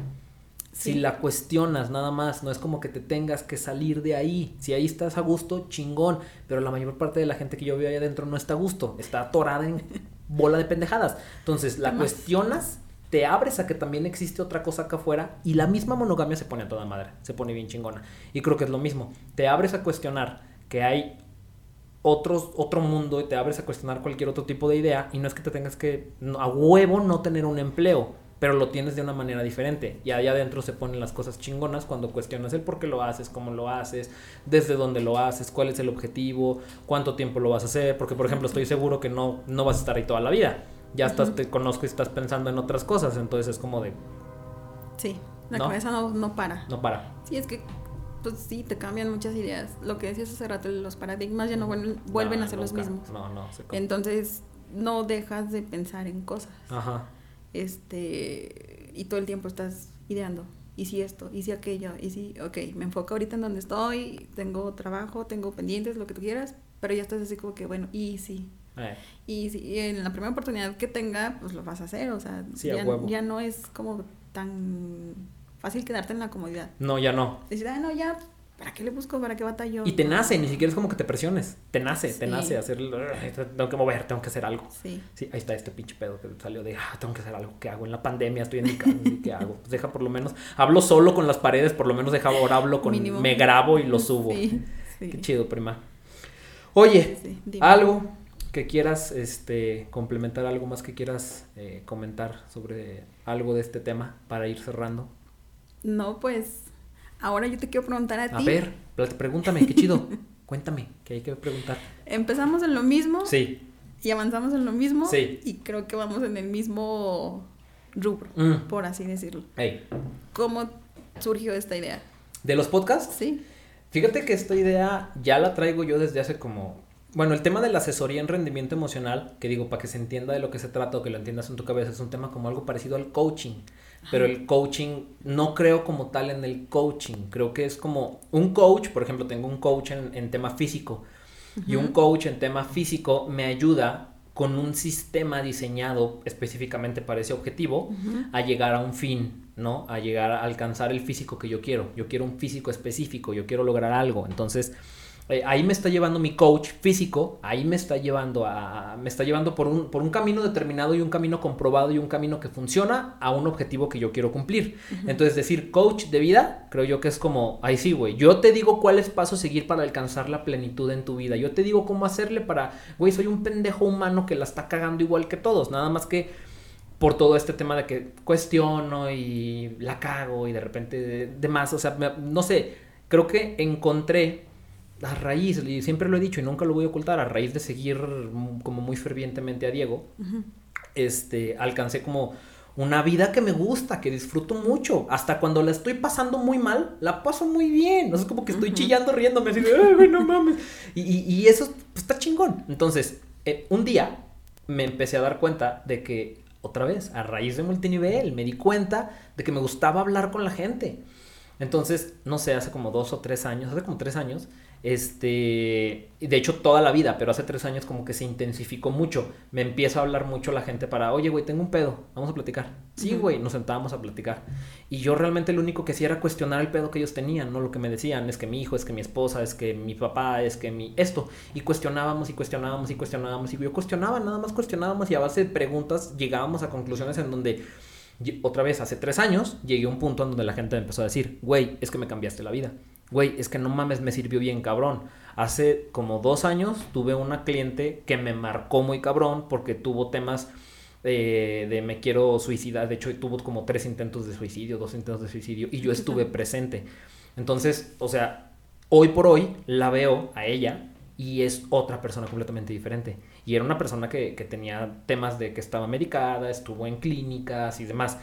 Si la cuestionas nada más, no es como que te tengas que salir de ahí. Si ahí estás a gusto, chingón. Pero la mayor parte de la gente que yo veo ahí adentro no está a gusto. Está atorada en bola de pendejadas. Entonces, la cuestionas, te abres a que también existe otra cosa acá afuera y la misma monogamia se pone a toda madre. Se pone bien chingona. Y creo que es lo mismo. Te abres a cuestionar que hay otros, otro mundo y te abres a cuestionar cualquier otro tipo de idea y no es que te tengas que a huevo no tener un empleo, pero lo tienes de una manera diferente y allá adentro se ponen las cosas chingonas cuando cuestionas el por qué lo haces, cómo lo haces, desde dónde lo haces, cuál es el objetivo, cuánto tiempo lo vas a hacer, porque por ejemplo estoy seguro que no, no vas a estar ahí toda la vida, ya estás, te conozco y estás pensando en otras cosas, entonces es como de,
Sí, la
¿No?
cabeza no, no para.
no para.
Sí, es que, pues sí, te cambian muchas ideas. Lo que decías hace rato, los paradigmas ya no vuelven, vuelven
No,
a ser los mismos.
No, no, se
Entonces, no dejas de pensar en cosas.
Ajá.
Este, y todo el tiempo estás ideando. Y si esto, y si aquello, y si, ok, me enfoco ahorita en donde estoy, tengo trabajo, tengo pendientes, lo que tú quieras, pero ya estás así como que, bueno, y si,
Eh,
y si y en la primera oportunidad que tenga, pues lo vas a hacer, o sea,
Sí,
ya, ya no es como tan fácil quedarte en la comodidad.
no, ya no.
Decir, ah, no, ya, ¿para qué le busco? ¿Para qué batallo?
Y te nace, ni siquiera es como que te presiones. Te nace, te nace hacer. "Ay, Tengo que mover, tengo que hacer algo.
Sí,
Sí, ahí está este pinche pedo que salió de, ah, tengo que hacer algo. ¿Qué hago? En la pandemia estoy en mi casa. ¿qué hago? Pues deja por lo menos, hablo solo con las paredes, por lo menos deja ahora hablo con,
Mínimo.
me grabo y lo subo.
Sí, sí.
Qué chido, prima. Oye, algo que quieras, este, complementar, algo más que quieras eh, comentar sobre algo de este tema para ir cerrando.
No, pues, ahora yo te quiero preguntar a ti.
A ver, pregúntame, qué chido. Cuéntame, que hay que preguntar.
Empezamos en lo mismo
Sí.
y avanzamos en lo mismo.
Sí.
Y creo que vamos en el mismo rubro,
Mm,
por así decirlo.
ey.
¿Cómo surgió esta idea?
¿De los podcasts?
Sí.
Fíjate que esta idea ya la traigo yo desde hace como... Bueno, el tema de la asesoría en rendimiento emocional, que digo, para que se entienda de lo que se trata o que lo entiendas en tu cabeza, es un tema como algo parecido al coaching. Pero el coaching, no creo como tal en el coaching. Creo que es como un coach, por ejemplo, tengo un coach en, en tema físico. Y un coach en tema físico me ayuda con un sistema diseñado específicamente para ese objetivo a llegar a un fin, ¿no? A llegar a alcanzar el físico que yo quiero. Yo quiero un físico específico, yo quiero lograr algo. Entonces, eh, ahí me está llevando mi coach físico, ahí me está llevando a, me está llevando por un, por un camino determinado y un camino comprobado y un camino que funciona a un objetivo que yo quiero cumplir. Entonces, decir coach de vida, creo yo que es como, ahí sí, güey, yo te digo cuáles pasos seguir para alcanzar la plenitud en tu vida. Yo te digo cómo hacerle para, güey, soy un pendejo humano que la está cagando igual que todos, nada más que por todo este tema de que cuestiono y la cago y de repente de, de más, o sea, me- no sé, creo que encontré a raíz, y siempre lo he dicho y nunca lo voy a ocultar, a raíz de seguir como muy fervientemente a Diego, este, alcancé como una vida que me gusta, que disfruto mucho. Hasta cuando la estoy pasando muy mal, la paso muy bien. No es como que estoy chillando, riéndome así de, "Ay, no mames. Y, y- y eso pues, está chingón. Entonces, eh, un día me empecé a dar cuenta de que, otra vez, a raíz de multinivel, me di cuenta de que me gustaba hablar con la gente. Entonces, no sé, hace como dos o tres años, hace como tres años, Este, de hecho toda la vida, pero hace tres años como que se intensificó mucho. Me empieza a hablar mucho la gente para, oye, güey, tengo un pedo, vamos a platicar. Sí, güey, nos sentábamos a platicar. Y yo realmente lo único que hacía era cuestionar el pedo que ellos tenían, ¿no? Lo que me decían, es que mi hijo, es que mi esposa, es que mi papá, es que mi... Esto. Y cuestionábamos y cuestionábamos y cuestionábamos. Y yo cuestionaba, nada más cuestionábamos y a base de preguntas llegábamos a conclusiones en donde otra vez hace tres años llegué a un punto en donde la gente me empezó a decir, güey, es que me cambiaste la vida güey, es que no mames, me sirvió bien cabrón. Hace como dos años tuve una cliente que me marcó muy cabrón porque tuvo temas eh, de me quiero suicidar. De hecho, tuvo como tres intentos de suicidio, dos intentos de suicidio y yo estuve presente. Entonces, o sea, hoy por hoy la veo a ella y es otra persona completamente diferente. Y era una persona que, que tenía temas de que estaba medicada, estuvo en clínicas y demás.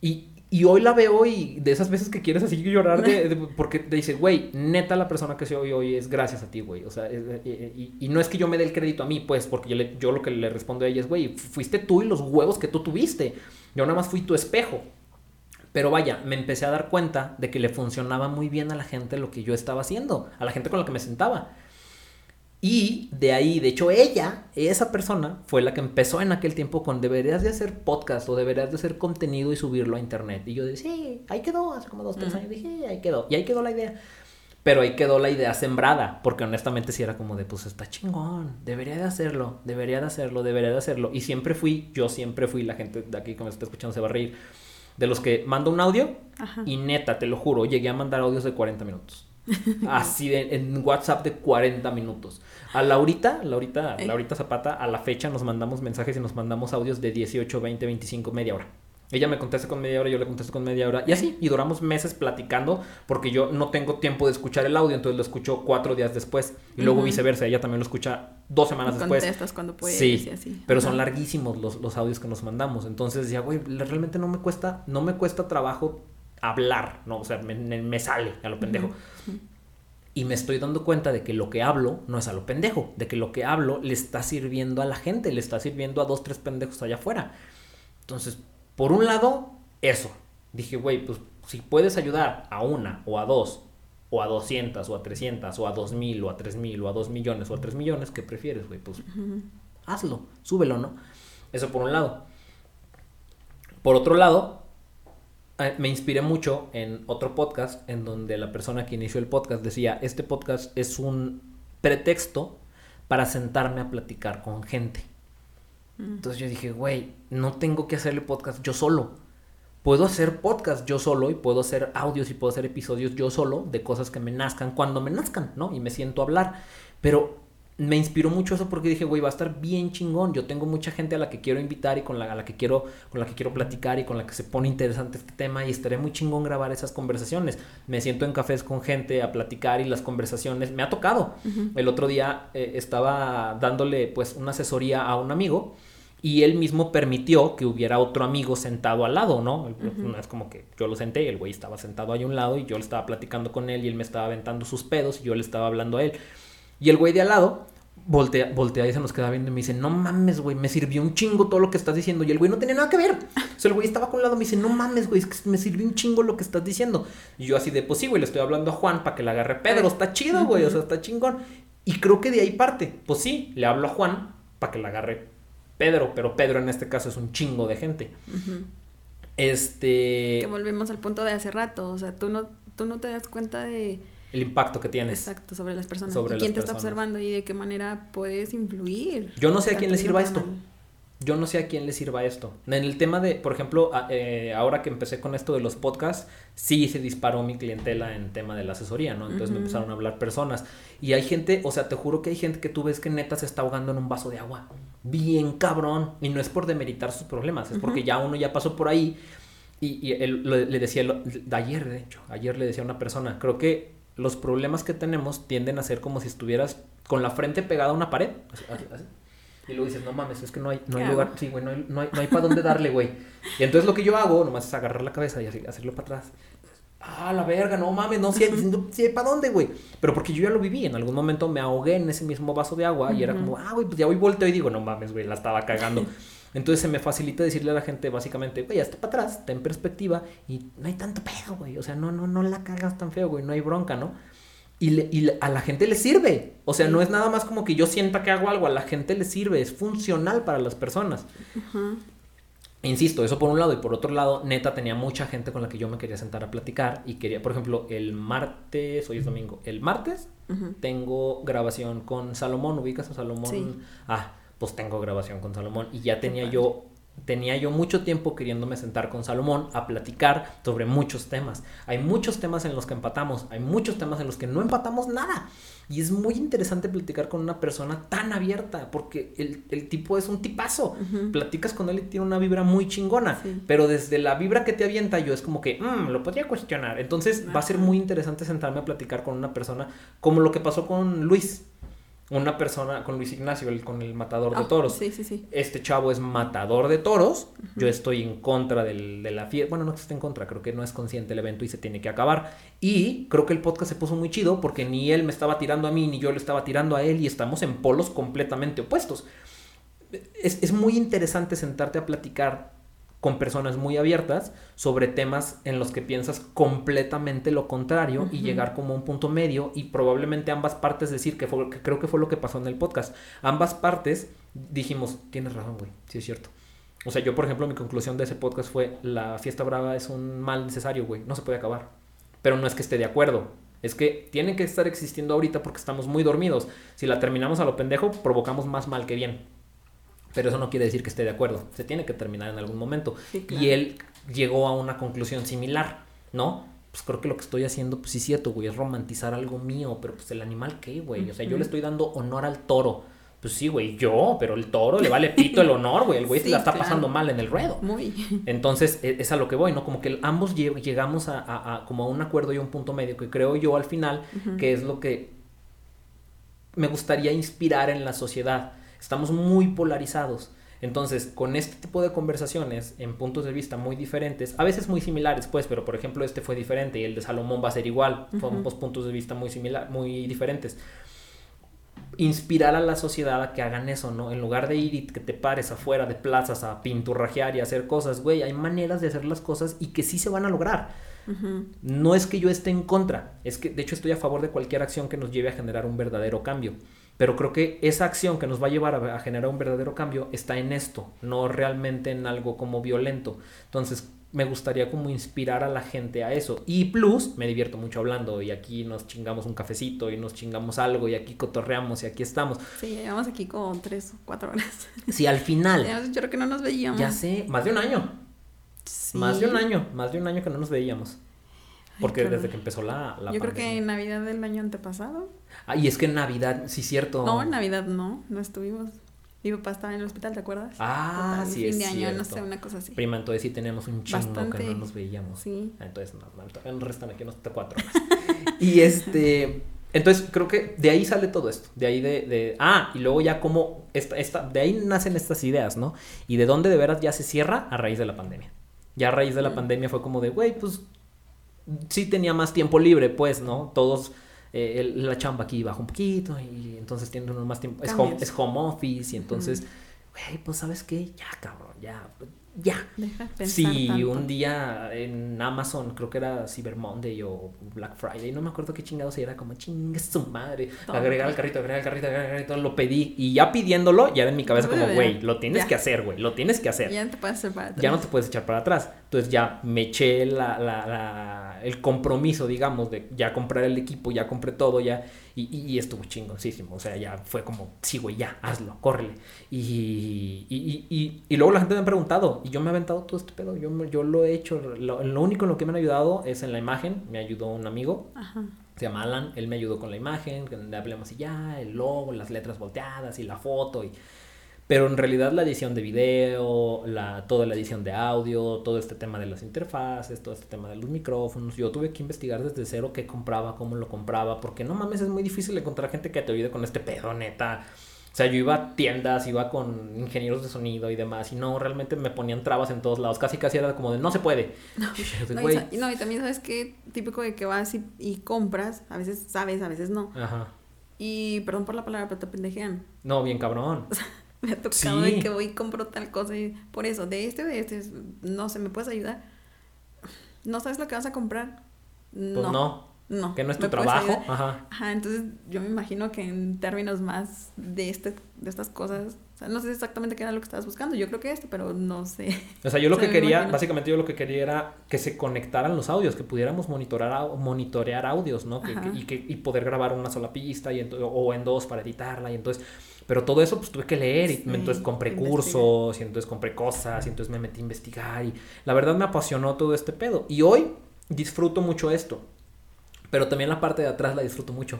Y, y hoy la veo y de esas veces que quieres así llorar de, porque te dice, güey, neta la persona que soy hoy es gracias a ti, güey. O sea, y, no es que yo me dé el crédito a mí, pues, porque yo, yo lo que le respondo a ella es, güey, fuiste tú y los huevos que tú tuviste. Yo nada más fui tu espejo. Pero vaya, me empecé a dar cuenta de que le funcionaba muy bien a la gente lo que yo estaba haciendo, a la gente con la que me sentaba. Y de ahí, de hecho, ella, esa persona, fue la que empezó en aquel tiempo con deberías de hacer podcast o deberías de hacer contenido y subirlo a internet. Y yo decía, sí, ahí quedó, hace como dos, tres años dije, ahí quedó. Y ahí quedó la idea. Pero ahí quedó la idea sembrada, porque honestamente sí era como de, pues está chingón, debería de hacerlo, debería de hacerlo, debería de hacerlo. Y siempre fui, yo siempre fui, la gente de aquí que me está escuchando se va a reír, de los que mando un audio y neta, te lo juro, llegué a mandar audios de 40 minutos. Así de, en WhatsApp de 40 minutos. A Laurita, Laurita, Laurita Zapata, a la fecha nos mandamos mensajes y nos mandamos audios de 18, 20, 25, media hora. Ella me contesta con media hora, yo le contesto con media hora. Y así, y duramos meses platicando porque yo no tengo tiempo de escuchar el audio, entonces lo escucho cuatro días después. Y luego viceversa, ella también lo escucha dos semanas después.
Cuando puedes.
Sí, así. pero son larguísimos los, los audios que nos mandamos. Entonces decía, güey, realmente no me cuesta, no me cuesta trabajo hablar, ¿no? O sea, me, me sale a lo pendejo y me estoy dando cuenta de que lo que hablo no es a lo pendejo, de que lo que hablo le está sirviendo a la gente, le está sirviendo a dos, tres pendejos allá afuera. Entonces, por un lado, eso. Dije, güey, pues si puedes ayudar a una o a dos, o a 200 o a 300 o a 2000 o a 3000 o a 2 millones o a 3 millones, ¿qué prefieres, güey? Pues hazlo, súbelo, ¿no? Eso por un lado. Por otro lado, me inspiré mucho en otro podcast en donde la persona que inició el podcast decía, este podcast es un pretexto para sentarme a platicar con gente. Mm. Entonces yo dije, güey, no tengo que hacerle podcast yo solo. Puedo hacer podcast yo solo y puedo hacer audios y puedo hacer episodios yo solo de cosas que me nazcan cuando me nazcan, ¿no? Y me siento a hablar. Pero me inspiró mucho eso porque dije, güey, va a estar bien chingón. Yo tengo mucha gente a la que quiero invitar y con la, a la que quiero, con la que quiero platicar y con la que se pone interesante este tema y estaré muy chingón grabar esas conversaciones. Me siento en cafés con gente a platicar y las conversaciones me ha tocado. El otro día eh, estaba dándole pues una asesoría a un amigo y él mismo permitió que hubiera otro amigo sentado al lado, ¿no? Es como que yo lo senté y el güey estaba sentado ahí a un lado y yo le estaba platicando con él y él me estaba aventando sus pedos y yo le estaba hablando a él. Y el güey de al lado voltea, voltea y se nos queda viendo y me dice, no mames, güey, me sirvió un chingo todo lo que estás diciendo. Y el güey no tenía nada que ver. O sea, el güey estaba con un lado, me dice, no mames, güey, es que me sirvió un chingo lo que estás diciendo. Y yo así de, pues sí, güey, le estoy hablando a Juan para que le agarre Pedro, está chido, güey, o sea, está chingón. Y creo que de ahí parte. Pues sí, le hablo a Juan para que le agarre Pedro, pero Pedro en este caso es un chingo de gente. Este...
Que volvemos al punto de hace rato, o sea, tú no, tú no te das cuenta de
el impacto que tienes.
Exacto, sobre las personas. Sobre quién te está observando y de qué manera puedes influir.
Yo no sé a quién le sirva esto. Yo no sé a quién le sirva esto. En el tema de, por ejemplo, eh, ahora que empecé con esto de los podcasts, sí se disparó mi clientela en tema de la asesoría, ¿no? Entonces me empezaron a hablar personas. Y hay gente, o sea, te juro que hay gente que tú ves que neta se está ahogando en un vaso de agua. Bien cabrón. Y no es por demeritar sus problemas, es porque ya uno ya pasó por ahí. Y, él, le decía, ayer de hecho, ayer le decía a una persona, creo que los problemas que tenemos tienden a ser como si estuvieras con la frente pegada a una pared. Y luego dices, no mames, es que no hay, no hay lugar, sí, güey, no hay, no hay, no hay para dónde darle, güey. Y entonces lo que yo hago, nomás es agarrar la cabeza y así, hacerlo para atrás. Ah, la verga, no mames, no sé si hay, para dónde, güey. Pero porque yo ya lo viví, en algún momento me ahogué en ese mismo vaso de agua y era como, ah, güey, pues ya voy volteo y digo, no mames, güey, la estaba cagando. Entonces se me facilita decirle a la gente básicamente, güey, hasta para atrás, ten perspectiva y no hay tanto pedo, güey. O sea, no, no, no la cagas tan feo, güey, no hay bronca, ¿no? y, le- y a la gente le sirve. O sea, no es nada más como que yo sienta que hago algo, a la gente le sirve, es funcional para las personas. Insisto, eso por un lado y por otro lado, neta tenía mucha gente con la que yo me quería sentar a platicar y quería, por ejemplo, el martes, hoy es domingo, el martes tengo grabación con Salomón, ubicas a Salomón.
Sí.
Ah, pues tengo grabación con Salomón y ya tenía yo tenía yo mucho tiempo queriéndome sentar con Salomón a platicar sobre muchos temas. Hay muchos temas en los que empatamos, hay muchos temas en los que no empatamos nada. Y es muy interesante platicar con una persona tan abierta, porque el, el tipo es un tipazo.
Ujú.
Platicas con él y tiene una vibra muy chingona.
Sí.
Pero desde la vibra que te avienta yo es como que, "Mm, lo podría cuestionar. Entonces va a ser muy interesante sentarme a platicar con una persona como lo que pasó con Luis. Una persona, con Luis Ignacio, el, con el matador de
Ah,
toros.
Sí, sí, sí.
Este chavo es matador de toros. Yo estoy en contra del, de la fiesta. Bueno, no que esté en contra, creo que no es consciente el evento y se tiene que acabar. Y creo que el podcast se puso muy chido porque ni él me estaba tirando a mí, ni yo le estaba tirando a él y estamos en polos completamente opuestos. Es, es muy interesante sentarte a platicar con personas muy abiertas sobre temas en los que piensas completamente lo contrario y llegar como a un punto medio y probablemente ambas partes decir que, fue, que creo que fue lo que pasó en el podcast. Ambas partes dijimos, tienes razón, güey, sí es cierto. O sea, yo, por ejemplo, mi conclusión de ese podcast fue, la fiesta brava es un mal necesario, güey, no se puede acabar. Pero no es que esté de acuerdo, es que tiene que estar existiendo ahorita porque estamos muy dormidos. Si la terminamos a lo pendejo, provocamos más mal que bien. Pero eso no quiere decir que esté de acuerdo, se tiene que terminar en algún momento.
Sí, claro.
Y él llegó a una conclusión similar, ¿no? Pues creo que lo que estoy haciendo, pues sí es cierto, güey, es romantizar algo mío, pero pues el animal, ¿qué, güey? O sea, yo le estoy dando honor al toro. Pues sí, güey, yo, pero el toro le vale pito el honor, güey. El güey se
Sí,
la está
claro.
pasando mal en el ruedo.
Muy.
Entonces, e- es a lo que voy, ¿no? Como que ambos lle- llegamos a, a- a como a un acuerdo y un punto medio que creo yo al final que es lo que me gustaría inspirar en la sociedad. Estamos muy polarizados. Entonces, con este tipo de conversaciones en puntos de vista muy diferentes, a veces muy similares, pues, pero por ejemplo este fue diferente y el de Salomón va a ser igual, son
Ujú.
dos puntos de vista muy similar, muy diferentes. Inspirar a la sociedad a que hagan eso, ¿no? En lugar de ir y que te pares afuera de plazas a pinturrajear y hacer cosas, güey, hay maneras de hacer las cosas y que sí se van a lograr. No es que yo esté en contra, es que de hecho estoy a favor de cualquier acción que nos lleve a generar un verdadero cambio. Pero creo que esa acción que nos va a llevar a, a generar un verdadero cambio está en esto, no realmente en algo como violento. Entonces me gustaría como inspirar a la gente a eso. Y plus, me divierto mucho hablando y aquí nos chingamos un cafecito y nos chingamos algo y aquí cotorreamos y aquí estamos.
Sí, llevamos aquí como tres o cuatro horas.
Si al final,
hace chorro que no nos veíamos.
ya sé, más de un año,
Sí.
más de un año, más de un año que no nos veíamos. Porque desde que empezó la... la
Yo creo que
pandemia.
en Navidad del año antepasado.
Ah, y es que en Navidad, sí, cierto.
No, en Navidad no, no estuvimos. Mi papá estaba en el hospital, ¿te acuerdas?
Ah,
Total,
sí,
fin
es
de año, no
cierto.
sé, una cosa así.
Prima, entonces sí tenemos un chingo que
Bastante.
no nos veíamos.
Sí.
Ah, Entonces, no, no, todavía nos restan aquí unos cuatro horas. y este. Entonces, creo que de ahí sale todo esto. De ahí de. de- ah, y luego ya como. Esta, esta, de ahí nacen estas ideas, ¿no? Y de dónde de veras ya se cierra a raíz de la pandemia. Ya a raíz de la
Mm.
pandemia fue como de, güey, pues. Sí tenía más tiempo libre, pues, ¿no? Todos. eh, el- la chamba aquí baja un poquito y entonces tiene uno más tiempo. Es home, es home office y entonces, güey, pues, ¿sabes qué? Ya, cabrón, ya. Ya,
Deja de pensar
Sí,
tanto.
un día en Amazon, creo que era Cyber Monday o Black Friday, no me acuerdo qué chingados era, como chingue su madre. Agregar al carrito, agregar al carrito, agregar al carrito, lo pedí y ya pidiéndolo, ya era en mi cabeza como, güey, lo tienes
Ya.
que hacer, güey, lo tienes que hacer.
Ya no te puedes hacer para atrás.
Ya no te puedes echar para atrás. Entonces ya me eché la, la- la- el compromiso, digamos, de ya comprar el equipo, ya compré todo, ya. Y, y- y estuvo chingoncísimo. O sea, ya fue como, sí, güey, ya, hazlo, córrele. Y, y, y, y- y luego la gente me ha preguntado, y yo me he aventado todo este pedo. Yo, yo lo he hecho. Lo, lo único en lo que me han ayudado es en la imagen. Me ayudó un amigo,
Ajá.
se llama Alan, él me ayudó con la imagen, donde hablemos y ya, el logo, las letras volteadas y la foto y pero en realidad la edición de video, la, toda la edición de audio, todo este tema de las interfaces, todo este tema de los micrófonos, yo tuve que investigar desde cero qué compraba, cómo lo compraba, porque no mames, es muy difícil encontrar gente que te ayude con este pedo, neta. O sea, yo iba a tiendas, iba con ingenieros de sonido y demás, y no, realmente me ponían trabas en todos lados, casi casi era como de no se puede. De,
No, y, no, y también sabes que típico de que vas y, y compras, a veces sabes, a veces no.
Ajá.
Y perdón por la palabra, pero te pendejean.
No, bien cabrón.
Me ha tocado
Sí.
de que voy y compro tal cosa y por eso, de este o de este, es- no sé, ¿me puedes ayudar? ¿No sabes lo que vas a comprar?
Pues no.
no.
Que no es tu trabajo. Ajá.
Ajá, entonces yo me imagino que en términos más de, este, de estas cosas, sea, no sé exactamente qué era lo que estabas buscando, yo creo que esto, pero no sé.
O sea, yo lo que quería, básicamente yo lo que quería era que se conectaran los audios, que pudiéramos monitorar, monitorear audios, ¿no? Que- que- y, que, y poder grabar una sola pista y o en dos para editarla y entonces... Pero todo eso pues tuve que leer y
Sí,
entonces compré cursos y entonces compré cosas y entonces me metí a investigar y la verdad me apasionó todo este pedo. Y hoy disfruto mucho esto, pero también la parte de atrás la disfruto mucho.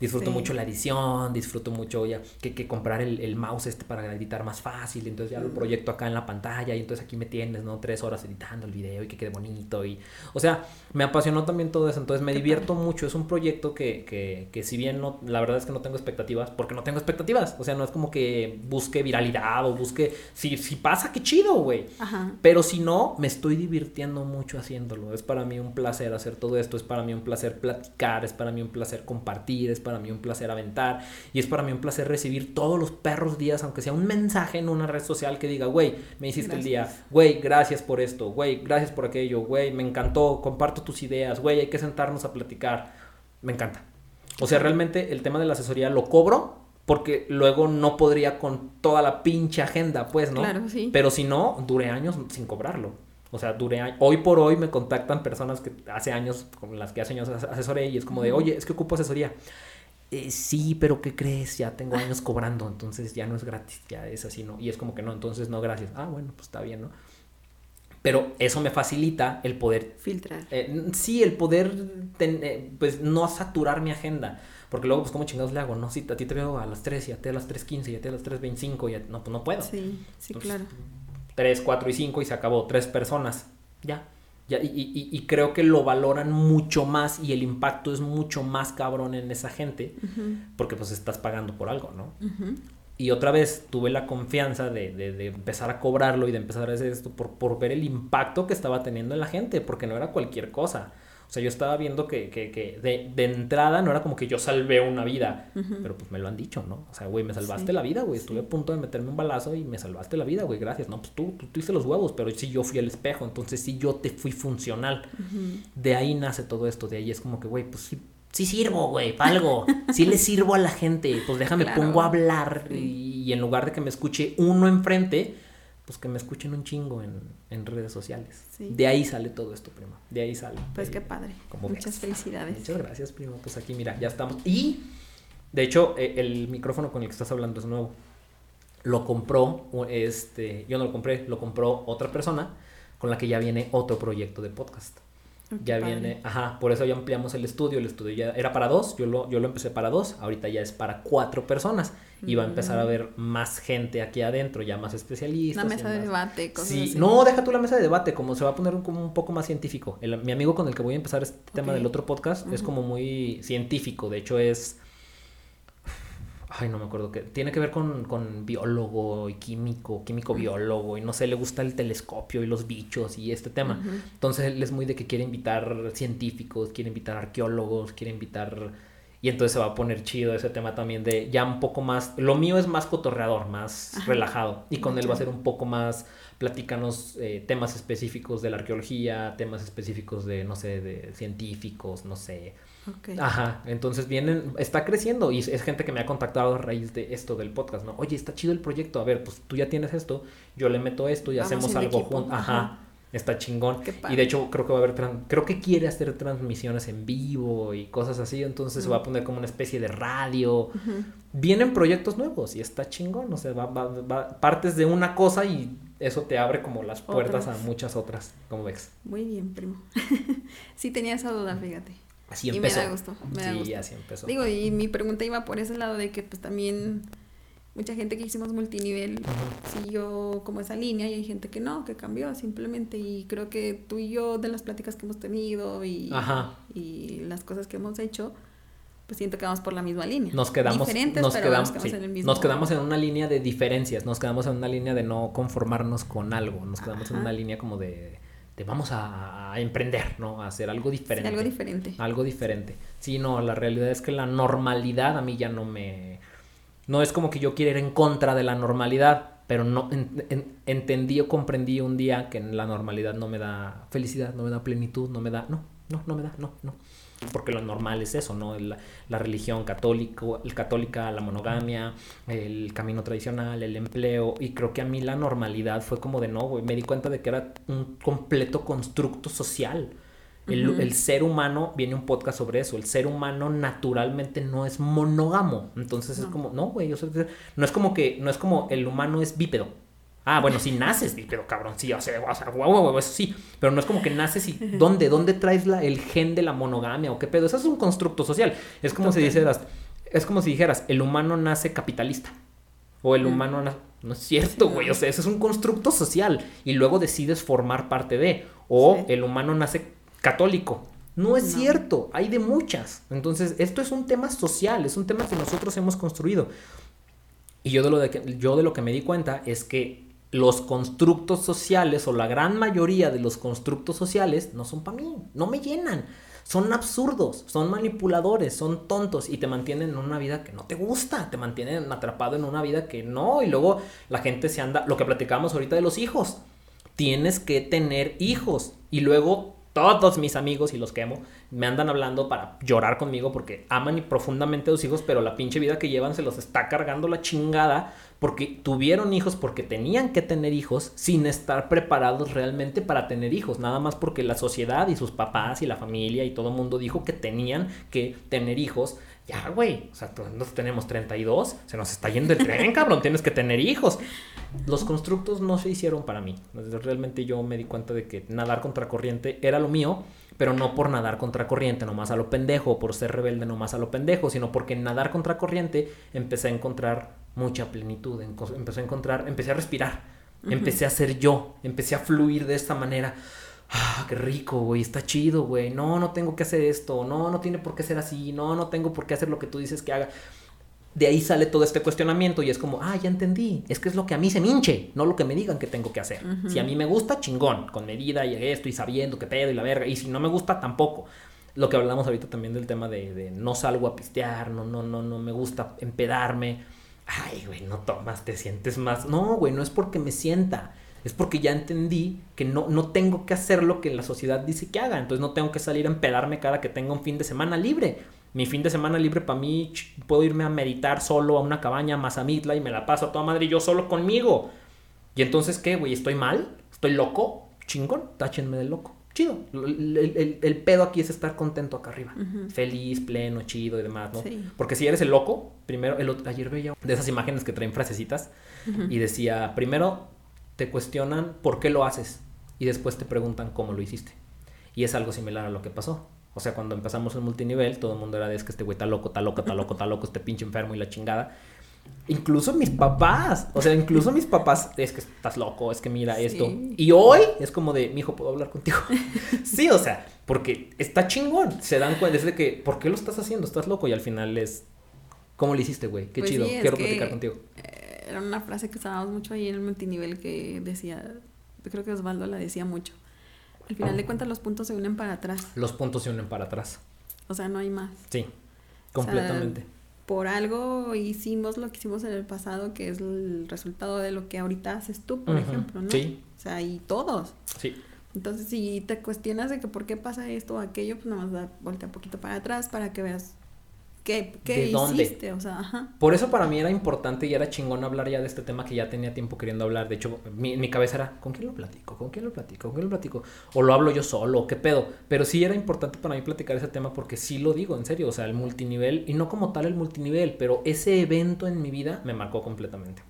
Disfruto
Sí.
mucho la edición, disfruto mucho ya que, que comprar el, el mouse este para editar más fácil, entonces ya lo proyecto acá en la pantalla y entonces aquí me tienes, ¿no? Tres horas editando el video y que quede bonito y... O sea, me apasionó también todo eso, entonces me divierto mucho, es un proyecto que, que, que si bien no, la verdad es que no tengo expectativas, porque no tengo expectativas, o sea, no es como que busque viralidad o busque... Si, si pasa, qué chido, güey. Pero si no, me estoy divirtiendo mucho haciéndolo. Es para mí un placer hacer todo esto, es para mí un placer platicar, es para mí un placer compartir, es para mí un placer aventar y es para mí un placer recibir todos los perros días, aunque sea un mensaje en una red social que diga, güey, me hiciste el día, güey, gracias por esto, güey, gracias por aquello, güey, me encantó, comparto tus ideas, güey, hay que sentarnos a platicar. Me encanta. O sea, realmente el tema de la asesoría lo cobro porque luego no podría con toda la pinche agenda, pues, ¿no?
Claro, sí.
Pero si no, duré años sin cobrarlo. O sea, duré a- hoy por hoy me contactan personas que hace años, con las que hace años as- asesoré, y es como de, oye, es que ocupo asesoría. "Eh, sí, pero ¿qué crees? Ya tengo años cobrando, entonces ya no es gratis, ya es así, ¿no? Y es como que no, entonces no, gracias. Ah, bueno, pues está bien, ¿no? Pero eso me facilita el poder
Filtrar.
eh, sí, el poder, ten- eh, pues, no saturar mi agenda. Porque luego, pues, ¿cómo chingados le hago? No, si a ti te veo a las 3 y a ti a las 3.15 y a ti a las 3.25 y a- no, pues no puedo.
Sí, sí,
Entonces,
claro.
3, 4 y 5 y se acabó. Tres personas. Ya. Ya y, y- y- creo que lo valoran mucho más y el impacto es mucho más cabrón en esa gente porque pues estás pagando por algo, ¿no? Y otra vez tuve la confianza de, de- de empezar a cobrarlo y de empezar a hacer esto por, por ver el impacto que estaba teniendo en la gente, porque no era cualquier cosa. O sea, yo estaba viendo que, que, que de, de entrada no era como que yo salvé una vida, pero pues me lo han dicho, ¿no? O sea, güey, me salvaste
Sí,
la vida, güey. Estuve a punto de meterme un balazo y me salvaste la vida, güey. Gracias. No, pues tú, tú tuviste los huevos, pero sí yo fui el espejo, entonces sí yo te fui funcional. De ahí nace todo esto, de ahí es como que, güey, pues sí, sí sirvo, güey, para algo. Sí le sirvo a la gente, pues déjame
Claro.
pongo a hablar y, y en lugar de que me escuche uno enfrente, pues que me escuchen un chingo en, en redes sociales.
Sí.
De ahí sale todo esto, primo. De ahí sale.
Pues qué padre.
Como
Muchas
ves.
felicidades.
Muchas gracias, primo. Pues aquí, mira, ya estamos. Y, de hecho, eh, el micrófono con el que estás hablando es nuevo. Lo compró, este, yo no lo compré, lo compró otra persona con la que ya viene otro proyecto de podcast.
Qué
Ya
padre.
viene, ajá, por eso ya ampliamos el estudio. El estudio ya era para dos, yo lo, yo lo empecé para dos, ahorita ya es para cuatro personas. Y va a empezar a
Mm.
ver más gente aquí adentro, ya más especialistas. Y
mesa de
más-
debate, cosas
Sí,
así.
no, deja tú la mesa de debate, como se va a poner un, como un poco más científico. El- mi amigo con el que voy a empezar este tema del otro podcast es como muy científico, de hecho es... Ay, no me acuerdo qué. Tiene que ver con, con biólogo y químico, químico biólogo, y no sé, le gusta el telescopio y los bichos y este tema. Entonces él es muy de que quiere invitar científicos, quiere invitar arqueólogos, quiere invitar... Y entonces se va a poner chido ese tema también de ya un poco más... Lo mío es más cotorreador, más
Ajá.
relajado. Y con él va a ser un poco más... Platícanos eh, temas específicos de la arqueología, temas específicos de, no sé, de científicos, no sé. Ajá, entonces vienen, está creciendo y es, gente que me ha contactado a raíz de esto del podcast, ¿no? Oye, está chido el proyecto, a ver, pues tú ya tienes esto, yo le meto esto y
Vamos
hacemos algo juntos. Ajá, está chingón. Y de hecho creo que va a haber, creo que quiere hacer transmisiones en vivo y cosas así, entonces se va a poner como una especie de radio. Vienen proyectos nuevos y está chingón, o sea, va, va- va- partes de una cosa y eso te abre como las puertas
Otras.
a muchas otras, como ves.
Muy bien, primo. sí tenía esa duda, fíjate.
Así
Y me da gusto, me da
sí,
gusto.
así empezó.
Digo, y mi pregunta iba por ese lado de que pues también mucha gente que hicimos multinivel siguió como esa línea y hay gente que no, que cambió simplemente y creo que tú y yo de las pláticas que hemos tenido y,
Ajá.
y las cosas que hemos hecho, pues siento que vamos por la misma línea.
Nos quedamos,
Diferentes,
nos
pero
quedamos,
nos quedamos
sí,
en el mismo-
nos quedamos en una línea de diferencias, nos quedamos en una línea de no conformarnos con algo, nos quedamos en una línea como de, de vamos a, a emprender, ¿no? A hacer algo
Sí,
diferente.
algo diferente.
Algo diferente. Sí, no, la realidad es que la normalidad a mí ya no me... No es como que yo quiera ir en contra de la normalidad, pero no en- en- entendí o comprendí un día que la normalidad no me da felicidad, no me da plenitud, no me da... No, no, no me da, no, no. Porque lo normal es eso, ¿no? La, la religión católico, el católica, la monogamia, el camino tradicional, el empleo, y creo que a mí la normalidad fue como de no, güey, me di cuenta de que era un completo constructo social. El, el ser humano, viene un podcast sobre eso, el ser humano naturalmente no es monógamo, entonces es como, no, güey, no es como que, no es como el humano es bípedo. Ah, bueno, sí naces bípedo, cabrón, sí, o sea, o sea, guau, guau, guau, eso sí, pero no es como que naces y ¿dónde? ¿Dónde traes la, el gen de la monogamia o qué pedo? Eso es un constructo social. Es como si dijeras, es como si dijeras, el humano nace capitalista o el humano nace... No es cierto, güey, o sea, eso es un constructo social y luego decides formar parte de, o
Sí.
el humano nace católico. No es
No.
cierto, hay de muchas. Entonces, esto es un tema social, es un tema que nosotros hemos construido. Y yo de lo, de que, yo de lo que me di cuenta es que los constructos sociales o la gran mayoría de los constructos sociales no son para mí, no me llenan. Son absurdos, son manipuladores, son tontos y te mantienen en una vida que no te gusta, te mantienen atrapado en una vida que no. Y luego la gente se anda, lo que platicábamos ahorita de los hijos, tienes que tener hijos. Y luego todos mis amigos y los quemo me andan hablando para llorar conmigo porque aman profundamente a sus hijos, pero la pinche vida que llevan se los está cargando la chingada porque tuvieron hijos porque tenían que tener hijos sin estar preparados realmente para tener hijos, nada más porque la sociedad y sus papás y la familia y todo el mundo dijo que tenían que tener hijos. Ya, güey, o sea, nosotros tenemos 32, se nos está yendo el tren, cabrón, tienes que tener hijos. Los constructos no se hicieron para mí. Realmente yo me di cuenta de que nadar contra corriente era lo mío, pero no por nadar contra corriente nomás a lo pendejo, por ser rebelde nomás a lo pendejo, sino porque en nadar contra corriente empecé a encontrar mucha plenitud, empecé a encontrar, empecé a respirar, empecé a ser yo, empecé a fluir de esta manera. Ah, qué rico, güey, está chido, güey. No, no tengo que hacer esto, no, no tiene por qué ser así, no, no tengo por qué hacer lo que tú dices que haga. De ahí sale todo este cuestionamiento y es como, ah, ya entendí, es que es lo que a mí se me hinche, no lo que me digan que tengo que hacer. Si a mí me gusta, chingón, con medida y esto y sabiendo qué pedo y la verga, y si no me gusta, tampoco. Lo que hablamos ahorita también del tema de, de no salgo a pistear, no, no, no, no me gusta empedarme. Ay, güey, no tomas, te sientes más. No, güey, no es porque me sienta. Es porque ya entendí que no, no tengo que hacer lo que la sociedad dice que haga. Entonces no tengo que salir a empedarme cada que tenga un fin de semana libre. Mi fin de semana libre para mí, puedo irme a meditar solo a una cabaña a Mazamitla y me la paso a toda madre yo solo conmigo. Y entonces, ¿qué, güey? ¿Estoy mal? ¿Estoy loco? Chingón, táchenme de loco. Chido. El, el- el- el pedo aquí es estar contento acá arriba. Feliz, pleno, chido y demás, ¿no?
Sí.
Porque si eres el loco, primero, el otro- ayer veía de esas imágenes que traen frasecitas y decía, primero te cuestionan por qué lo haces y después te preguntan cómo lo hiciste. Y es algo similar a lo que pasó. O sea, cuando empezamos en multinivel, todo el mundo era de es que este güey está loco, está loco, está loco, está loco, este pinche enfermo y la chingada. Incluso mis papás, o sea, incluso mis papás, es que estás loco, es que mira
Sí.
esto. Y hoy es como de, mi hijo, ¿puedo hablar contigo? sí, o sea, porque está chingón. Se dan cuenta, es de que, ¿por qué lo estás haciendo? Estás loco. Y al final es, ¿cómo lo hiciste, güey? Qué
Pues
chido,
sí,
quiero
que-
platicar contigo.
Eh, Era una frase que usábamos mucho ahí en el multinivel que decía, yo creo que Osvaldo la decía mucho. Al final de cuentas los puntos se unen para atrás,
Los puntos se unen para atrás.
o sea, no hay más.
Sí, completamente.
Por algo hicimos lo que hicimos en el pasado, que es el resultado de lo que ahorita haces tú, por ejemplo, ¿no?
Sí,
O sea, y todos.
sí.
Entonces, si te cuestionas de que por qué pasa esto o aquello, pues nada más da vuelta un poquito para atrás para que veas qué, qué
¿De dónde?
hiciste, o sea, ajá.
Por eso para mí era importante y era chingón hablar ya de este tema que ya tenía tiempo queriendo hablar. De hecho, mi, mi cabeza era, ¿con quién lo platico? ¿Con quién lo platico? ¿Con quién lo platico? O lo hablo yo solo, ¿qué pedo? Pero sí era importante para mí platicar ese tema porque sí lo digo, en serio. O sea, el multinivel, y no como tal el multinivel, pero ese evento en mi vida me marcó completamente.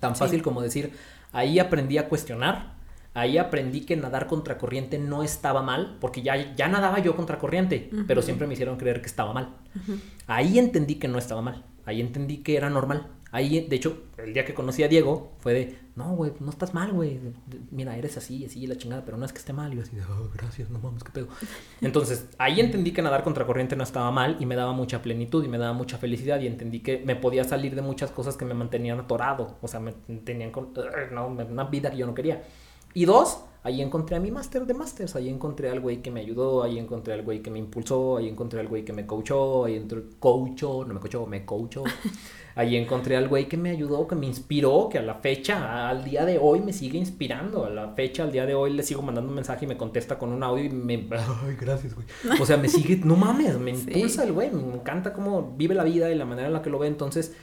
Tan
Sí.
fácil como decir, ahí aprendí a cuestionar. Ahí aprendí que nadar contracorriente no estaba mal, porque ya, ya nadaba yo contracorriente, pero
Ujú.
siempre me hicieron creer que estaba mal. Ahí entendí que no estaba mal. Ahí entendí que era normal. Ahí, de hecho, el día que conocí a Diego fue de, no, güey, no estás mal, güey. Mira, eres así, así, la chingada, pero no es que esté mal. Y yo así de, oh, gracias, no mames, qué pedo. Entonces, ahí entendí que nadar contracorriente no estaba mal y me daba mucha plenitud y me daba mucha felicidad y entendí que me podía salir de muchas cosas que me mantenían atorado. O sea, me tenían con, no, una vida que yo no quería. Y dos, ahí encontré a mi máster de másters, ahí encontré al güey que me ayudó, ahí encontré al güey que me impulsó, ahí encontré al güey que me coachó, ahí entró coachó, no me coachó, me coachó. Ahí encontré al güey que me ayudó, que me inspiró, que a la fecha, al día de hoy me sigue inspirando. A la fecha, al día de hoy le sigo mandando un mensaje y me contesta con un audio y me... Ay, gracias, güey. O sea, me sigue, no mames, me impulsa el güey, me encanta cómo vive la vida y la manera en la que lo ve. Entonces,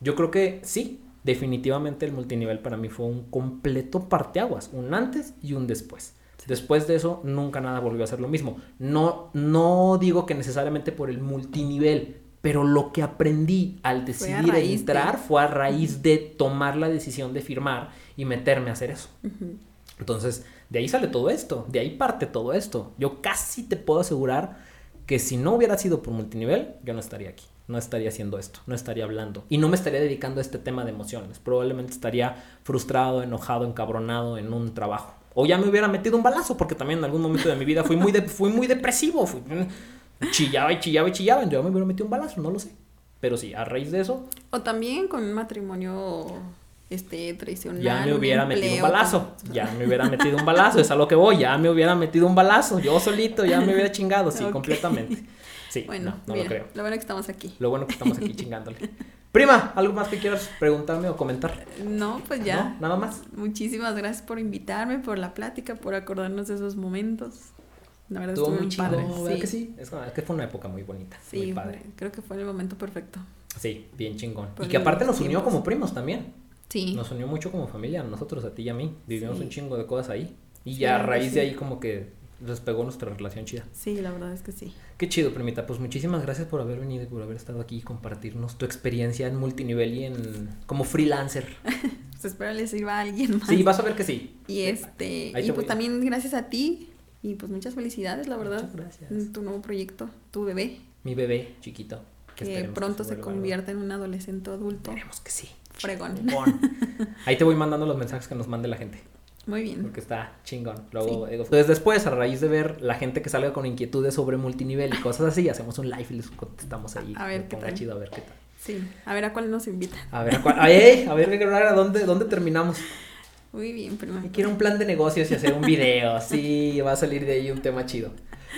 yo creo que sí, definitivamente el multinivel para mí fue un completo parteaguas, un antes y un después. Después de eso, nunca nada volvió a ser lo mismo. No, no digo que necesariamente por el multinivel, pero lo que aprendí al decidir entrar fue a raíz de tomar la decisión de firmar y meterme a hacer eso. Entonces, de ahí sale todo esto, de ahí parte todo esto. Yo casi te puedo asegurar que si no hubiera sido por multinivel, yo no estaría aquí, no estaría haciendo esto, no estaría hablando y no me estaría dedicando a este tema de emociones. Probablemente estaría frustrado, enojado, encabronado en un trabajo. O ya me hubiera metido un balazo, porque también en algún momento de mi vida fui muy, fui muy depresivo. Fui, chillaba y chillaba y chillaba. Yo me hubiera metido un balazo, no lo sé. Pero sí, a raíz de eso.
O también con un matrimonio este traicional.
Ya me hubiera metido un balazo. Ya me hubiera metido un balazo. Es a lo que voy. Ya me hubiera metido un balazo. Yo solito ya me hubiera chingado, sí, completamente. Sí, bueno, no, lo creo.
Lo bueno que estamos aquí.
Lo bueno que estamos aquí chingándole. Prima, ¿algo más que quieras preguntarme o comentar?
No, pues ya.
¿Nada más?
Muchísimas gracias por invitarme, por la plática, por acordarnos de esos momentos.
La verdad estuvo, muy padre. Sí. que sí? Es, que fue una época muy bonita.
Sí, muy padre. creo que fue el momento perfecto.
Sí, bien chingón. y que aparte nos unió como primos también. Sí. Nos unió mucho como familia, nosotros, a ti y a mí. Vivimos un chingo de cosas ahí. Y ya a raíz de ahí como que despegó nuestra relación chida.
Sí, la verdad es que sí.
Qué chido, primita. Pues muchísimas gracias por haber venido y por haber estado aquí y compartirnos tu experiencia en multinivel y en como freelancer.
pues espero les sirva a alguien más.
Sí, vas a ver que sí.
Y este, y pues también gracias a ti y pues muchas felicidades, la verdad. Muchas gracias. Tu nuevo proyecto, tu bebé.
Mi bebé chiquito.
Que, pronto se, convierta en un adolescente adulto.
Esperemos que sí.
Fregón.
Ahí te voy mandando los mensajes que nos mande la gente.
Muy bien.
Porque está chingón. Luego, entonces después, a raíz de ver la gente que salga con inquietudes sobre multinivel y cosas así, hacemos un live y les contestamos ahí.
A ver qué tal.
chido, a ver qué tal.
Sí, a ver a cuál nos invita.
A ver a cuál. Ay, a ver, a dónde, dónde terminamos.
Muy bien, prima.
Quiero un plan de negocios y hacer un video. sí, va a salir de ahí un tema chido.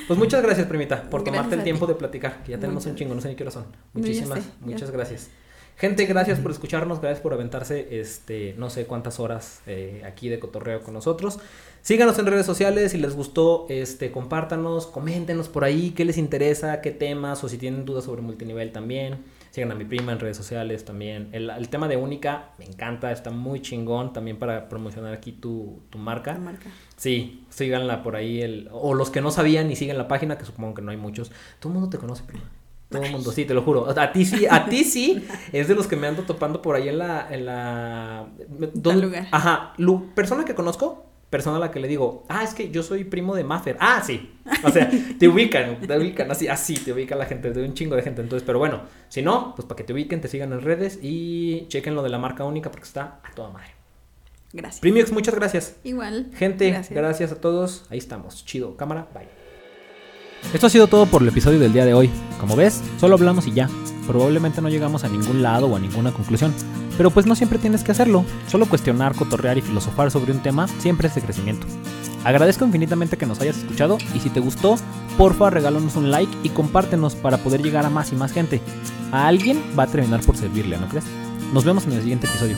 Pues muchas gracias, primita, por tomarte el tiempo de platicar. ya tenemos un chingo, no sé ni qué hora son. Muchísimas, muchas gracias. Gente, gracias por escucharnos, gracias por aventarse, este, no sé cuántas horas eh, aquí de cotorreo con nosotros. Síganos en redes sociales, si les gustó, este, compártanos, coméntenos por ahí qué les interesa, qué temas, o si tienen dudas sobre multinivel también. Sigan a mi prima en redes sociales también. El, tema de Única me encanta, está muy chingón también para promocionar aquí tu, tu marca.
marca.
Sí, síganla por ahí. El, o los que no sabían y siguen la página, que supongo que no hay muchos. Todo el mundo te conoce, prima. Todo el mundo, sí, te lo juro. A ti sí, a ti sí. Es de los que me ando topando por ahí en la... En la
lugar.
Ajá. persona que conozco, persona a la que le digo, ah, es que yo soy primo de Maffer. Ah, sí. O sea, te ubican, te ubican así, así te ubica la gente, de un chingo de gente. Entonces, pero bueno, si no, pues para que te ubiquen, te sigan en redes y chequen lo de la marca única porque está a toda madre.
Gracias.
Primix, muchas gracias.
Igual.
Gente, gracias. gracias a todos. Ahí estamos. Chido. Cámara, bye. Esto ha sido todo por el episodio del día de hoy. Como ves, solo hablamos y ya. Probablemente no llegamos a ningún lado o a ninguna conclusión. Pero pues no siempre tienes que hacerlo. Solo cuestionar, cotorrear y filosofar sobre un tema siempre es de crecimiento. Agradezco infinitamente que nos hayas escuchado y si te gustó, porfa regálanos un like y compártenos para poder llegar a más y más gente. A alguien va a terminar por servirle, ¿no crees? Nos vemos en el siguiente episodio.